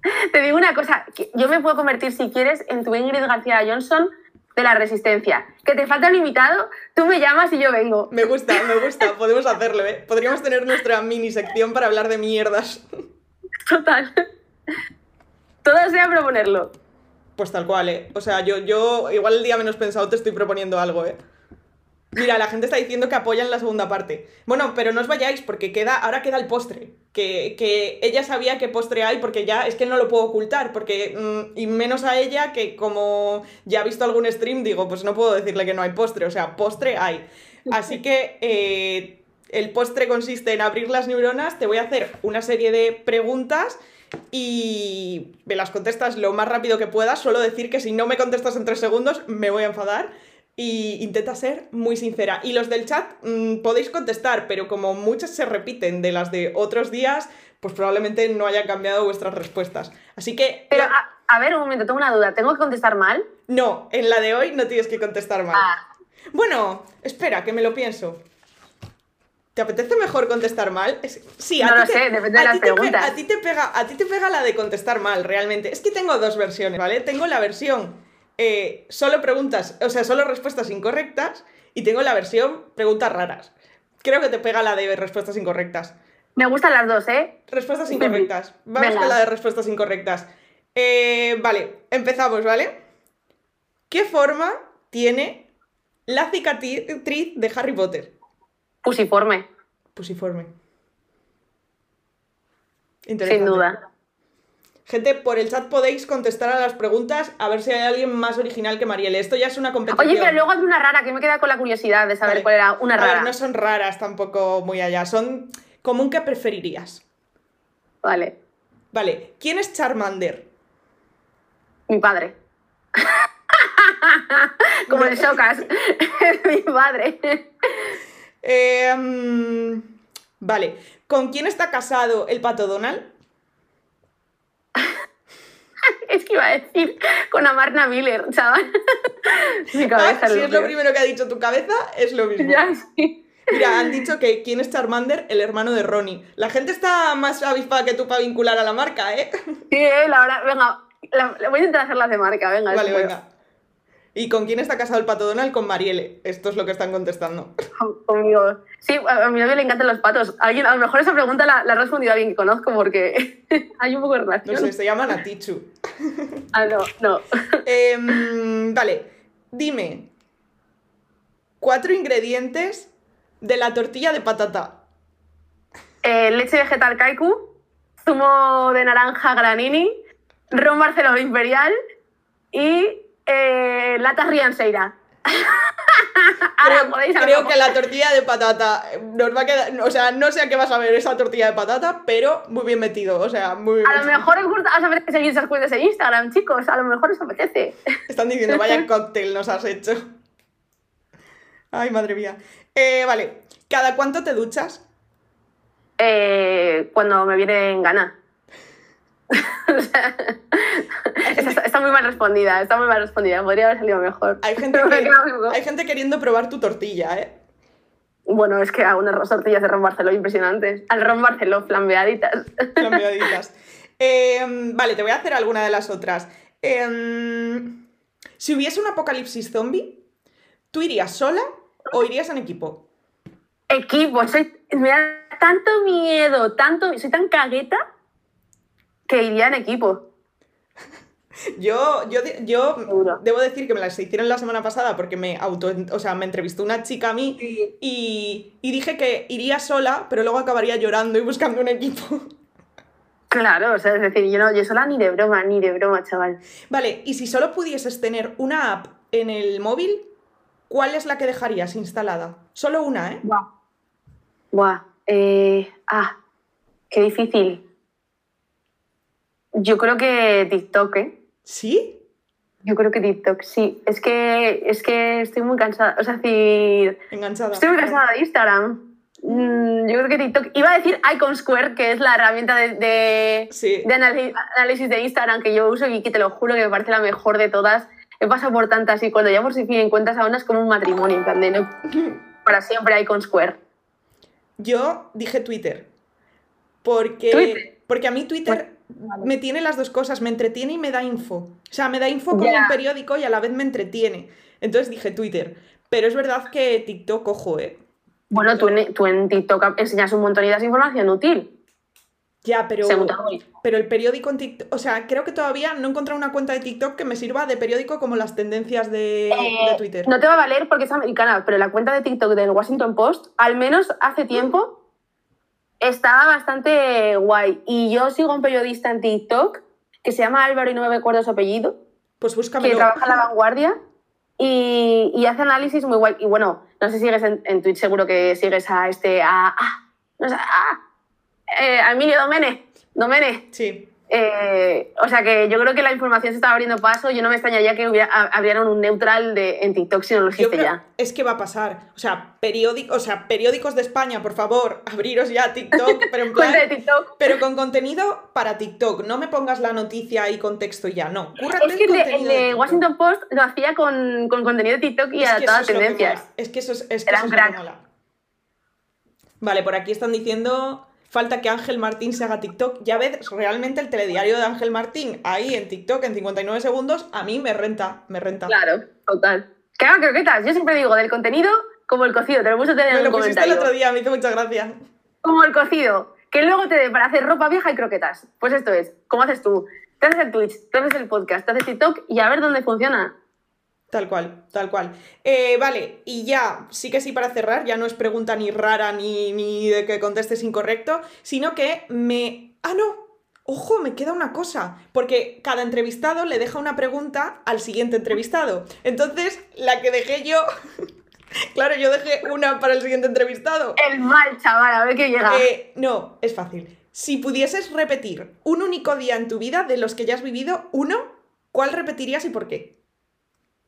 Speaker 1: [laughs]
Speaker 2: Te digo una cosa, yo me puedo convertir, si quieres, en tu Ingrid García Johnson de la Resistencia. Que te falta un invitado, tú me llamas y yo vengo.
Speaker 1: Me gusta, me gusta, podemos hacerlo, ¿eh? Podríamos tener nuestra mini sección para hablar de mierdas. [laughs]
Speaker 2: Total. Todo sea proponerlo.
Speaker 1: Pues tal cual, ¿eh? O sea, yo, yo igual el día menos pensado te estoy proponiendo algo, ¿eh? Mira, la gente está diciendo que apoyan la segunda parte. Bueno, pero no os vayáis porque queda, ahora queda el postre. Que, ella sabía qué postre hay porque ya es que no lo puedo ocultar. Porque, mm, y menos a ella que como ya ha visto algún stream, digo, pues no puedo decirle que no hay postre. O sea, postre hay. Así que eh, el postre consiste en abrir las neuronas. Te voy a hacer una serie de preguntas y me las contestas lo más rápido que puedas. Solo decir que si no me contestas en tres segundos me voy a enfadar y intenta ser muy sincera. Y los del chat mm, podéis contestar, pero como muchas se repiten de las de otros días, pues probablemente no haya cambiado vuestras respuestas. Así que...
Speaker 2: Pero, a, ver, un momento, tengo una duda. ¿Tengo que contestar mal?
Speaker 1: No, en la de hoy no tienes que contestar mal. Ah. Bueno, espera, que me lo pienso. ¿Te apetece mejor contestar mal?
Speaker 2: Sí, a no lo sé, depende de las preguntas.
Speaker 1: a, ti te pega, a ti te pega la de contestar mal, realmente. Es que tengo dos versiones, ¿vale? Tengo la versión eh, solo preguntas, o sea, solo respuestas incorrectas y tengo la versión preguntas raras. Creo que te pega la de respuestas incorrectas.
Speaker 2: Me gustan las dos, ¿eh?
Speaker 1: Respuestas incorrectas. Vamos con la de respuestas incorrectas. Eh, vale, empezamos, ¿vale? ¿Qué forma tiene la cicatriz de Harry Potter?
Speaker 2: Pusiforme.
Speaker 1: Pusiforme.
Speaker 2: Sin duda.
Speaker 1: Gente, por el chat podéis contestar a las preguntas a ver si hay alguien más original que Marielle. Esto ya es una competición.
Speaker 2: Oye, pero luego hay una rara, que me queda con la curiosidad de saber cuál era una rara. A ver,
Speaker 1: no son raras tampoco muy allá, son común que preferirías.
Speaker 2: Vale.
Speaker 1: Vale, ¿quién es Charmander?
Speaker 2: Mi padre. [laughs] Como el Shocas. [laughs] mi padre.
Speaker 1: Em, vale, ¿con quién está casado el pato Donald? [laughs]
Speaker 2: es que iba a decir con Amarna Miller, chaval. [laughs]
Speaker 1: Mi cabeza ah, si es lo primero que ha dicho tu cabeza, es lo mismo.
Speaker 2: Ya, sí.
Speaker 1: Mira, han dicho que quién es Charmander, el hermano de Ronnie. La gente está más avispada que tú para vincular a la marca, ¿eh?
Speaker 2: Sí, eh, la verdad, venga, voy a intentar hacerlas de marca, venga.
Speaker 1: Vale, venga. ¿Y con quién está casado el pato Donald? Con Marielle. Esto es lo que están contestando.
Speaker 2: Conmigo. Sí, a mi novio le encantan los patos. Alguien, a lo mejor esa pregunta la, ha respondido alguien que conozco porque [laughs] hay un poco de relación.
Speaker 1: No sé, se llama Natichu. [laughs]
Speaker 2: ah, no, no. [laughs]
Speaker 1: Em, vale, dime cuatro ingredientes de la tortilla de patata.
Speaker 2: Eh, leche vegetal kaiku, zumo de naranja granini, ron barcelona imperial y eh, Lata Rianseira. [laughs] Ahora
Speaker 1: creo,
Speaker 2: podéis
Speaker 1: creo que la tortilla de patata nos va a quedar. O sea, no sé a qué vas a ver esa tortilla de patata, pero muy bien metido. O sea, muy bien
Speaker 2: A lo mejor os, gusta, os apetece seguir esas cuentas en Instagram, chicos. A lo mejor os apetece. [laughs]
Speaker 1: Están diciendo, vaya [laughs] cóctel nos has hecho. Ay, madre mía. Eh, vale, ¿cada cuánto te duchas?
Speaker 2: Eh, cuando me viene en gana. [laughs] O sea, está, está muy mal respondida, está muy mal respondida. Podría haber salido mejor.
Speaker 1: Hay [laughs] gente, que- hay queriendo probar tu tortilla, ¿eh?
Speaker 2: Bueno, es que hago unas tortillas de ron Barceló impresionantes. Al ron Barceló, flambeaditas.
Speaker 1: Flambeaditas. Eh, vale, te voy a hacer alguna de las otras. Eh, si hubiese un apocalipsis zombie, ¿tú irías sola o irías en equipo?
Speaker 2: Equipo, soy, me da tanto miedo, tanto, soy tan cagueta que iría en equipo. [laughs]
Speaker 1: Yo, yo, yo
Speaker 2: Seguro.
Speaker 1: debo decir que me las hicieron la semana pasada porque me auto, o sea, me entrevistó una chica a mí y, y dije que iría sola, pero luego acabaría llorando y buscando un equipo.
Speaker 2: Claro, o sea, es decir, yo no, yo sola ni de broma, ni de broma, chaval.
Speaker 1: Vale, y si solo pudieses tener una app en el móvil, ¿cuál es la que dejarías instalada? Solo una, ¿eh?
Speaker 2: Buah. Buah. Eh, ah, qué difícil. Yo creo que TikTok, ¿eh?
Speaker 1: ¿Sí?
Speaker 2: Yo creo que TikTok, sí. Es que, es que estoy muy cansada. O sea, decir,
Speaker 1: Enganchada.
Speaker 2: estoy muy cansada de Instagram. Mm, yo creo que TikTok. Iba a decir Icon Square, que es la herramienta de, de,
Speaker 1: Sí.
Speaker 2: de análisis de Instagram que yo uso y que te lo juro que me parece la mejor de todas. He pasado por tantas y cuando ya por fin encuentras a una es como un matrimonio, en plan de no, [laughs] para siempre Icon Square.
Speaker 1: Yo dije Twitter. Porque,
Speaker 2: Twitter.
Speaker 1: porque a mí Twitter
Speaker 2: Vale.
Speaker 1: me tiene las dos cosas, me entretiene y me da info. O sea, me da info como un periódico y a la vez me entretiene. Entonces dije Twitter. Pero es verdad que TikTok, ojo, ¿eh?
Speaker 2: Bueno, tú en, tú en TikTok enseñas un montón das información útil.
Speaker 1: Ya, pero, pero el periódico en TikTok, o sea, creo que todavía no he encontrado una cuenta de TikTok que me sirva de periódico como las tendencias de,
Speaker 2: Eh,
Speaker 1: de Twitter.
Speaker 2: No te va a valer porque es americana, pero la cuenta de TikTok del Washington Post, al menos hace tiempo, estaba bastante guay. Y yo sigo a un periodista en TikTok que se llama Álvaro y no me acuerdo su apellido,
Speaker 1: Pues
Speaker 2: que
Speaker 1: búscamelo.
Speaker 2: trabaja en La Vanguardia y, y hace análisis muy guay. Y bueno, no sé si sigues en, en Twitch, seguro que sigues a este, a, a- no sé, a, eh, Emilio Domene. Domene.
Speaker 1: Sí.
Speaker 2: Eh, o sea que yo creo que la información se estaba abriendo paso. Yo no me extrañaría que hubiera, abrieran un neutral de, en TikTok si no lo existe ya.
Speaker 1: es que va a pasar. O sea, periódico, o sea, periódicos de España, por favor, [laughs] abriros ya TikTok, pero en [laughs] plan,
Speaker 2: Cuenta de TikTok.
Speaker 1: pero con contenido para TikTok. No me pongas la noticia y contexto ya, no. Cúrrate
Speaker 2: Es que el de, el. Washington Post lo hacía con, con contenido de TikTok y
Speaker 1: Es
Speaker 2: a
Speaker 1: lo que
Speaker 2: tendencias.
Speaker 1: Es que eso es, es que
Speaker 2: Era
Speaker 1: eso
Speaker 2: un crack.
Speaker 1: Vale, por aquí están diciendo, falta que Ángel Martín se haga TikTok. Ya ves, realmente el telediario de Ángel Martín ahí en TikTok en 59 segundos, a mí me renta, me renta.
Speaker 2: Claro, total. Que hagan croquetas. Yo siempre digo del contenido como el cocido. Te lo puse tener
Speaker 1: Me
Speaker 2: en
Speaker 1: lo
Speaker 2: un
Speaker 1: pusiste el
Speaker 2: comentario.
Speaker 1: otro día, me hizo mucha gracia.
Speaker 2: Como el cocido. Que luego te dé para hacer ropa vieja y croquetas. Pues esto es. ¿Cómo haces tú? Te haces el Twitch, te haces el podcast, te haces TikTok y a ver dónde funciona.
Speaker 1: Tal cual, tal cual. Eh, vale, y ya, sí que sí para cerrar, ya no es pregunta ni rara ni, ni de que contestes incorrecto, sino que me... Ah, no, ojo, me queda una cosa, porque cada entrevistado le deja una pregunta al siguiente entrevistado. Entonces, la que dejé yo... [laughs] claro, yo dejé una para el siguiente entrevistado.
Speaker 2: El mal, chaval, a ver qué llega.
Speaker 1: Eh, no, es fácil. Si pudieses repetir un único día en tu vida de los que ya has vivido, uno, ¿cuál repetirías y por qué?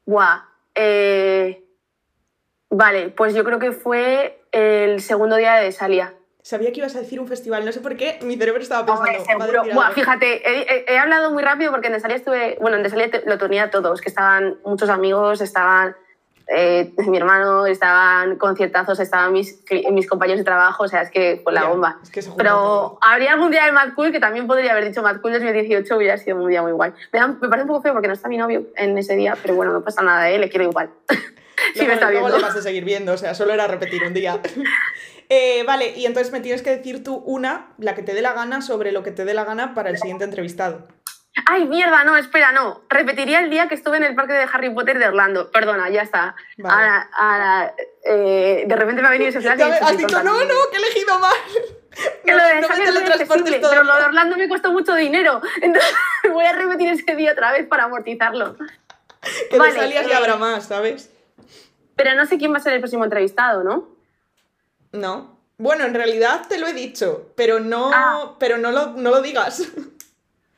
Speaker 2: Buah. eh, Vale, pues yo creo que fue el segundo día de Salia.
Speaker 1: Sabía que ibas a decir un festival, no sé por qué, mi cerebro estaba pensando.
Speaker 2: Hombre, Buah,
Speaker 1: algo.
Speaker 2: fíjate, he, he- he hablado muy rápido porque en Desalia estuve. Bueno, en Desalia lo tenía todos, que estaban muchos amigos, estaban eh, mi hermano, estaban conciertazos, estaban mis, mis compañeros de trabajo, o sea, es que fue la
Speaker 1: Ya,
Speaker 2: bomba.
Speaker 1: es que.
Speaker 2: Pero habría algún día de Mad Cool que también podría haber dicho Mad Cool 2018, hubiera sido un día muy guay. Me, da- me parece un poco feo porque no está mi novio en ese día, pero bueno, no pasa nada, ¿eh? le quiero igual. [laughs] sí, me está viendo.
Speaker 1: le vas a seguir viendo, o sea, solo era repetir un día. [laughs] Eh, vale, y entonces me tienes que decir tú una, la que te dé la gana, sobre lo que te dé la gana para el siguiente entrevistado.
Speaker 2: Ay, mierda, no, espera, no. Repetiría el día que estuve en el parque de Harry Potter de Orlando. Perdona, ya está.
Speaker 1: Vale.
Speaker 2: Ahora, ahora, eh, de repente me ha venido ese flash. y
Speaker 1: has dicho, no, no, que he elegido mal. [laughs]
Speaker 2: Que
Speaker 1: No,
Speaker 2: lo de
Speaker 1: no me
Speaker 2: es pero lo de Orlando me costó mucho dinero. [laughs] Entonces voy a repetir ese día otra vez para amortizarlo.
Speaker 1: Que
Speaker 2: Vale,
Speaker 1: de salias
Speaker 2: eh,
Speaker 1: ya habrá más, ¿sabes?
Speaker 2: Pero no sé quién va a ser el próximo entrevistado, ¿no?
Speaker 1: No. Bueno, en realidad te lo he dicho, pero no,
Speaker 2: Ah.
Speaker 1: pero no lo, no lo digas. [laughs]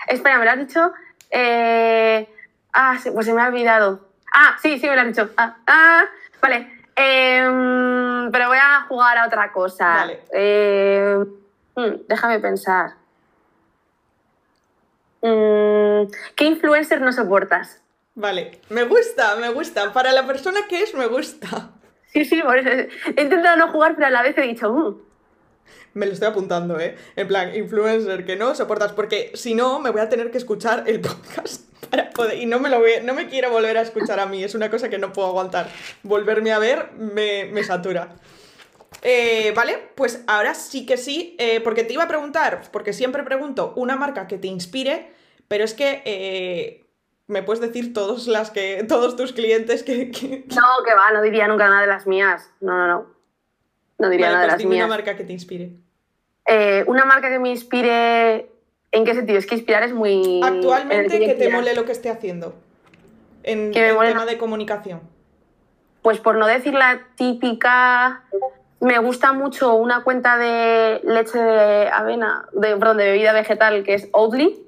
Speaker 2: Espera, me lo has dicho. Eh, Ah, pues se me ha olvidado. Ah, sí, sí, me lo has dicho. Ah, ah, vale. Em, pero voy a jugar a otra cosa.
Speaker 1: Vale.
Speaker 2: Em, hmm, déjame pensar. Mm, ¿Qué influencer no soportas?
Speaker 1: Vale, me gusta, me gusta. Para la persona que es, me gusta.
Speaker 2: Sí, sí, por eso he intentado no jugar, pero a la vez he dicho, "Mm".
Speaker 1: Me lo estoy apuntando, ¿eh? En plan, influencer que no soportas, porque si no, me voy a tener que escuchar el podcast [laughs] para poder... Y no me lo voy, no me quiero volver a escuchar a mí, es una cosa que no puedo aguantar. Volverme a ver me, me satura. Eh, vale, pues ahora sí que sí, eh, porque te iba a preguntar, porque siempre pregunto una marca que te inspire, pero es que eh, me puedes decir todos, las que, todos tus clientes que... que-
Speaker 2: No, que va, no diría nunca nada de las mías. No, no, no. No diría
Speaker 1: Vale,
Speaker 2: nada de las
Speaker 1: dime
Speaker 2: mías.
Speaker 1: una marca que te inspire.
Speaker 2: Eh, una marca que me inspire. ¿En qué sentido? Es que inspirar es muy.
Speaker 1: Actualmente, que te mole lo que esté haciendo. En,
Speaker 2: mole
Speaker 1: tema de comunicación.
Speaker 2: Pues por no decir la típica. Me gusta mucho una cuenta de leche de avena, de, perdón, de bebida vegetal que es Oatly.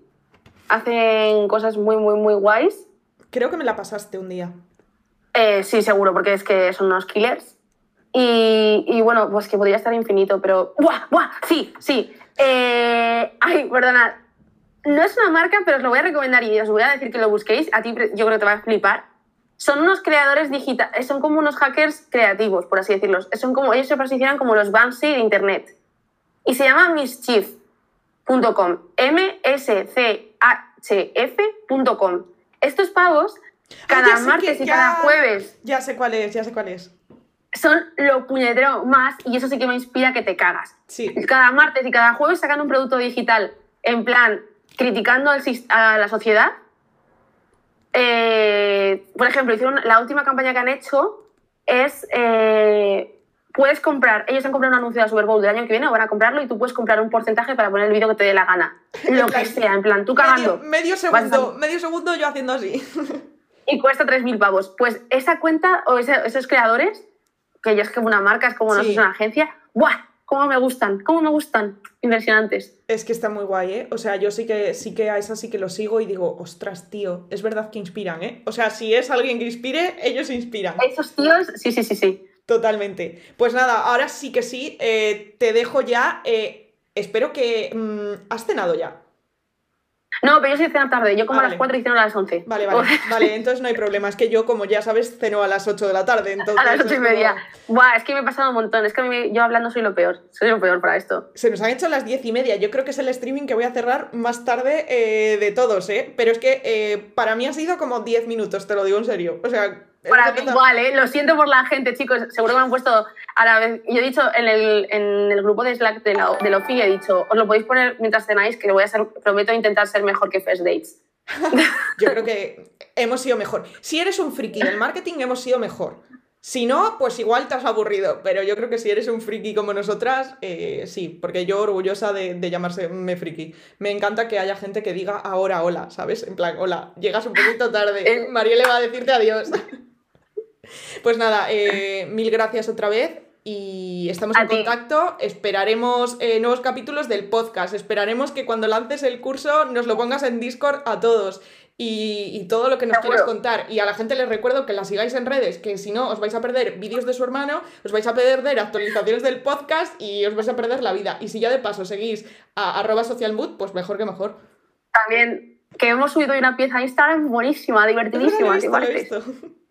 Speaker 2: Hacen cosas muy, muy, muy guays.
Speaker 1: Creo que me la pasaste un día.
Speaker 2: Eh, sí, seguro, porque es que son unos killers. Y, y bueno, pues que podría estar infinito, pero. ¡Buah! ¡Buah! Sí, sí. Eh, Ay, perdona. No es una marca, pero os lo voy a recomendar y os voy a decir que lo busquéis. A ti yo creo que te va a flipar. Son unos creadores digitales, son como unos hackers creativos, por así decirlo. Son como, ellos se posicionan como los Banksy de Internet. Y se llama mischief.com. M-S-C-H-F.com. Estos pavos, cada martes
Speaker 1: que-
Speaker 2: y cada jueves,
Speaker 1: Ya sé cuál es, ya sé cuál es.
Speaker 2: Son lo puñetero más y eso sí que me inspira que te cagas.
Speaker 1: Sí.
Speaker 2: Cada martes y cada jueves sacan un producto digital en plan criticando al a la sociedad. Eh, por ejemplo, hicieron la última campaña que han hecho es eh, puedes comprar, ellos han comprado un anuncio de la Super Bowl del año que viene o van a comprarlo y tú puedes comprar un porcentaje para poner el vídeo que te dé la gana. Lo que sea, en plan, tú
Speaker 1: Medio,
Speaker 2: cagando.
Speaker 1: medio
Speaker 2: a-
Speaker 1: segundo, medio segundo yo haciendo así. [laughs]
Speaker 2: y cuesta 3.000 pavos. Pues esa cuenta o ese- esos creadores, que ya es como una marca, es como no
Speaker 1: Sí.
Speaker 2: es una agencia, ¡buah! ¿Cómo me gustan? ¿Cómo me gustan? Impresionantes.
Speaker 1: Es que está muy guay, ¿eh? O sea, yo sí que, sí que a esa sí que lo sigo y digo, ostras, tío, es verdad que inspiran, ¿eh? O sea, si es alguien que inspire, ellos inspiran.
Speaker 2: Esos tíos, sí, sí, sí, sí.
Speaker 1: Totalmente. Pues nada, ahora sí que sí, eh, te dejo ya. eh, espero que... mm, ¿Has cenado ya?
Speaker 2: No, pero yo soy cena tarde. Yo como
Speaker 1: Ah,
Speaker 2: a las
Speaker 1: vale.
Speaker 2: 4 y ceno a las 11.
Speaker 1: Vale, vale, vale, entonces no hay problema. Es que yo, como ya sabes, ceno a las 8 de la tarde. Entonces [laughs]
Speaker 2: a las 8 y
Speaker 1: es como-
Speaker 2: media. Buah, es que me he pasado un montón. Es que a mí- yo hablando soy lo peor. Soy lo peor para esto.
Speaker 1: Se nos han hecho las 10 y media. Yo creo que es el streaming que voy a cerrar más tarde eh, de todos, ¿eh? Pero es que eh, para mí ha sido como 10 minutos, te lo digo en serio. O sea...
Speaker 2: Para mí igual, ¿eh? Lo siento por la gente, chicos. Seguro que me han puesto a la vez. Yo he dicho en el, en el grupo de Slack de, la, de Lofi, he dicho, os lo podéis poner mientras cenáis, que lo voy a hacer, prometo intentar ser mejor que First Dates. [laughs]
Speaker 1: Yo creo que hemos sido mejor. Si eres un friki del marketing, hemos sido mejor. Si no, pues igual te has aburrido. Pero yo creo que si eres un friki como nosotras, eh, sí, porque yo orgullosa de, de llamarse me friki. Me encanta que haya gente que diga ahora hola, ¿sabes? En plan, hola, llegas un poquito tarde. [laughs]
Speaker 2: Eh.
Speaker 1: Marielle va a decirte adiós. [laughs] Pues nada, eh, mil gracias otra vez y estamos en contacto. Esperaremos eh, nuevos capítulos del podcast. Esperaremos que cuando lances el curso nos lo pongas en Discord a todos y, y todo lo que nos
Speaker 2: Seguro.
Speaker 1: quieras contar. Y a la gente les recuerdo que la sigáis en redes, que si no os vais a perder vídeos de su hermano, os vais a perder actualizaciones del podcast y os vais a perder la vida. Y si ya de paso seguís a arroba socialmood, pues mejor que mejor.
Speaker 2: También que hemos subido una pieza a Instagram buenísima, [laughs] divertidísima. [laughs]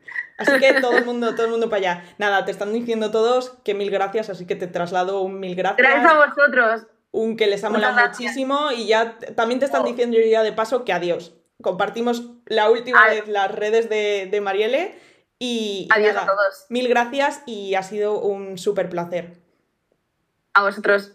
Speaker 1: Así que todo el mundo, todo el mundo para allá. Nada, te están diciendo todos que mil gracias, así que te traslado un mil gracias.
Speaker 2: Gracias a vosotros.
Speaker 1: Un que les ha molado muchísimo y ya también te están
Speaker 2: Oh.
Speaker 1: diciendo ya de paso que adiós. Compartimos la última vez las redes de, de Marielle y, y
Speaker 2: Adiós
Speaker 1: nada,
Speaker 2: a todos.
Speaker 1: mil gracias y ha sido un súper placer.
Speaker 2: A vosotros.